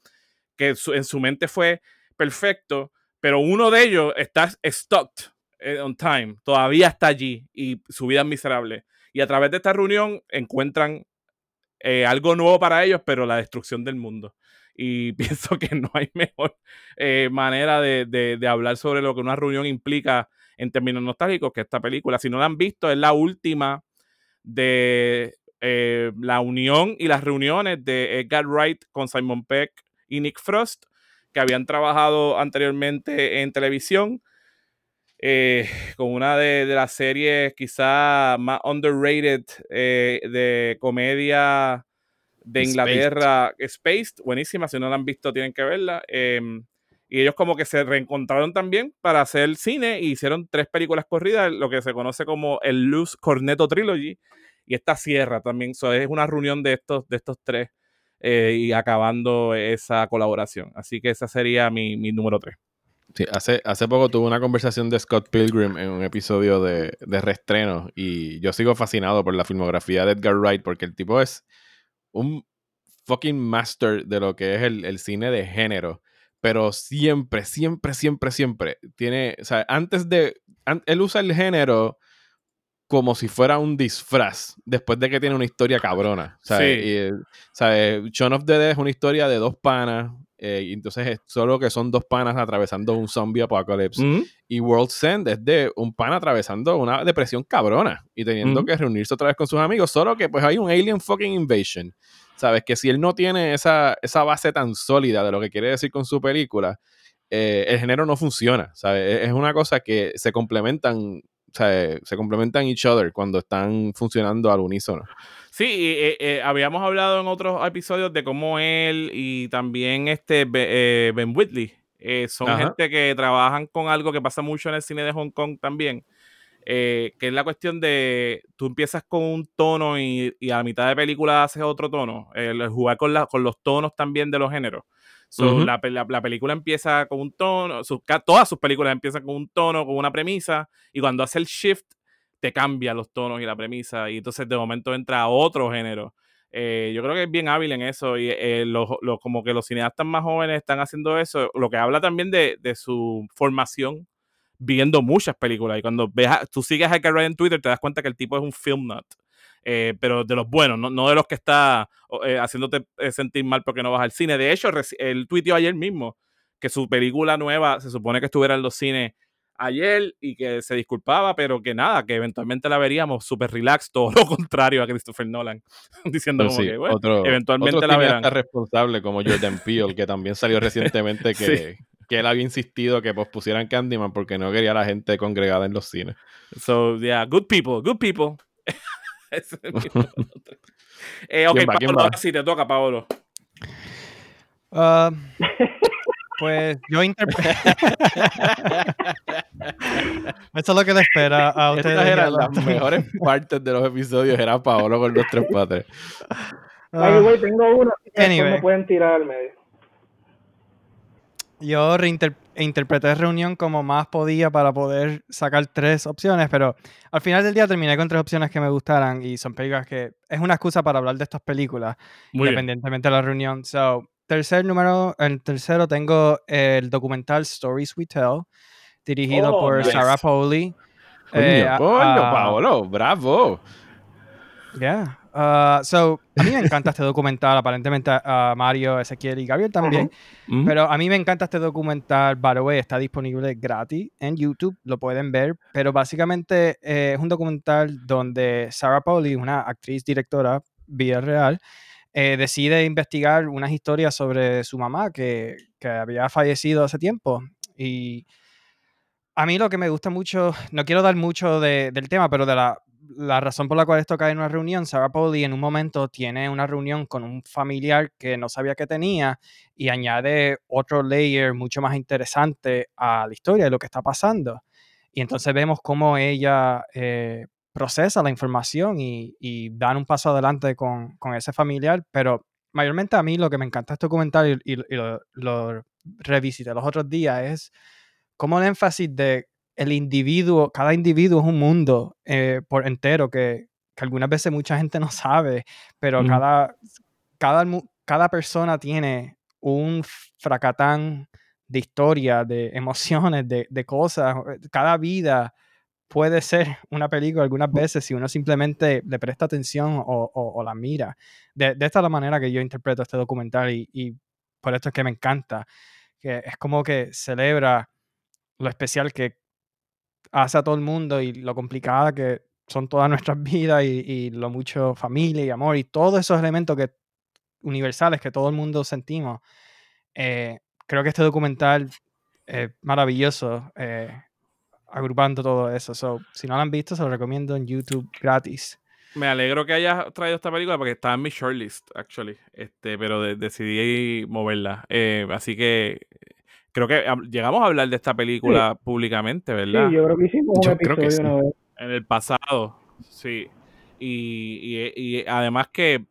que en su mente fue perfecto, pero uno de ellos está stuck eh, on time, todavía está allí y su vida es miserable. Y a través de esta reunión encuentran algo nuevo para ellos, pero la destrucción del mundo. Y pienso que no hay mejor manera de- de hablar sobre lo que una reunión implica en términos nostálgicos que esta película. Si no la han visto, es la última de eh, la unión y las reuniones de Edgar Wright con Simon Peck y Nick Frost, que habían trabajado anteriormente en televisión. eh, con una de, de las series quizá más underrated eh, de comedia de. Inglaterra, Spaced, buenísima, si no la han visto tienen que verla. em, y ellos como que se reencontraron también para hacer cine y hicieron tres películas corridas, lo que se conoce como el Luz Cornetto Trilogy. Y esta cierra también, so, es una reunión de estos, de estos tres eh, y acabando esa colaboración. Así que esa sería mi, mi número tres. Sí, hace, hace poco tuve una conversación de Scott Pilgrim en un episodio de, de reestreno y yo sigo fascinado por la filmografía de Edgar Wright porque el tipo es un fucking master de lo que es el, el cine de género, pero siempre, siempre, siempre, siempre tiene, o sea, antes de, an- él usa el género como si fuera un disfraz, después de que tiene una historia cabrona. ¿sabes? Sí. Y, eh, ¿sabes? Shaun of the Dead es una historia de dos panas, eh, y entonces es solo que son dos panas atravesando un zombie apocalypse. Y World's End es de un pan atravesando una depresión cabrona y teniendo que reunirse otra vez con sus amigos, solo que pues hay un alien fucking invasion. Sabes que si él no tiene esa, esa base tan sólida de lo que quiere decir con su película, eh, el género no funciona. ¿sabes? Es- Es una cosa que se complementan, ¿sabes? se complementan each other cuando están funcionando al unísono. Sí, eh, eh, habíamos hablado en otros episodios de cómo él y también este eh, Ben Whitley son Ajá. gente que trabajan con algo que pasa mucho en el cine de Hong Kong también, eh, que es la cuestión de tú empiezas con un tono y, y a la mitad de película haces otro tono, el jugar con, la- con los tonos también de los géneros. So, la, pe- la- la película empieza con un tono, sus todas sus películas empiezan con un tono, con una premisa, y cuando hace el shift, te cambia los tonos y la premisa, y entonces de momento entra otro género. Eh, yo creo que es bien hábil en eso, y eh, los, los- como que los cineastas más jóvenes están haciendo eso, lo que habla también de, de su formación viendo muchas películas. Y cuando ves a- tú sigues a Edgar Wright en Twitter, te das cuenta que el tipo es un film nut. eh, pero de los buenos, no, no de los que está eh, haciéndote eh, sentir mal porque no vas al cine. De hecho, él tuiteó ayer mismo que su película nueva se supone que estuviera en los cines ayer y que se disculpaba, pero que nada, que eventualmente la veríamos súper relax, todo lo contrario a Christopher Nolan, diciendo Pero como sí, que, bueno, otro, eventualmente otro la verán. responsable como Jordan Peele, que también salió recientemente que, que él había insistido que pospusieran Candyman porque no quería a la gente congregada en los cines. So, yeah, good people, good people. Ese es eh, ok, ¿Quién va? ¿Quién Paolo, va? ahora sí te toca, Paolo. Ah, pues yo interpreto. Eso es lo que le espera a ustedes. Estas eran las mejores partes de los episodios. Era Paolo con los tres patres. Ah, Ay, güey, tengo uno. Anyway. me pueden tirar al medio. Yo reinter- interpreté reunión como más podía para poder sacar tres opciones, pero al final del día terminé con tres opciones que me gustaran y son películas que es una excusa para hablar de estas películas, Muy bien. independientemente de la reunión. So, tercer número, en tercero tengo el documental Stories We Tell, dirigido Oh, por nice. Sarah Pauli. Coño, Eh, a- coño, a- Paolo, bravo. Yeah. Uh, so, a mí me encanta este documental, aparentemente a Mario, Ezequiel y Gabriel también. Pero a mí me encanta este documental, by the way, está disponible gratis en YouTube, lo pueden ver, pero básicamente eh, es un documental donde Sarah Pauli, una actriz directora vida real, eh, decide investigar unas historias sobre su mamá que, que había fallecido hace tiempo. Y a mí lo que me gusta mucho, no quiero dar mucho de- del tema, pero de la, la razón por la cual esto cae en una reunión, Sarah Pauli en un momento tiene una reunión con un familiar que no sabía que tenía y añade otro layer mucho más interesante a la historia de lo que está pasando. Y entonces vemos cómo ella eh, procesa la información y, dan un paso adelante con, con ese familiar, pero mayormente a mí lo que me encanta este documental y, lo, lo revisité los otros días es cómo el énfasis de el individuo, cada individuo es un mundo eh, por entero que, que algunas veces mucha gente no sabe, pero cada, cada, cada persona tiene un fracatán de historia, de emociones, de, de cosas. eh, Cada vida puede ser una película algunas veces si uno simplemente le presta atención o, o- o la mira. De, de esta es la manera que yo interpreto este documental y, y por esto es que me encanta, que es como que celebra lo especial que hace a todo el mundo y lo complicada que son todas nuestras vidas y, lo mucho familia y amor y todos esos elementos que universales que todo el mundo sentimos. Eh, creo que este documental es maravilloso eh, agrupando todo eso. So, si no lo han visto, se lo recomiendo en YouTube gratis. Me alegro que hayas traído esta película porque estaba en mi shortlist, actually. Este, pero de- decidí moverla. Eh, así que creo que llegamos a hablar de esta película públicamente, ¿verdad? Sí, yo creo que hicimos un Yo episodio sí. una vez. En el pasado, sí. Y, y- y además que.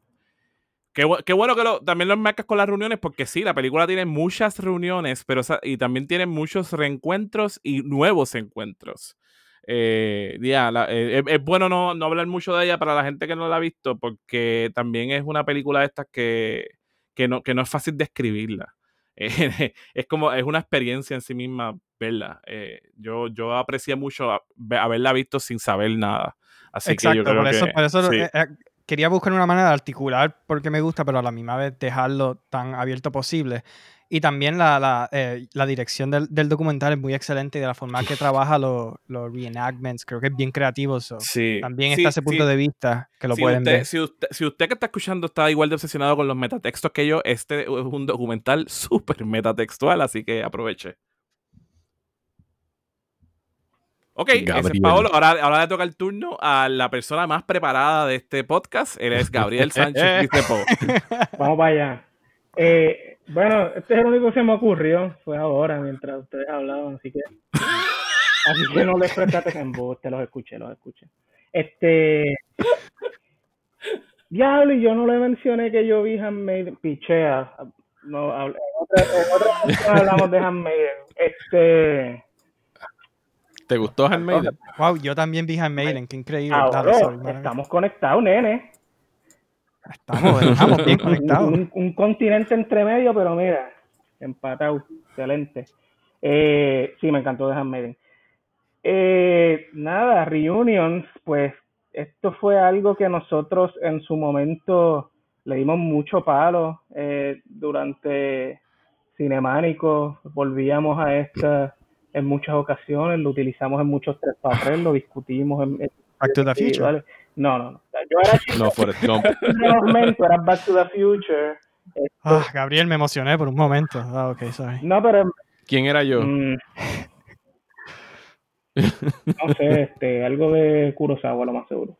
Qué, qué bueno que lo, también lo enmarcas con las reuniones, porque sí, la película tiene muchas reuniones, pero y también tiene muchos reencuentros y nuevos encuentros. Eh, ya, eh, es, es bueno no, no hablar mucho de ella para la gente que no la ha visto, porque también es una película de estas que, que, no, que no es fácil describirla. Eh, es como, es una experiencia en sí misma verla. Eh, yo, yo aprecié mucho a- haberla visto sin saber nada. Así Exacto, que yo creo por eso, que, por eso sí. eh, eh, quería buscar una manera de articular porque me gusta, pero a la misma vez dejarlo tan abierto posible. Y también la, la, eh, la dirección del, del documental es muy excelente y de la forma que trabaja los los reenactments, creo que es bien creativo. so, Sí. También Sí, está ese punto sí. de vista que lo si pueden usted, ver. Si usted, si usted que está escuchando está igual de obsesionado con los metatextos que yo, este es un documental súper metatextual, así que aproveche. Ok, ese es. Paolo. Ahora, ahora le toca el turno a la persona más preparada de este podcast. Él es Gabriel Sánchez. Vamos para allá. Eh, bueno, este es el único que se me ocurrió. Fue ahora, mientras ustedes hablaban, así que. Así que no les presté atención. Te los escuché, los escuché. Este. Diablo, y yo no le mencioné que yo vi Handmaiden. Pichea. No, en otra, en otra ocasión hablamos de Handmaiden. Este. ¿Te gustó Handmaiden? Wow, yo también vi Handmaiden, qué increíble. Ahora, estamos conectados, nene. Estamos, estamos bien conectados. un- un continente entre medio, pero mira, empatado, excelente. Eh, sí, me encantó de Handmaiden. Eh, nada, Reunions, pues esto fue algo que nosotros en su momento le dimos mucho palo eh, durante Cinemánico, volvíamos a esta en muchas ocasiones, lo utilizamos en muchos tres para lo discutimos en, en Back to the Future. individuales. No, no, no. Yo era chico No, Forrest Gump. en ese momento, era Back to the Future. Ah, Gabriel, me emocioné por un momento. Ah, ok, sorry. No, pero ¿Quién era yo? Mm. no sé, este, algo de Kurosawa, lo más seguro.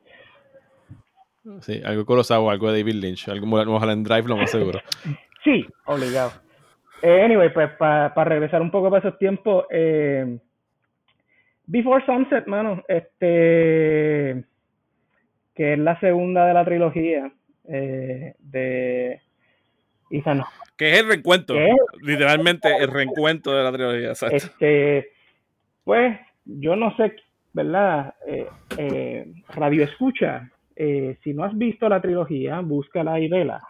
Sí, algo de Kurosawa, algo de David Lynch, algo de Mulholland Drive, lo más seguro. sí, obligado. Eh, anyway, pues para regresar un poco para esos tiempos, eh, Before Sunset, mano, este, que es la segunda de la trilogía eh, de Ethan Que es el reencuentro, literalmente el reencuentro de la trilogía, exacto. Este, pues, yo no sé, ¿verdad? Radio Escucha, si no has visto la trilogía, búscala y vela,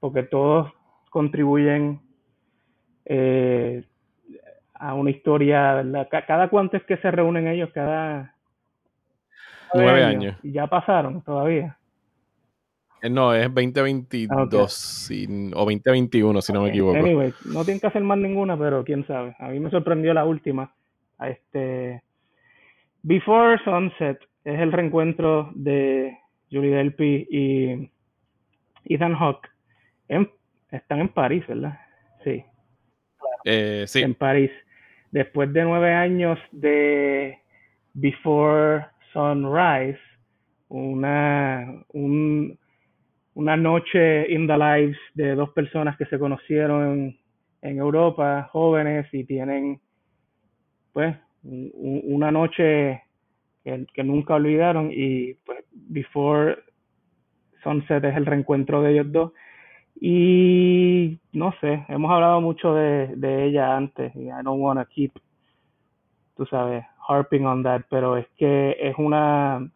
porque todos contribuyen eh, a una historia, ¿verdad? ¿Cada cuánto es que se reúnen ellos? Cada nueve años. Y ya pasaron todavía. Eh, no, es 2022 o 2021, si no me equivoco. Anyway, no tienen que hacer más ninguna, pero quién sabe. A mí me sorprendió la última. Este, Before Sunset es el reencuentro de Julie Delpy y Ethan Hawke en están en París, ¿verdad? Sí. Eh, sí. En París. Después de nueve años de Before Sunrise, una, una noche in the lives de dos personas que se conocieron en, Europa, jóvenes, y tienen, pues, una noche que, que, nunca olvidaron y pues Before Sunset es el reencuentro de ellos dos. Y no sé, hemos hablado mucho de, de ella antes y I don't want to keep, tú sabes, harping on that, pero es que es una...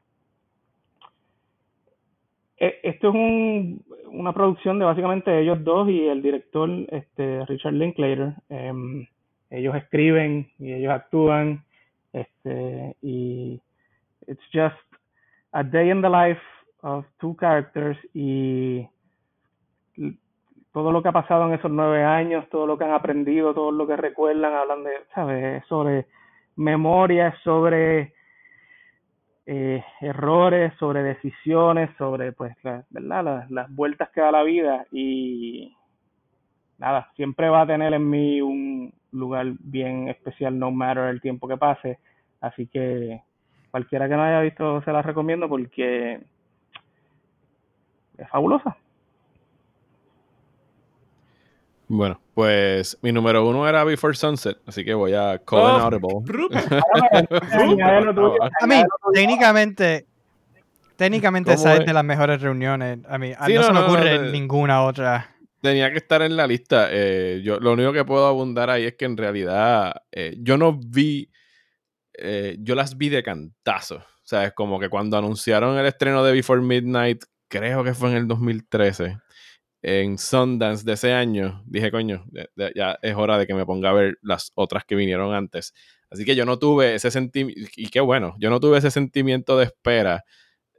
E, esto es un, una producción de básicamente ellos dos y el director este, Richard Linklater. Em, ellos escriben y ellos actúan este, y it's just a day in the life of two characters y todo lo que ha pasado en esos nueve años, todo lo que han aprendido, todo lo que recuerdan, hablan de, ¿sabes? Sobre memoria, sobre eh, errores, sobre decisiones, sobre, pues, ¿verdad? Las, vueltas que da la vida y nada, siempre va a tener en mí un lugar bien especial, no matter el tiempo que pase. Así que cualquiera que no haya visto se la recomiendo porque es fabulosa. Bueno, pues mi número uno era Before Sunset, así que voy a call an oh, audible. a mí, técnicamente, técnicamente esa es? de las mejores reuniones. A mí, no, se me ocurre ninguna otra. Tenía que estar en la lista. Eh, yo, lo único que puedo abundar ahí es que en realidad eh, yo no vi, eh, yo las vi de cantazo. O sea, es como que cuando anunciaron el estreno de Before Midnight, creo que fue en el 2013 en Sundance de ese año, dije, coño, ya, es hora de que me ponga a ver las otras que vinieron antes. Así que yo no tuve ese sentimiento, y qué bueno, yo no tuve ese sentimiento de espera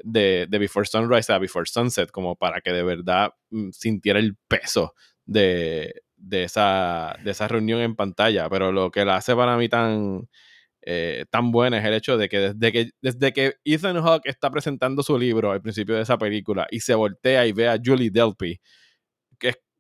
de, Before Sunrise a Before Sunset, como para que de verdad mm, sintiera el peso de, esa, de esa reunión en pantalla. Pero lo que la hace para mí tan, eh, tan buena es el hecho de que desde, que desde que Ethan Hawke está presentando su libro al principio de esa película y se voltea y ve a Julie Delpy,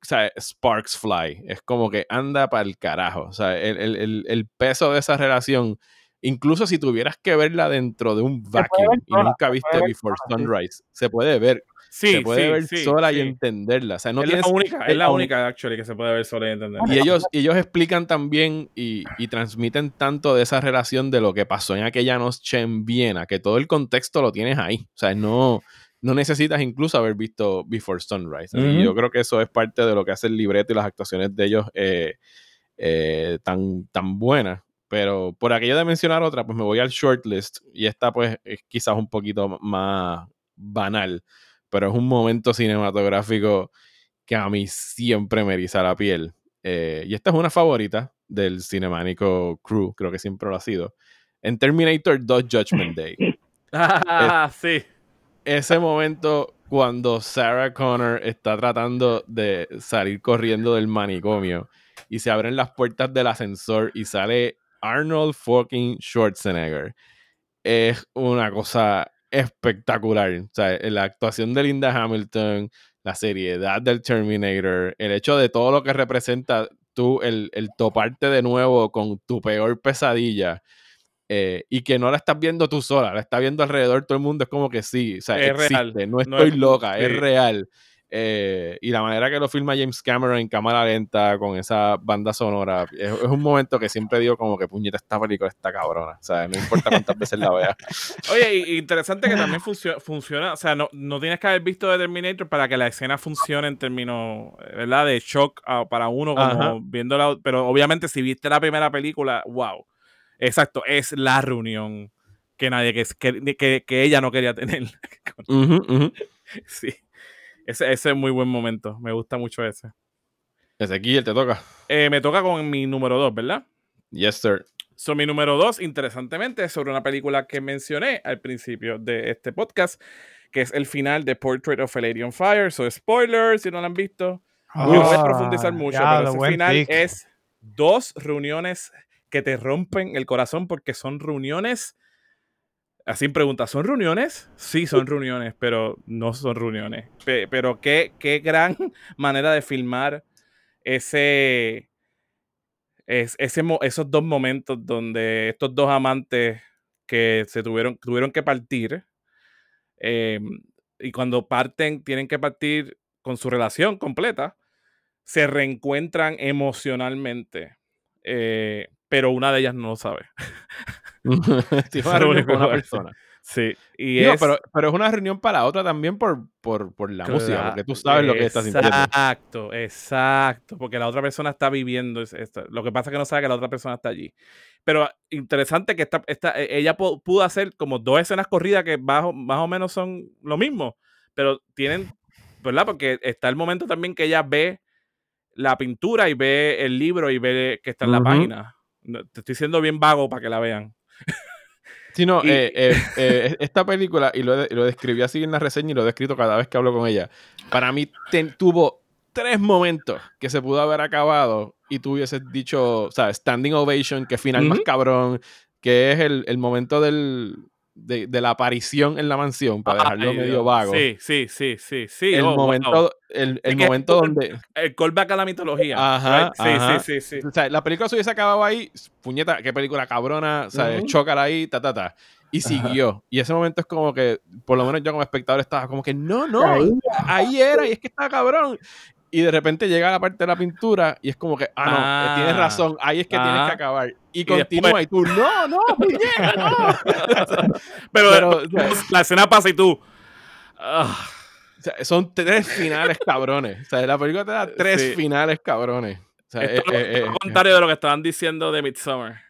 o sea, Sparks Fly. Es como que anda para el carajo. O sea, el, peso de esa relación, incluso si tuvieras que verla dentro de un vacuum y nunca viste Before Sunrise, se puede ver. Sí, se puede ver sola y entenderla. O sea, no es la única, es la única actually que se puede ver sola y entenderla. Y ellos, ellos explican también y, y, transmiten tanto de esa relación de lo que pasó en aquella noche en Viena, que todo el contexto lo tienes ahí. O sea, no, no necesitas incluso haber visto Before Sunrise. Y yo creo que eso es parte de lo que hace el libreto y las actuaciones de ellos eh, eh, tan, tan buenas. Pero por aquello de mencionar otra, pues me voy al shortlist. Y esta, pues, es quizás un poquito más banal. Pero es un momento cinematográfico que a mí siempre me eriza la piel. Eh, y esta es una favorita del cinemánico crew, creo que siempre lo ha sido. En Terminator 2 Judgment Day. ah, sí ese momento cuando Sarah Connor está tratando de salir corriendo del manicomio y se abren las puertas del ascensor y sale Arnold fucking Schwarzenegger. Es una cosa espectacular. O sea, la actuación de Linda Hamilton, la seriedad del Terminator, el hecho de todo lo que representa tú, el, el toparte de nuevo con tu peor pesadilla eh, y que no la estás viendo tú sola, la está viendo alrededor todo el mundo, es como que sí, o sea, Es existe, real, no no estoy es- loca, sí. es real. Eh, y la manera que lo filma James Cameron en cámara lenta con esa banda sonora, es, es un momento que siempre digo como que puñeta, esta película está cabrona, o sea, no importa cuántas veces la vea. Oye, y, interesante que también funcio- funciona, o sea, no, no tienes que haber visto The Terminator para que la escena funcione en términos, eh, ¿verdad? De shock ah, para uno, como Ajá. viéndola, pero obviamente si viste la primera película, wow. Exacto, es la reunión que nadie, que, que, que, que ella no quería tener. Sí, ese, ese es muy buen momento, me gusta mucho ese. Ezequiel, te toca. Eh, me toca con mi número dos, ¿verdad? Yes, sir. So, mi número dos, interesantemente, es sobre una película que mencioné al principio de este podcast, que es el final de Portrait of a Lady on Fire. So, spoilers, si no la han visto. No voy a Ah, profundizar mucho, pero ese final pick. es dos reuniones que te rompen el corazón porque son reuniones. Así pregunta, ¿son reuniones? Sí, son reuniones, pero no son reuniones. Pe- pero qué, qué gran manera de filmar ese, es, ese, esos dos momentos donde estos dos amantes que se tuvieron, tuvieron que partir eh, y cuando parten tienen que partir con su relación completa, se reencuentran emocionalmente, eh, pero una de ellas no lo sabe. Sí, una reunión con una persona. Sí, y es... pero, pero es una reunión para otra también por, por, por la música, porque tú sabes lo que estás sintiendo. Exacto, exacto, porque la otra persona está viviendo es- esto. Lo que pasa es que no sabe que la otra persona está allí. Pero ah, interesante que esta, esta, e- ella pu- pudo hacer como dos escenas corridas que bajo, más o menos son lo mismo, pero tienen, ¿verdad? Porque está el momento también que ella ve la pintura y ve el libro y ve que está en la página. Te estoy siendo bien vago para que la vean. Sí, no, Y- eh, eh, eh, esta película, y lo, lo describí así en la reseña y lo he descrito cada vez que hablo con ella, para mí ten- tuvo tres momentos que se pudo haber acabado y tú hubieses dicho, o sea, standing ovation, que final más cabrón, que es el, el momento del, de, de la aparición en la mansión, para dejarlo Ay, medio Dios. vago. Sí, sí, sí, sí, sí. el oh, wow. momento, el, el que- momento donde... El callback a la mitología. Ajá, right? Sí, ajá. sí, sí, sí. O sea, la película se hubiese acabado ahí, puñeta, qué película cabrona, o sea, Ujú. chócala ahí, ta, ta, ta. Y siguió. Y ese momento es como que, por lo menos yo como espectador estaba como que, no, no, Ahí. ahí era, y es que estaba cabrón. Y de repente llega la parte de la pintura y es como que, ah, no, eh, Ah. tienes razón, ahí es que tienes que acabar. Y, continúa y tú, no, no, puñeta, no. Pero, Pero, después o sea, la escena pasa y tú. ah, O sea, son tres finales cabrones. O sea, la película te da tres Sí. finales cabrones. O sea, esto eh, es eh, es contrario de lo que estaban diciendo de Midsommar.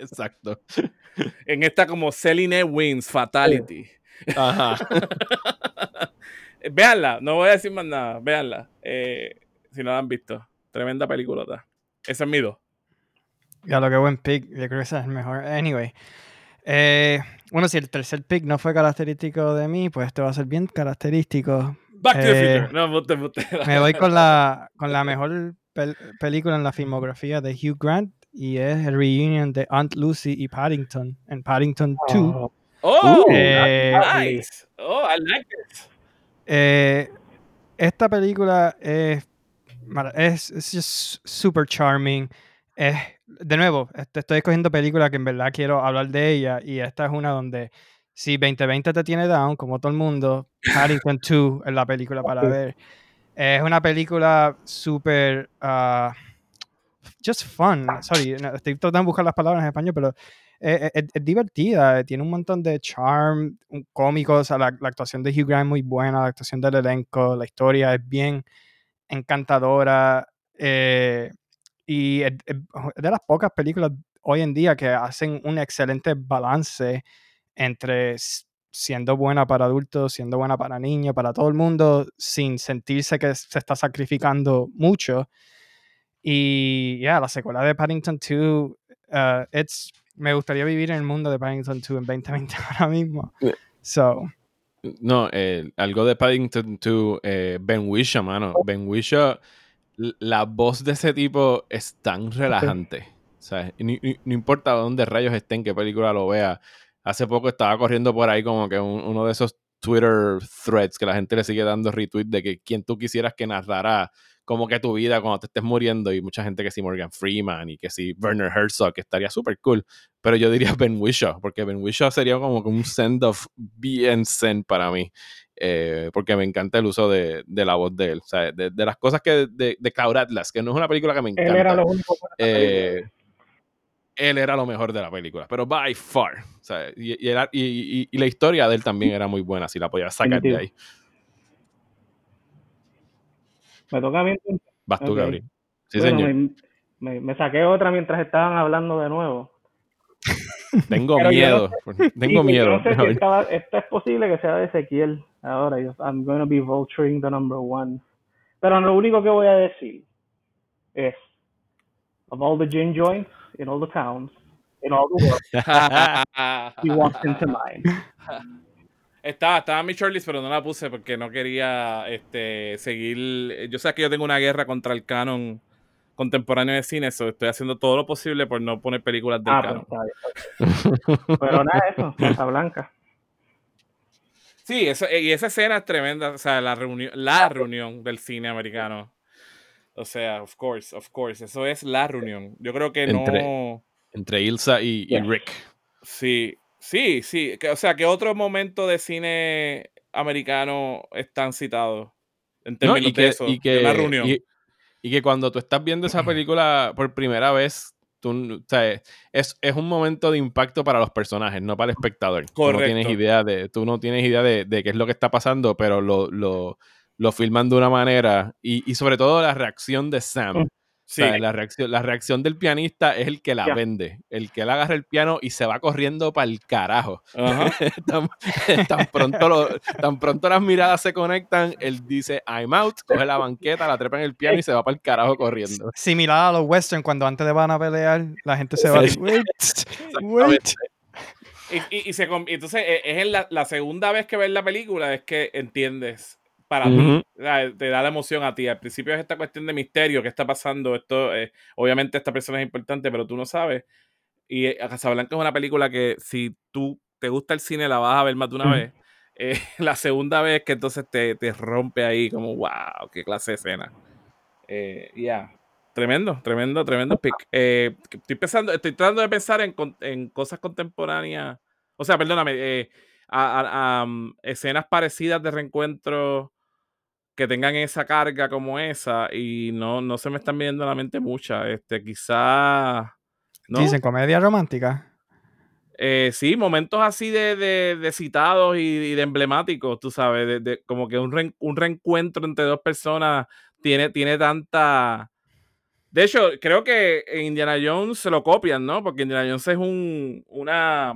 Exacto. En esta, como Celine Wins Fatality. Ajá. Véanla, no voy a decir más nada. Véanla. eh, si no la han visto. Tremenda peliculota. Ese es mi dos. Ya lo que buen pick, yo creo que ese es el mejor. Anyway. Eh, bueno, si el tercer pick no fue característico de mí, pues este va a ser bien característico. Back to the Eh, Future. No, embuste, embuste. Me voy con la, con la mejor pel- película en la filmografía de Hugh Grant y es el reunion de Aunt Lucy y Paddington en Paddington 2. Oh, Oh, Eh, nice. Oh, I like it. Eh, esta película es, es, es just super charming. Es, de nuevo, estoy escogiendo películas que en verdad quiero hablar de ella y esta es una donde si 2020 te tiene down, como todo el mundo, Paddington 2 es la película para Ok. ver. Es una película súper... ah, just fun. Sorry, estoy tratando de buscar las palabras en español, pero es, es- es divertida. Tiene un montón de charm, cómicos. La, actuación de Hugh Grant es muy buena, la actuación del elenco, la historia es bien encantadora. eh, y es, de las pocas películas hoy en día que hacen un excelente balance entre siendo buena para adultos, siendo buena para niños, para todo el mundo, sin sentirse que se está sacrificando mucho. Y ya, la secuela de Paddington 2, uh, it's, me gustaría vivir en el mundo de Paddington 2 en 2020 ahora mismo. So, No, eh, algo de Paddington 2, eh, Ben Wisha, mano. Ben Wisha, la voz de ese tipo es tan relajante. O sea, ni- ni- no importa dónde rayos esté, en qué película lo vea. Hace poco estaba corriendo por ahí como que un- uno de esos Twitter threads que la gente le sigue dando retweet de que quien tú quisieras que narrara como que tu vida cuando te estés muriendo y mucha gente que sí Morgan Freeman y que sí Werner Herzog, que estaría súper cool. Pero yo diría Ben Whishaw, porque Ben Whishaw sería como un send-off bien zen para mí. Eh, porque me encanta el uso de, de, la voz de él. O sea, de, de las cosas que de, de, Cloud Atlas, que no es una película que me encanta. Él era lo único eh, él era lo mejor de la película, pero by far. O sea, y, y, y, y, la historia de él también era muy buena, si la podías sacar de ahí. Me toca a mí. Vas tú, okay. Gabriel. Sí, bueno, señor. Me, me, me, saqué otra mientras estaban hablando de nuevo. Tengo Pero miedo. No sé, Tengo sí, miedo. No sé si estaba, esto es posible que sea de Ezequiel. Ahora, yo, I'm going to be vulturing the number one. Pero lo único que voy a decir es, of all the gin joints in all the towns, in all the world, he walks into mine. Estaba, estaba en mi shortlist, pero no la puse porque no quería este, seguir. Yo sé que yo tengo una guerra contra el canon contemporáneo de cine, eso estoy haciendo todo lo posible por no poner películas del ah, canon. Pues, pero nada, eso, Santa Blanca. Sí, eso, y esa escena es tremenda, o sea, la reunión, la reunión del cine americano. O sea, of course, of course, eso es la reunión. Yo creo que entre, no. Entre Ilsa y, yeah. y Rick. Sí, Sí, sí. Que, o sea, que otro momento de cine americano están citados en términos no, y que, de eso, y que, de una reunión. Y, y, que cuando tú estás viendo esa película por primera vez, tú, o sea, es, es un momento de impacto para los personajes, no para el espectador. Correcto. Tú no tienes idea de, tú no tienes idea de, de qué es lo que está pasando, pero lo, lo, lo filman de una manera y, y sobre todo la reacción de Sam. Sí. O sea, la, reacción, la reacción del pianista es el que la yeah. vende. El que le agarra el piano y se va corriendo para el carajo. Uh -huh. tan, tan, pronto lo, tan pronto las miradas se conectan, él dice I'm out, coge la banqueta, la trepa en el piano y se va para el carajo corriendo. Similar a los western, cuando antes de van a pelear, la gente se va a wait, wait. Y, y, y, se, entonces e, es en la, la segunda vez que ves la película es que entiendes para uh -huh. ti, te da la emoción a ti. Al principio es esta cuestión de misterio, ¿qué está pasando? Esto, eh, obviamente esta persona es importante, pero tú no sabes. Y eh, Casablanca es una película que si tú te gusta el cine, la vas a ver más de una uh -huh. vez. Eh, la segunda vez que entonces te, te, rompe ahí como, wow, qué clase de escena. Ya, yeah. tremendo, tremendo, tremendo pick. Estoy pensando, estoy tratando de pensar en, en cosas contemporáneas. O sea, perdóname, a, a, a um, escenas parecidas de reencuentro que tengan esa carga como esa y no, no se me están viendo a la mente muchas. Este, quizá. ¿no? Dicen comedia romántica. Eh, sí, momentos así de, de, de citados y, y, de emblemáticos, tú sabes, de, de como que un, re, un, reencuentro entre dos personas tiene, tiene tanta. De hecho, creo que en Indiana Jones se lo copian, ¿no? Porque Indiana Jones es un, una,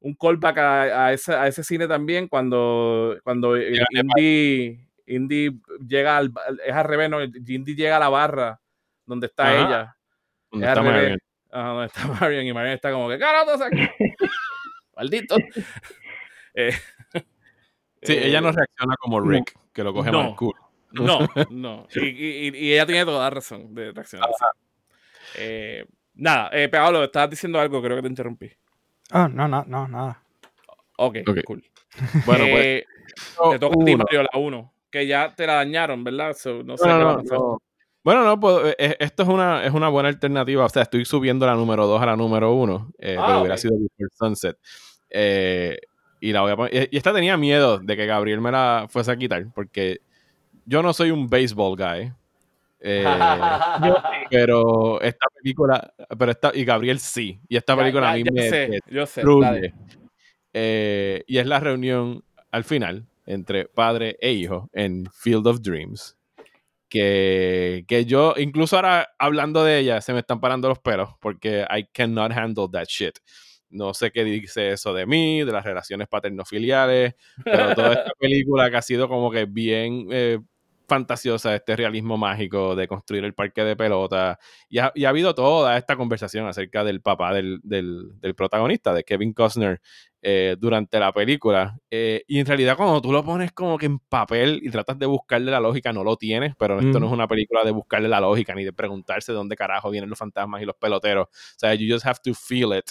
un callback a, a, ese, a ese cine también cuando, cuando Indy, Indy llega al, es al revés, ¿no? Indy llega a la barra donde está Ajá. ella. ¿Dónde está Marion? Ajá, donde está Marion y Marion está como que ¡Carajo, aquí! ¡Maldito! eh, sí, eh, ella no reacciona como Rick, no, que lo coge no, mal cool. No, no. Y, y, y, ella tiene toda la razón de reaccionar. Eh, nada, eh, Pablo, estabas diciendo algo, creo que te interrumpí. Oh, no, no, no, nada. Ok, okay. cool. Bueno, pues. te toca uno. a ti, Mario, la 1. Que ya te la dañaron, ¿verdad? So, no sé no, qué no, no. Bueno, no, pues esto es una, es una buena alternativa. O sea, estoy subiendo la número 2 a la número 1. Eh, ah, pero okay. hubiera sido Before Sunset. Eh, y la voy a poner. Y esta tenía miedo de que Gabriel me la fuese a quitar. Porque yo no soy un baseball guy. Eh, yo, pero esta película, pero esta, y Gabriel sí, y esta película ya, a mí ya me, sé, me yo sé, eh, y es la reunión al final entre padre e hijo en Field of Dreams. Que, que yo, incluso ahora hablando de ella, se me están parando los pelos porque I cannot handle that shit. No sé qué dice eso de mí, de las relaciones paterno-filiales, pero toda esta película que ha sido como que bien eh, fantasiosa, este realismo mágico de construir el parque de pelota. Y ha, y ha habido toda esta conversación acerca del papá del, del, del protagonista, de Kevin Costner, eh, durante la película. Eh, y en realidad cuando tú lo pones como que en papel y tratas de buscarle la lógica, no lo tienes, pero mm. esto no es una película de buscarle la lógica ni de preguntarse de dónde carajo vienen los fantasmas y los peloteros. O sea, you just have to feel it.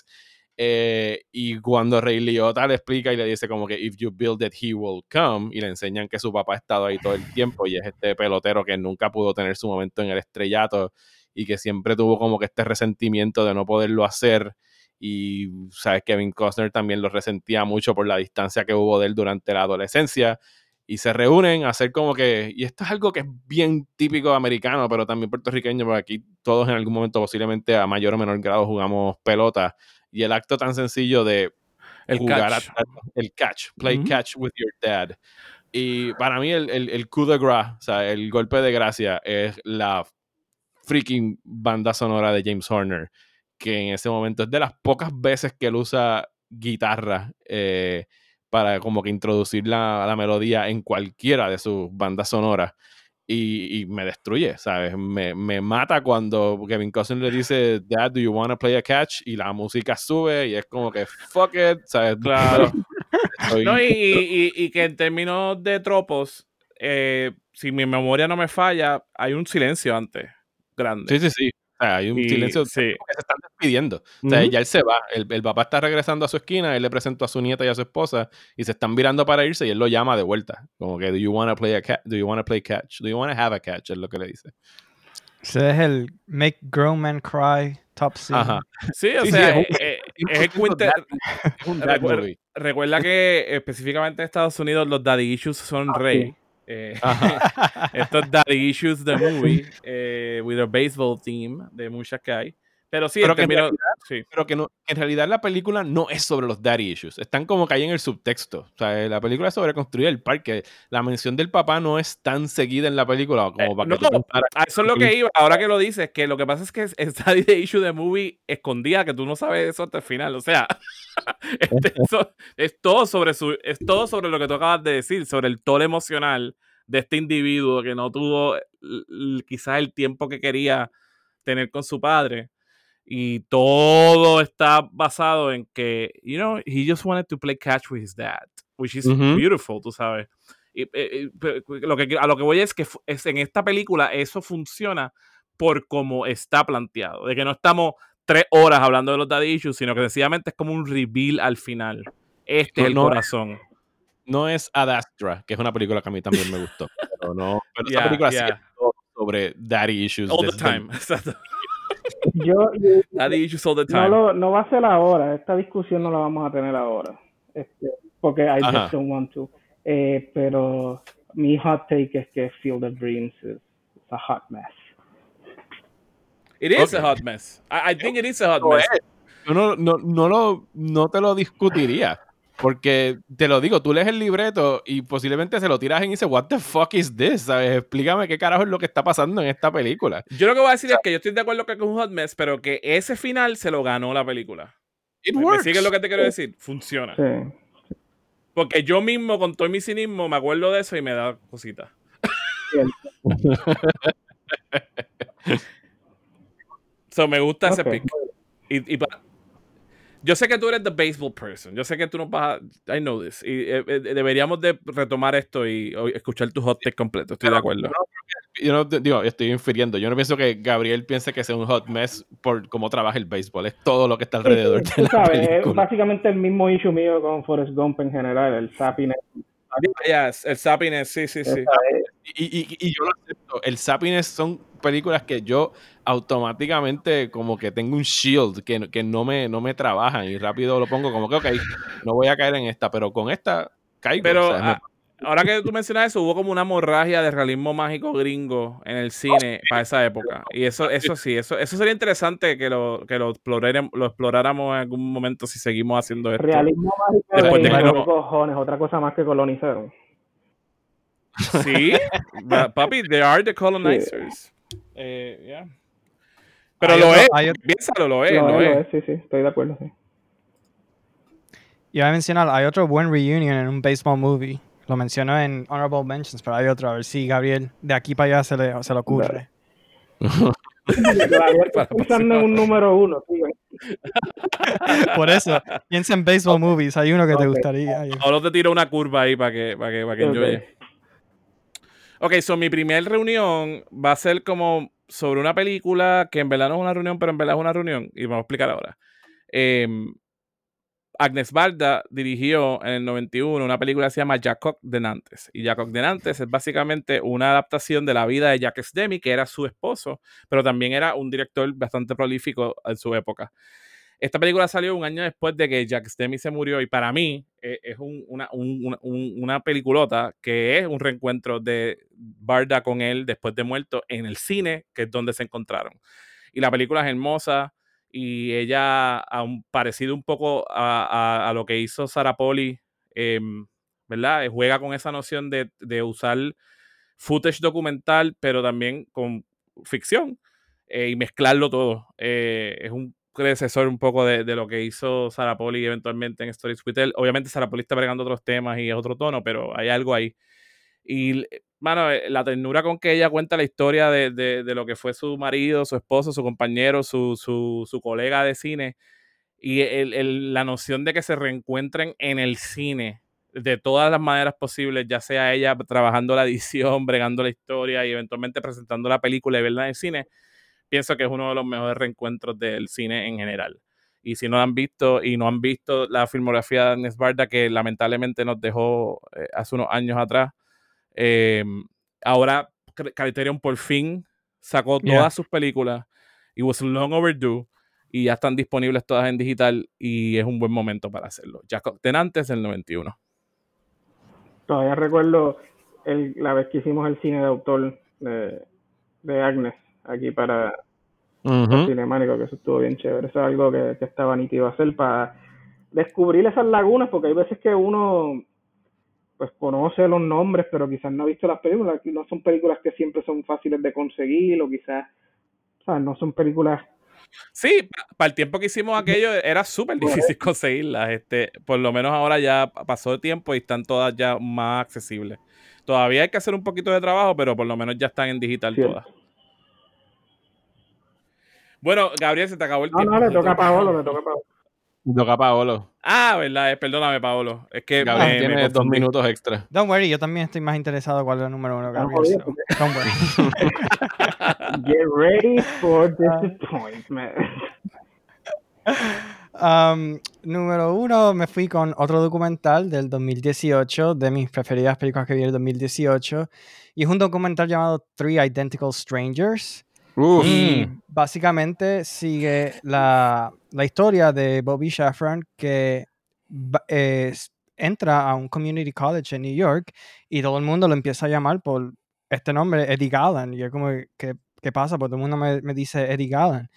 Eh, y cuando Rey Liotta le explica y le dice como que if you build it, he will come, y le enseñan que su papá ha estado ahí todo el tiempo y es este pelotero que nunca pudo tener su momento en el estrellato y que siempre tuvo como que este resentimiento de no poderlo hacer y sabes Kevin Costner también lo resentía mucho por la distancia que hubo de él durante la adolescencia y se reúnen a hacer como que, y esto es algo que es bien típico americano, pero también puertorriqueño, porque aquí todos en algún momento posiblemente a mayor o menor grado jugamos pelota y el acto tan sencillo de El jugar catch. a- el catch, play catch with your dad. Y para mí el, el, el coup de grace, o sea, el golpe de gracia es la freaking banda sonora de James Horner, que en ese momento es de las pocas veces que él usa guitarra eh, para como que introducir la, la melodía en cualquiera de sus bandas sonoras. Y, y me destruye, ¿sabes? Me, me mata cuando Kevin Costner le dice, Dad, do you want to play a catch? Y la música sube y es como que, fuck it, ¿sabes? Claro. No, y, y- y- y que en términos de tropos, eh, si mi memoria no me falla, hay un silencio antes, grande. Sí, sí, sí. O sea, hay un Y- silencio sí. que se están despidiendo. O sea, ya él se va. El, el papá está regresando a su esquina, él le presentó a su nieta y a su esposa y se están virando para irse y él lo llama de vuelta. Como que, do you want to play a catch? Do you want to play catch? Do you want to have a catch? Es lo que le dice. Ese es el Make Grown Men Cry top scene. Ajá. Sí, o Sí, sí, sea, es un- es Es. Recuerda que específicamente en Estados Unidos los daddy issues son Ah, rey. Eh, Ajá. Esto es Daddy Issues the Movie, eh, with a baseball team, de que hay. Pero sí, Pero que en términos- sí. Pero que no, en realidad la película no es sobre los daddy issues. Están como que ahí en el subtexto. O sea, la película es sobre construir el parque. La mención del papá no es tan seguida en la película como Eh, para no, que tú pensaras A eso es lo que iba, ahora que lo dices, que lo que pasa es que es, Daddy the Issue the Movie escondida, que tú no sabes eso hasta el final. O sea, este, eso- es, todo sobre su, es todo sobre lo que tú acabas de decir, sobre el tono emocional de este individuo que no tuvo quizás el tiempo que quería tener con su padre. Y todo está basado en que, you know, he just wanted to play catch with his dad, which is Ujú. beautiful, tú sabes. Y, eh, eh, pe- lo que, a lo que voy es que es, en esta película eso funciona por cómo está planteado. De que no estamos tres horas hablando de los daddy issues, sino que sencillamente es como un reveal al final. Este es el No, no, corazón. no es Ad Astra, que es una película que a mí también me gustó. Pero no, pero esa Yeah, película sí yeah. es todo sobre daddy issues. All the time. Exacto. Yo, yo- Daddy issues all the no, time. lo, no va a ser ahora, esta discusión no la vamos a tener ahora, este, porque I Ajá. just don't want to. Eh, pero mi hot take es que Field of Dreams is, is a hot mess. It is Ok. a hot mess. I, I think it is a hot mess. es. Yo no, no, no, lo, no te lo discutiría. Porque te lo digo, tú lees el libreto y posiblemente se lo tiras en y dices, What the fuck is this? ¿Sabes? Explícame qué carajo es lo que está pasando en esta película. Yo lo que voy a decir es que yo estoy de acuerdo que es un hot mess, pero que ese final se lo ganó la película. It ¿Me, sigues lo que te quiero decir? Funciona. Sí. Porque yo mismo, con todo mi cinismo, me acuerdo de eso y me da cosita. so, me gusta ese pick. Y, y pa- yo sé que tú eres the baseball person. Yo sé que tú no vas a... I know this. Y eh, eh, deberíamos de retomar esto y o- escuchar tu hot take completo. Estoy de acuerdo. Yo no te- digo, estoy infiriendo. Yo no pienso que Gabriel piense que sea un hot mess por cómo trabaja el béisbol. Es todo lo que está alrededor Sí, de la sabes, es básicamente el mismo issue mío con Forrest Gump en general, el zappiness. Yes, el Sappiness, sí, sí, sí. Y, y- y yo lo acepto. El Sappiness son películas que yo automáticamente como que tengo un shield que, no- que no, me, no me trabajan y rápido lo pongo como que, ok, no voy a caer en esta, pero con esta caigo. Pero o sea, me- ah, ahora que tú mencionas eso, hubo como una hemorragia de realismo mágico gringo en el cine para esa época. Y eso, eso sí, eso, eso sería interesante que lo, que lo, lo exploráramos en algún momento si seguimos haciendo esto. Realismo mágico Después de de que ¿qué no- cojones, otra cosa más que colonizaron. Sí, pa- papi, they are the colonizers. Eh, yeah. Pero Hay lo otro- es, hay piénsalo, lo es, Lo lo es, es. lo es, sí, sí, estoy de acuerdo, sí. Iba a mencionar, hay otro buen reunion en un baseball movie. Lo menciono en Honorable Mentions, pero hay otro. A ver si Gabriel de aquí para allá se le, se le ocurre. Pensando en un número uno, sí. Por eso, piensa en baseball movies. Hay uno que te gustaría. Solo te tiro una curva ahí para que, para que, para que. Ok, so mi primer reunión va a ser como sobre una película que en verdad no es una reunión, pero en verdad es una reunión. Y vamos a explicar ahora. Em, Agnes Barda dirigió en el 91 una película que se llama Jacob de Nantes. Y Jacob de Nantes es básicamente una adaptación de la vida de Jacques Demy, que era su esposo, pero también era un director bastante prolífico en su época. Esta película salió un año después de que Jacques Demy se murió y para mí eh, es una, una peliculota que es un reencuentro de Barda con él después de muerto en el cine, que es donde se encontraron. Y la película es hermosa y ella, un, parecido un poco a, lo que hizo Sarah Poli, em, ¿verdad? Eh, juega con esa noción de, usar footage documental, pero también con ficción eh, y mezclarlo todo. Eh, es un predecesor un poco de, lo que hizo Sarah Poli eventualmente en Stories with Obviamente Sarah Poli está bregando otros temas y es otro tono, pero hay algo ahí. Y mano, eh, la ternura con que ella cuenta la historia de, lo que fue su marido, su esposo, su compañero, su, su, colega de cine y la noción de que se reencuentren en el cine de todas las maneras posibles, ya sea ella trabajando la edición, bregando la historia y eventualmente presentando la película y verla en el cine, pienso que es uno de los mejores reencuentros del cine en general. Y si no han visto y no han visto la filmografía de Agnes Barda, que lamentablemente nos dejó eh, hace unos años atrás, Em, ahora Criterion por fin sacó todas sus películas y was long overdue y ya están disponibles todas en digital y es un buen momento para hacerlo. Ya antes del 91. Todavía recuerdo la vez que hicimos el cine de autor de, Agnes aquí para uh Cinemánico, que eso estuvo bien chévere. Eso es algo que, que estaba nítido hacer para descubrir esas lagunas, porque hay veces que uno pues conoce los nombres, pero quizás no ha visto las películas. No son películas que siempre son fáciles de conseguir o quizás, o sea, no son películas... Sí, para el tiempo que hicimos aquello era súper difícil conseguirlas. Este, por lo menos ahora ya pasó el tiempo y están todas ya más accesibles. Todavía hay que hacer un poquito de trabajo, pero por lo menos ya están en digital todas. Bueno, Gabriel, se te acabó el tiempo. No, no, le toca a Paolo, le toca a Paolo. Toca Paolo. Ah, verdad, eh, perdóname, Paolo. Es que Gabriel tiene dos minutos extra. Don't worry, yo también estoy más interesado cuál es el número uno, Gabriel. Don't worry. Get ready for disappointment. Um, número uno, me fui con otro documental del 2018, de mis preferidas películas que vi en el 2018, y es un documental llamado Three Identical Strangers. Y básicamente sigue la, historia de Bobby Shafran que entra a un community college en New York y todo el mundo lo empieza a llamar por este nombre, Eddie Gallen. Y yo como, ¿qué, qué pasa? Porque todo el mundo me, me, dice Eddie Gallen.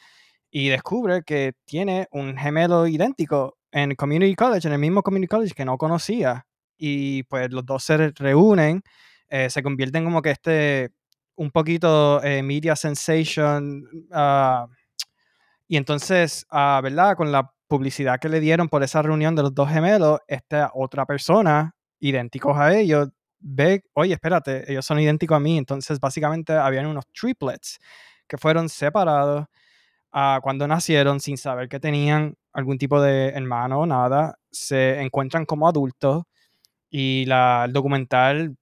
Y descubre que tiene un gemelo idéntico en community college, en el mismo community college que no conocía. Y pues los dos se reúnen, eh, se convierten como que este un poquito eh, media sensation. Ah, y entonces, uh, ¿verdad? Con la publicidad que le dieron por esa reunión de los dos gemelos, esta otra persona, idénticos a ellos, ve, oye, espérate, ellos son idénticos a mí. Entonces, básicamente, habían unos triplets que fueron separados uh, cuando nacieron sin saber que tenían algún tipo de hermano o nada. Se encuentran como adultos y la, el documental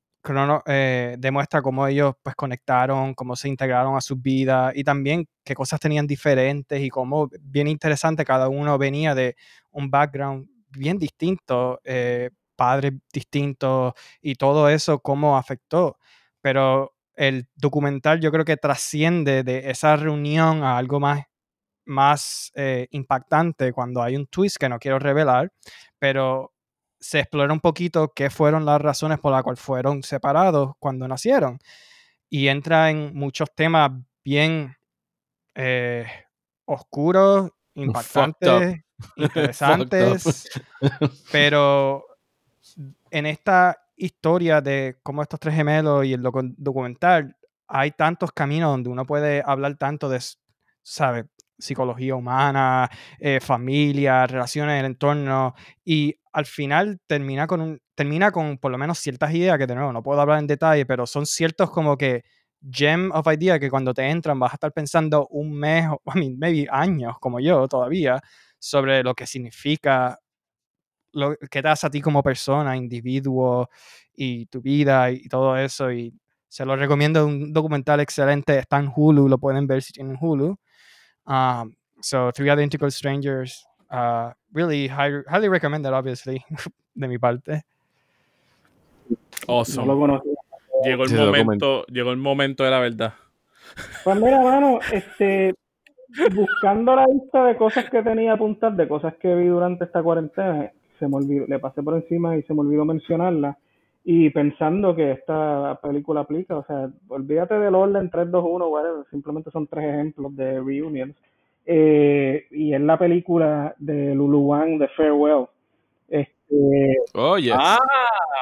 eh, demuestra cómo ellos pues conectaron, cómo se integraron a sus vidas y también qué cosas tenían diferentes y cómo bien interesante cada uno venía de un background bien distinto, eh, padres distintos y todo eso cómo afectó. Pero el documental yo creo que trasciende de esa reunión a algo más, más eh, impactante cuando hay un twist que no quiero revelar, pero se explora un poquito qué fueron las razones por las cuales fueron separados cuando nacieron. Y entra en muchos temas bien eh, oscuros, impactantes, interesantes. pero en esta historia de cómo estos tres gemelos y el documental, hay tantos caminos donde uno puede hablar tanto de. Psicología humana, eh, familia, relaciones el entorno, y al final termina con, un, termina con por lo menos ciertas ideas que de nuevo no puedo hablar en detalle, pero son ciertos como que gem of idea que cuando te entran vas a estar pensando un mes, o I mean, maybe años como yo todavía, sobre lo que significa, lo que te hace a ti como persona, individuo y tu vida y, todo eso. Y se lo recomiendo, un documental excelente, está en Hulu, lo pueden ver si tienen Hulu. Um, so, Three Identical Strangers, Uh, really high, highly recommended, obviously, de mi parte. Awesome. No. Llegó el momento, llegó el momento de la verdad. Pues mira, mano, este, buscando la lista de cosas que tenía apuntadas, de cosas que vi durante esta cuarentena, se me olvidó, le pasé por encima y se me olvidó mencionarla. Y pensando que esta película aplica, o sea, olvídate del orden 3, 2, 1, whatever, simplemente son tres ejemplos de reunions. Eh, y es la película de Lulu Wang, de Farewell. Este, Oye, Ah,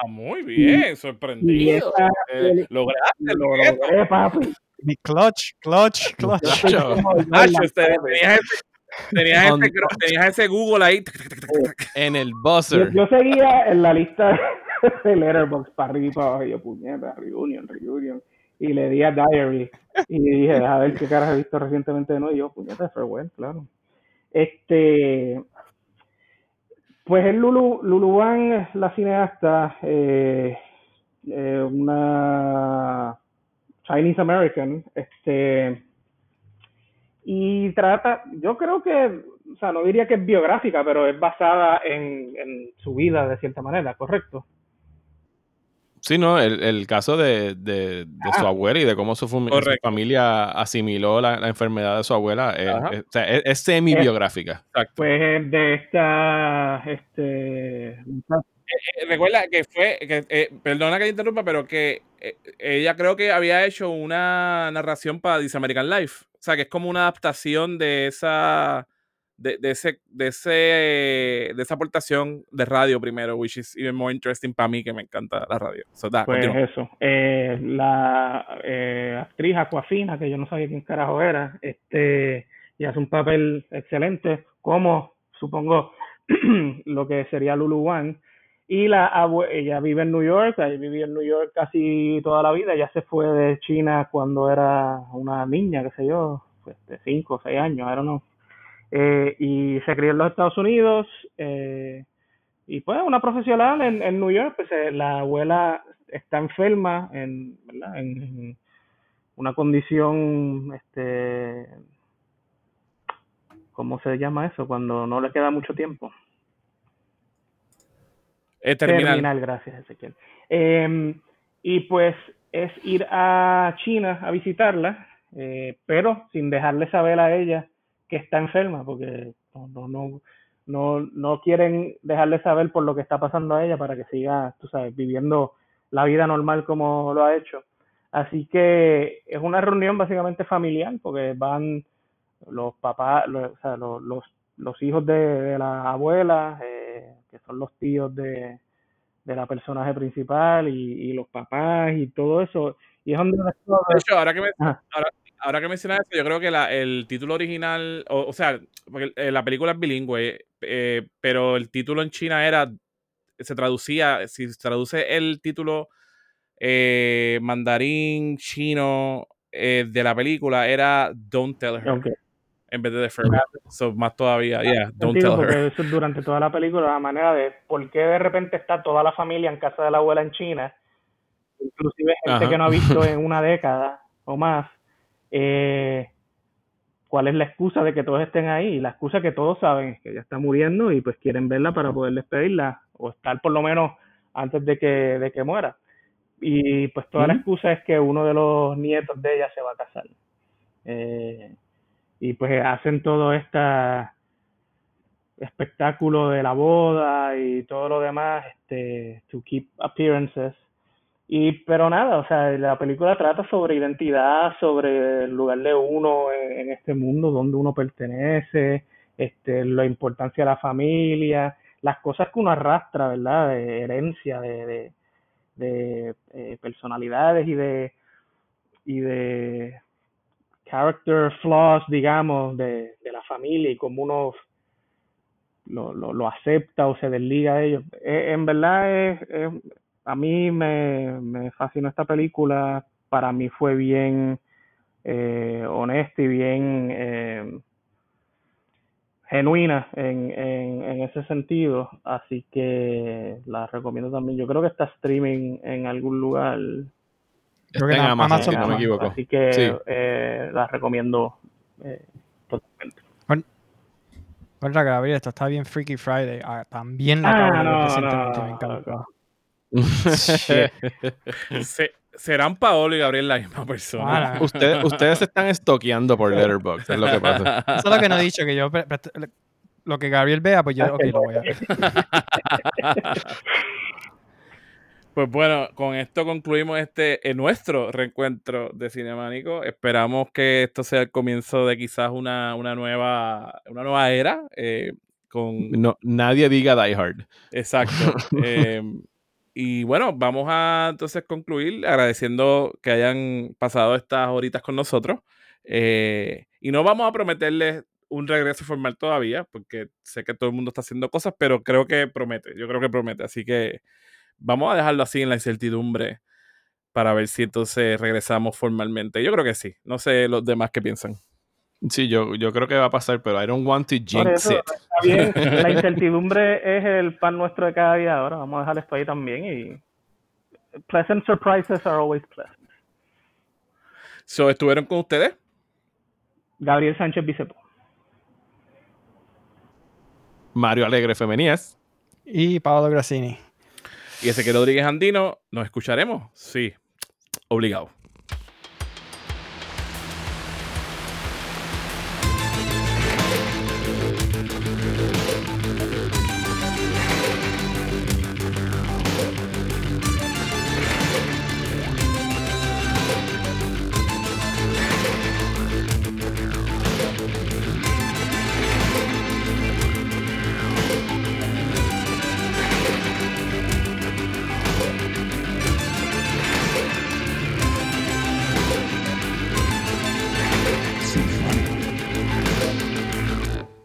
muy bien, y sorprendido. esa Eh, lograste lo lo logré, papi. Mi clutch, clutch, clutch. Yo Nacho, tenías ese, tenías, ese, tenías ese Google ahí. en el Yo, buzzer. yo seguía en la lista de Letterboxd para arriba y para abajo. Y yo, puñeta, reunion, reunion. Y le di a Diary. Y dije, a ver qué caras he visto recientemente de nuevo. Y yo, puñeta, Farewell, claro. Este. Pues es Lulu, Lulu Wang, la cineasta, eh, eh, una Chinese American, este, y trata, yo creo que, o sea, no diría que es biográfica, pero es basada en, en su vida de cierta manera, ¿correcto? Sí, no, el, el caso de, de- de su Ah. abuela y de cómo su, familia asimiló la, la enfermedad de su abuela es, Ajá. es- sea, es- es semi-biográfica. Exacto. Pues de esta, este, Eh, recuerda que fue, que, eh, perdona que te interrumpa, pero que eh, ella creo que había hecho una narración para This American Life. O sea, que es como una adaptación de esa, de, de ese, de ese, de esa aportación de radio primero, which is even more interesting para mí, que me encanta la radio. So, da, Pues continúa. eso, eh, la eh, actriz Aquafina, que yo no sabía quién carajo era, este, y hace un papel excelente, como supongo lo que sería Lulu Wang. Y la ella vive en New York, ella vivió en New York casi toda la vida, ella se fue de China cuando era una niña, qué sé yo, de 5 o 6 años, I don't know. Eh, y se crió en los Estados Unidos, eh, y pues una profesional en, en New York, pues eh, la abuela está enferma en, ¿verdad? en, en una condición, este, ¿cómo se llama eso? Cuando no le queda mucho tiempo. Eh, terminal. gracias, Ezequiel. Eh, y pues es ir a China a visitarla, eh, pero sin dejarle saber a ella que está enferma, porque no, no, no, no, no quieren dejarle saber por lo que está pasando a ella para que siga, tú sabes, viviendo la vida normal como lo ha hecho. Así que es una reunión básicamente familiar, porque van los papás, los, o sea, los, los, los hijos de, de la abuela, eh, que son los tíos de, de la personaje principal, y, y los papás y todo eso. Y es donde De hecho, ahora que, me, ahora, ahora que mencionas eso, yo creo que la- el título original, o, o sea, porque eh, la película es bilingüe, eh, pero el título en China era, se traducía, si se traduce el título eh, mandarín chino eh, de la película, era Don't Tell Her, en vez de The Farewell. So, más todavía, yeah, Don't Tell Her. eso es durante toda la película, la manera de por qué de repente está toda la familia en casa de la abuela en China, inclusive gente Ajá. que no ha visto en una década o más, eh, cuál es la excusa de que todos estén ahí. La excusa que todos saben es que ella está muriendo y pues quieren verla para poder despedirla o estar por lo menos antes de que, de que muera. Y pues toda la excusa es que uno de los nietos de ella se va a casar. Eh, y pues hacen todo este espectáculo de la boda y todo lo demás, este, to keep appearances. Y, pero nada, o sea, la película trata sobre identidad, sobre el lugar de uno en, este mundo, donde uno pertenece, este, la importancia de la familia, las cosas que uno arrastra, ¿verdad? De herencia, de, de, eh, personalidades y de, y de character flaws, digamos, de, de la familia y cómo uno lo, lo, lo acepta o se desliga de ellos. Eh, en verdad, es- a mí me, me fascinó esta película. Para mí fue bien eh, honesta y bien eh, genuina en, en, en ese sentido. Así que la recomiendo también. Yo creo que está streaming en algún lugar. Creo que en Amazon, Amazon si no me equivoco. Así que Sí. eh, la recomiendo eh, totalmente. Contra Gabriel, esto está bien Freaky Friday. Ah, también la Ah, acabo de ver no, recientemente, no, me encantó. Se- ¿Serán Paolo y Gabriel la misma persona? Ah. Ustedes, ustedes se están estoqueando por Letterboxd, es lo que pasa. Eso es lo que no he dicho, que yo lo que Gabriel vea, pues yo, ok, lo voy a ver. Pues bueno, con esto concluimos este eh, nuestro reencuentro de Cinemánico. Esperamos que esto sea el comienzo de quizás una, una nueva una nueva era eh, con No, nadie diga Die Hard. exacto. Eh, y bueno, vamos a entonces concluir agradeciendo que hayan pasado estas horitas con nosotros. Eh, y no vamos a prometerles un regreso formal todavía, porque sé que todo el mundo está haciendo cosas, pero creo que promete. Yo creo que promete. Así que vamos a dejarlo así en la incertidumbre para ver si entonces regresamos formalmente. Yo creo que sí. No sé los demás qué piensan. Sí, yo, yo creo que va a pasar, pero I don't want to jinx eso, it. está bien. La incertidumbre es el pan nuestro de cada día ahora. Vamos a dejar esto ahí también y pleasant surprises are always pleasant. So, ¿Estuvieron con ustedes? Gabriel Sánchez Bicepo. Mario Alegre Femenías. Y Paolo Grassini. Y ese que Rodríguez Andino, ¿nos escucharemos? Sí, obligado.